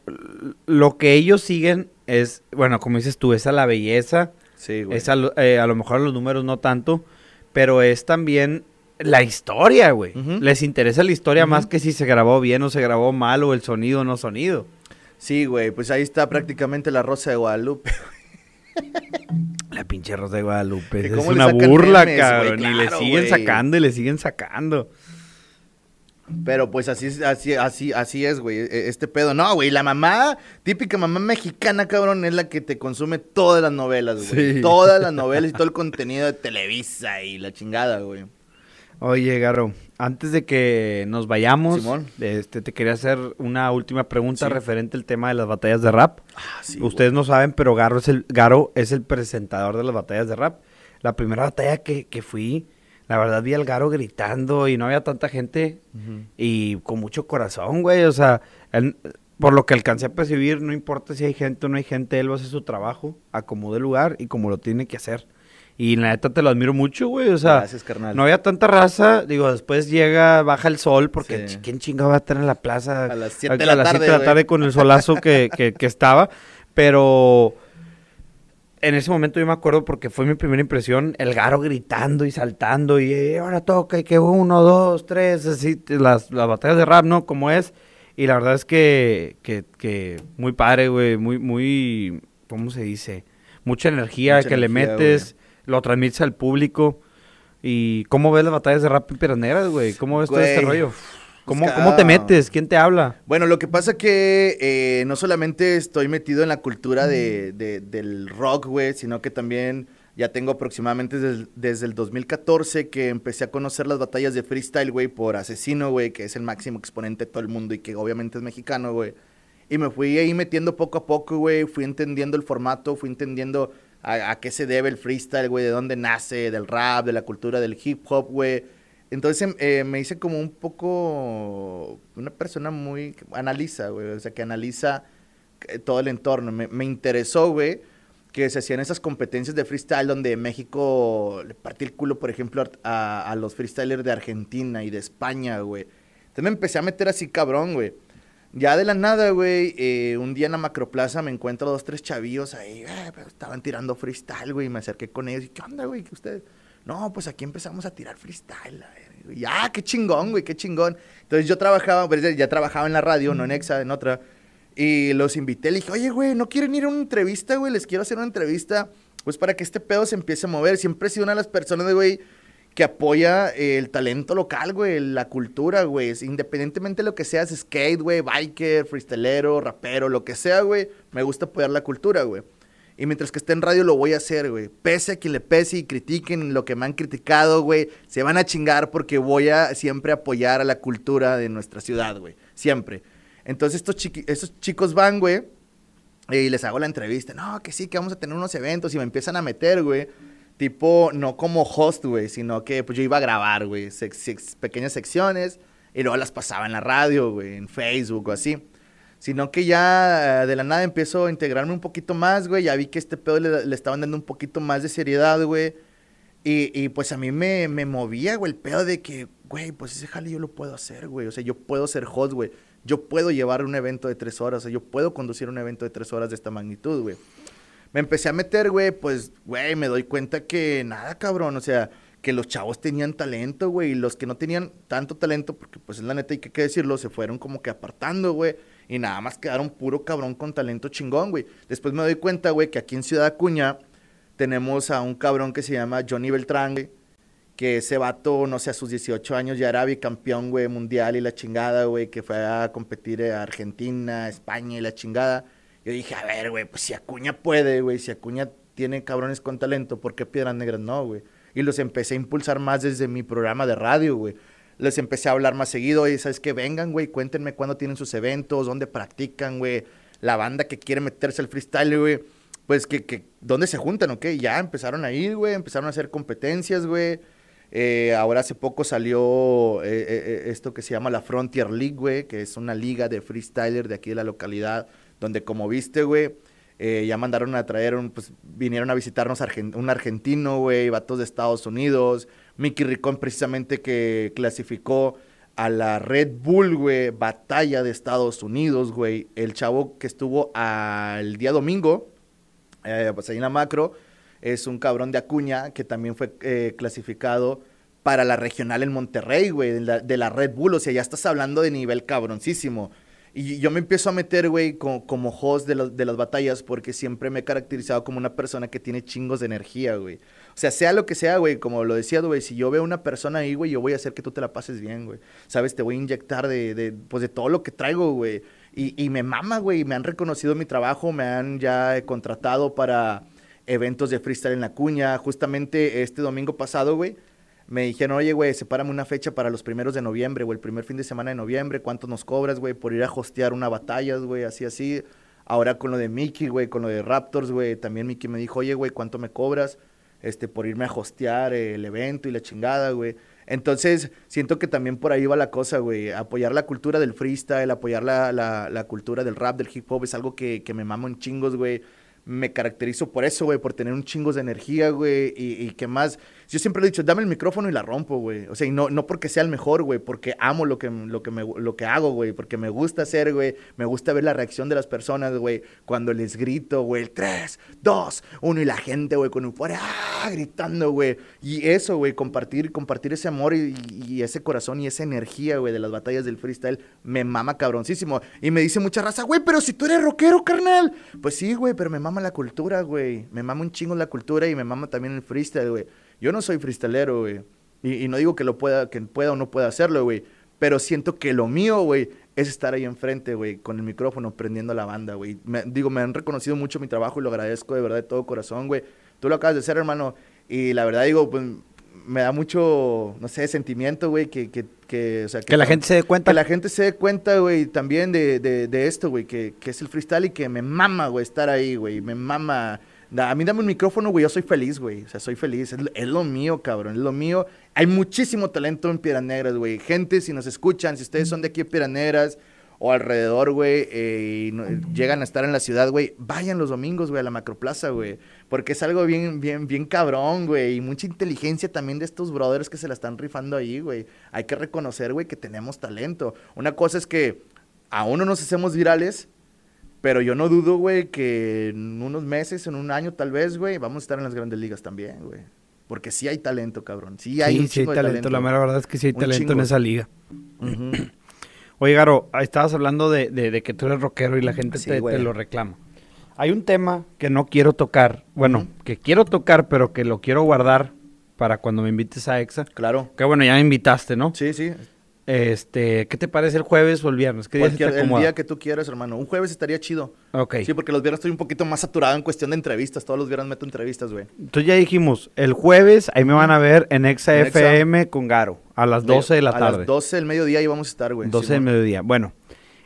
lo que ellos siguen es, bueno, como dices tú, es a la belleza, Sí, güey. es a, lo- eh, a lo mejor los números no tanto, pero es también la historia, güey. Les interesa la historia más que si se grabó bien o se grabó mal o el sonido o no sonido. Sí, güey. Pues ahí está prácticamente la Rosa de Guadalupe. La pinche Rosa de Guadalupe. Es una burla, memes, cabrón. güey, y le claro, siguen sacando y le siguen sacando. Pero pues así, es- así, así, así es, güey, e- este pedo. No, güey, la mamá, típica mamá mexicana, cabrón, es la que te consume todas las novelas, güey. Sí. Todas las novelas y todo el contenido de Televisa y la chingada, güey. Oye, Garo, antes de que nos vayamos, Simón. este, te quería hacer una última pregunta Sí. referente al tema de las batallas de rap. Ah, sí, Ustedes no saben, pero Garo es el, Garo es el presentador de las batallas de rap. La primera batalla que, que fui, la verdad vi al Garo gritando y no había tanta gente y con mucho corazón, güey. O sea, él- por lo que alcancé a percibir, no importa si hay gente o no hay gente, él va a hacer su trabajo, acomode el lugar y como lo tiene que hacer. Y la neta te lo admiro mucho, güey. O sea, Gracias, carnal. no había tanta raza. Digo, después llega, baja el sol, porque Sí. ¿quién chingado va a estar en la plaza? A las siete a- de a la tarde, siete de la güey. tarde con el solazo que, que, que estaba. Pero en ese momento yo me acuerdo porque fue mi primera impresión, el garo gritando y saltando y "Eh, ahora toca y que uno, dos, tres, así, las, las batallas de rap, ¿no? Como es. Y la verdad es que, que, que muy padre, güey, muy, muy, ¿cómo se dice? Mucha energía Mucha que le metes, lo transmites al público. ¿Y cómo ves las batallas de rap piraneras, güey? ¿Cómo ves todo este rollo? ¿Cómo, ¿Cómo te metes? ¿Quién te habla? Bueno, lo que pasa que eh, no solamente estoy metido en la cultura de, de- del rock, güey, sino que también ya tengo aproximadamente desde, desde el 2014 que empecé a conocer las batallas de freestyle, güey, por Asesino, güey, que es el máximo exponente de todo el mundo y que obviamente es mexicano, güey. Y me fui ahí metiendo poco a poco, güey, fui entendiendo el formato, fui entendiendo a, a qué se debe el freestyle, güey, de dónde nace, del rap, de la cultura del hip hop, güey. Entonces em, eh, me hice como un poco una persona muy analiza, güey, o sea, que analiza eh, todo el entorno. Me, me interesó, güey, que se hacían esas competencias de freestyle donde México le partía el culo, por ejemplo, a, a los freestylers de Argentina y de España, güey. Entonces me empecé a meter así cabrón, güey. Ya de la nada, güey, eh, un día en la macroplaza me encuentro dos, tres chavillos ahí, eh, pero estaban tirando freestyle, güey, y me acerqué con ellos y, ¿qué onda, güey? ¿Qué ustedes? No, pues aquí empezamos a tirar freestyle. Y, ah, qué chingón, güey, qué chingón. Entonces yo trabajaba, pues, ya trabajaba en la radio, no en Exa, en otra, y los invité, le dije, oye, güey, ¿no quieren ir a una entrevista, güey? Les quiero hacer una entrevista, pues para que este pedo se empiece a mover. Siempre he sido una de las personas, güey, que apoya el talento local, güey, la cultura, güey. Independientemente de lo que seas, skate, güey, biker, freestalero, rapero, lo que sea, güey, me gusta apoyar la cultura, güey. Y mientras que esté en radio lo voy a hacer, güey. Pese a quien le pese y critiquen lo que me han criticado, güey, se van a chingar porque voy a siempre apoyar a la cultura de nuestra ciudad, güey. Siempre. Entonces estos, chicos van, güey, y les hago la entrevista. No, que sí, que vamos a tener unos eventos y me empiezan a meter, güey. Tipo, no como host, güey, sino que pues yo iba a grabar, güey, pequeñas secciones y luego las pasaba en la radio, güey, en Facebook o así. Sino que ya eh, de la nada empiezo a integrarme un poquito más, güey. Ya vi que este pedo le, estaban dando un poquito más de seriedad, güey. Y, y, pues a mí me, me movía, güey, el pedo de que, güey, pues ese jale yo lo puedo hacer, güey. O sea, yo puedo ser host, güey. Yo puedo llevar un evento de tres horas. O sea, yo puedo conducir un evento de tres horas de esta magnitud, güey. Me empecé a meter, güey, pues, güey, me doy cuenta que nada, cabrón. O sea, que los chavos tenían talento, güey. Y los que no tenían tanto talento, porque pues es la neta, hay que, que decirlo, se fueron como que apartando, güey. Y nada más quedaron puro cabrón con talento chingón, güey. Después me doy cuenta, güey, que aquí en Ciudad Acuña Tenemos a un cabrón que se llama Johnny Beltrán, güey, que ese vato, no sé, a sus 18 años ya era bicampeón, güey, mundial y la chingada, güey, que fue a competir a Argentina, España y la chingada. Yo dije, a ver, güey, pues si Acuña puede, güey, si Acuña tiene cabrones con talento, ¿por qué Piedras Negras no, güey? Y los empecé a impulsar más desde mi programa de radio, güey. Les empecé a hablar más seguido y, ¿sabes qué? Vengan, güey, cuéntenme cuándo tienen sus eventos, dónde practican, güey. La banda que quiere meterse al freestyle, güey. Pues que, que, ¿dónde se juntan, ok? Ya empezaron a ir, güey, empezaron a hacer competencias, güey. Eh, ahora hace poco salió eh, eh, esto que se llama la Frontier League, güey, que es una liga de freestyler de aquí de la localidad, donde como viste, güey, ya mandaron a traer, un, pues vinieron a visitarnos un argentino, güey, vatos de Estados Unidos, Mickey Ricón precisamente que clasificó a la Red Bull, güey, batalla de Estados Unidos, güey, el chavo que estuvo el día domingo, pues ahí en la macro, es un cabrón de Acuña que también fue eh, clasificado para la regional en Monterrey, güey, de la, Red Bull. O sea, ya estás hablando de nivel cabroncísimo. Y yo me empiezo a meter, güey, como, host de, de las batallas porque siempre me he caracterizado como una persona que tiene chingos de energía, güey. O sea, sea lo que sea, güey, como lo decía, güey, si yo veo una persona ahí, güey, yo voy a hacer que tú te la pases bien, güey. ¿Sabes? Te voy a inyectar de, de pues, de todo lo que traigo, güey. Y, y me mama, güey, me han reconocido mi trabajo, me han ya contratado para eventos de freestyle en la cuña. Justamente este domingo pasado, güey, me dijeron, oye, güey, sepárame una fecha para los primeros de noviembre, o el primer fin de semana de noviembre, ¿cuánto nos cobras, güey, por ir a hostear una batalla, güey, así, así. Ahora con lo de Mickey, güey, con lo de Raptors, güey, también Mickey me dijo, oye, güey, ¿cuánto me cobras? Este, por irme a hostear el evento y la chingada, güey. Entonces, siento que también por ahí va la cosa, güey. Apoyar la cultura del freestyle, apoyar la, la, cultura del rap, del hip hop, es algo que, que me mamo en chingos, güey me caracterizo por eso, güey, por tener un chingo de energía, güey, y, y que más, yo siempre he dicho, dame el micrófono y la rompo, güey, o sea, y no, no porque sea el mejor, güey, porque amo lo que, lo que, me, lo que hago, güey, porque me gusta hacer, güey, me gusta ver la reacción de las personas, güey, cuando les grito, güey, 3, 2, 1, y la gente, güey, con fuera, ¡ah! gritando, güey, y eso, güey, compartir, compartir ese amor y, y, ese corazón y esa energía, güey, de las batallas del freestyle, me mama cabroncísimo, y me dice mucha raza, güey, pero si tú eres rockero, carnal, pues sí, güey, pero me mama la cultura, güey. Me mama un chingo la cultura y me mama también el freestyle, güey. Yo no soy freestalero, güey. Y, no digo que lo pueda, que pueda o no pueda hacerlo, güey. Pero siento que lo mío, güey, es estar ahí enfrente, güey, con el micrófono, prendiendo la banda, güey. digo, me han reconocido mucho mi trabajo y lo agradezco de verdad de todo corazón, güey. Tú lo acabas de hacer, hermano. Y la verdad, digo, pues me da mucho, no sé, sentimiento, güey, que, que, que, o sea, que, la gente se dé cuenta. Que la gente se dé cuenta, güey, también de, de, de esto, güey, que, que, es el freestyle y que me mama, güey, estar ahí, güey, me mama. A mí dame un micrófono, güey, yo soy feliz, güey, o sea, soy feliz, es, lo mío, cabrón, es lo mío. Hay muchísimo talento en Piedras Negras, güey. Gente, si nos escuchan, si ustedes son de aquí en Piedras Negras, o alrededor, güey, eh, y llegan a estar en la ciudad, güey, vayan los domingos, güey, a la macroplaza, güey. Porque es algo bien, bien, bien cabrón, güey. Y mucha inteligencia también de estos brothers que se la están rifando ahí, güey. Hay que reconocer, güey, que tenemos talento. Una cosa es que aún no nos hacemos virales, pero yo no dudo, güey, que en unos meses, en un año tal vez, güey, vamos a estar en las grandes ligas también, güey. Porque sí hay talento, cabrón. Sí hay sí, sí hay talento. La mera verdad es que sí hay talento en esa liga. Oye, Garo, estabas hablando de, de, que tú eres rockero y la gente te, lo reclama. Hay un tema que no quiero tocar, bueno, que quiero tocar, pero que lo quiero guardar para cuando me invites a EXA. Claro. Que bueno, ya me invitaste, ¿no? Sí, sí. Este, ¿qué te parece el jueves o el viernes? ¿Qué día el día que tú quieras, hermano. Un jueves estaría chido. Ok. Sí, porque los viernes estoy un poquito más saturado en cuestión de entrevistas. Todos los viernes meto entrevistas, güey. Entonces ya dijimos, el jueves ahí me van a ver en Exa FM con Garo, a las 12 de la tarde. A las 12 del mediodía ahí vamos a estar, güey. 12 del mediodía. Bueno,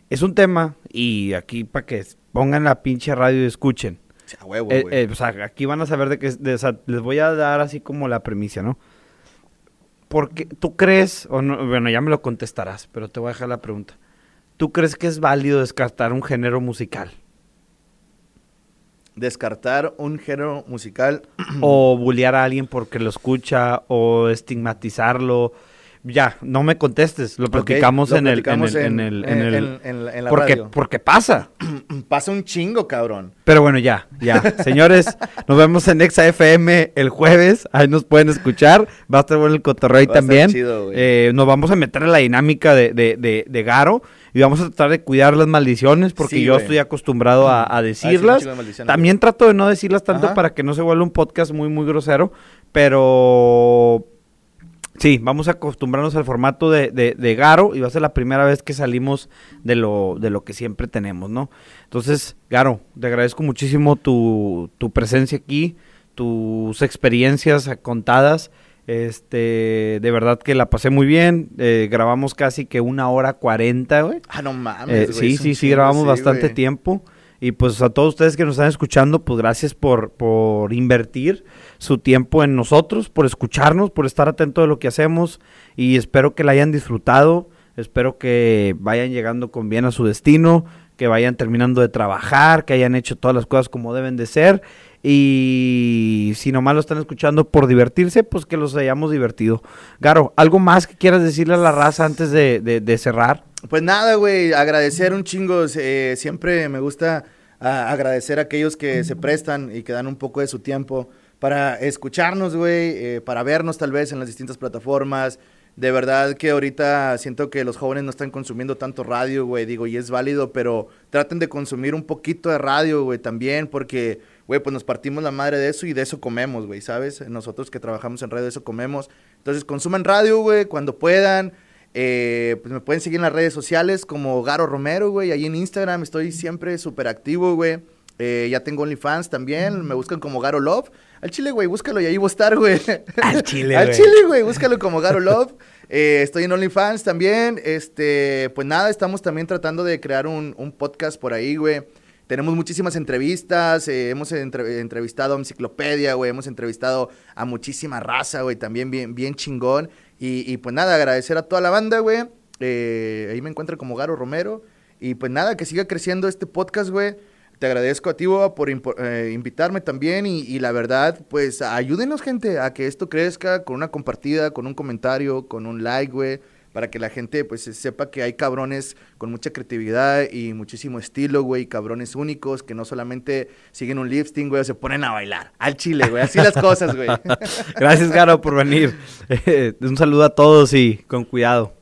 es un tema y aquí para que pongan la pinche radio y escuchen. O huevo, eh, eh, o sea, aquí van a saber de qué... les voy a dar así como la premisa, ¿no? Porque tú crees, o no, bueno, ya me lo contestarás, pero te voy a dejar la pregunta. ¿Tú crees que es válido descartar un género musical? Descartar un género musical. o bullear a alguien porque lo escucha, o estigmatizarlo. Ya, no me contestes, lo platicamos, en, el, en, el, en, el, en, el, en la porque, radio. porque pasa. Pasa un chingo, cabrón. Pero bueno, ya, ya. Señores, nos vemos en Exa FM el jueves. Ahí nos pueden escuchar. Va a estar bueno el cotorreo también. chido. Eh, nos vamos a meter en la dinámica de, de, de, de Garo. Y vamos a tratar de cuidar las maldiciones porque Sí, yo estoy acostumbrado a, decirlas. También trato de no decirlas tanto Ajá. para que no se vuelva un podcast muy, muy grosero. Pero Sí, vamos a acostumbrarnos al formato de, de, de Garo y va a ser la primera vez que salimos de lo, de lo que siempre tenemos, ¿no? Entonces, Garo, te agradezco muchísimo tu, tu presencia aquí, tus experiencias contadas. Este, de verdad que la pasé muy bien. eh, grabamos casi que una hora cuarenta, güey. Ah, no mames, Eh, güey, sí, sí, sí, grabamos sí, bastante güey. tiempo. Y pues a todos ustedes que nos están escuchando, pues gracias por, por invertir su tiempo en nosotros, por escucharnos, por estar atento de lo que hacemos. Y espero que la hayan disfrutado. Espero que vayan llegando con bien a su destino, que vayan terminando de trabajar, que hayan hecho todas las cosas como deben de ser. Y si nomás lo están escuchando por divertirse, pues que los hayamos divertido. Garo, ¿algo más que quieras decirle a la raza antes de, de- cerrar? Pues nada, güey, agradecer un chingo. eh, siempre me gusta ah, agradecer a aquellos que se prestan y que dan un poco de su tiempo para escucharnos, güey, eh, para vernos tal vez en las distintas plataformas. De verdad que ahorita siento que los jóvenes no están consumiendo tanto radio, güey, digo, y es válido, pero traten de consumir un poquito de radio, güey, también, porque, güey, pues nos partimos la madre de eso y de eso comemos, güey, ¿sabes? Nosotros que trabajamos en radio, de eso comemos. Entonces, consuman radio, güey, cuando puedan. Eh, pues me pueden seguir en las redes sociales como Garo Romero, güey. Ahí en Instagram estoy siempre súper activo, güey. Eh, ya tengo OnlyFans también. Me buscan como Garo Love. Al chile, güey, búscalo y ahí voy a estar, güey. Al chile, Al chile, güey, búscalo como Garo Love. Eh, estoy en OnlyFans también. Este, pues nada, estamos también tratando de crear un, un podcast por ahí, güey. Tenemos muchísimas entrevistas, eh, hemos entre- entrevistado a Enciclopedia, güey, hemos entrevistado a muchísima raza, güey, también bien, bien chingón. Y, y, pues nada, agradecer a toda la banda, güey. Eh, ahí me encuentro como Garo Romero. Y pues nada, que siga creciendo este podcast, güey. Te agradezco a ti, por eh, invitarme también. Y, y la verdad, pues ayúdenos, gente, a que esto crezca con una compartida, con un comentario, con un like, güey. Para que la gente, pues, sepa que hay cabrones con mucha creatividad y muchísimo estilo, güey. Cabrones únicos que no solamente siguen un lifting, güey, se ponen a bailar. Al chile, güey. Así las cosas, güey. Gracias, Garo, por venir. un saludo a todos y con cuidado.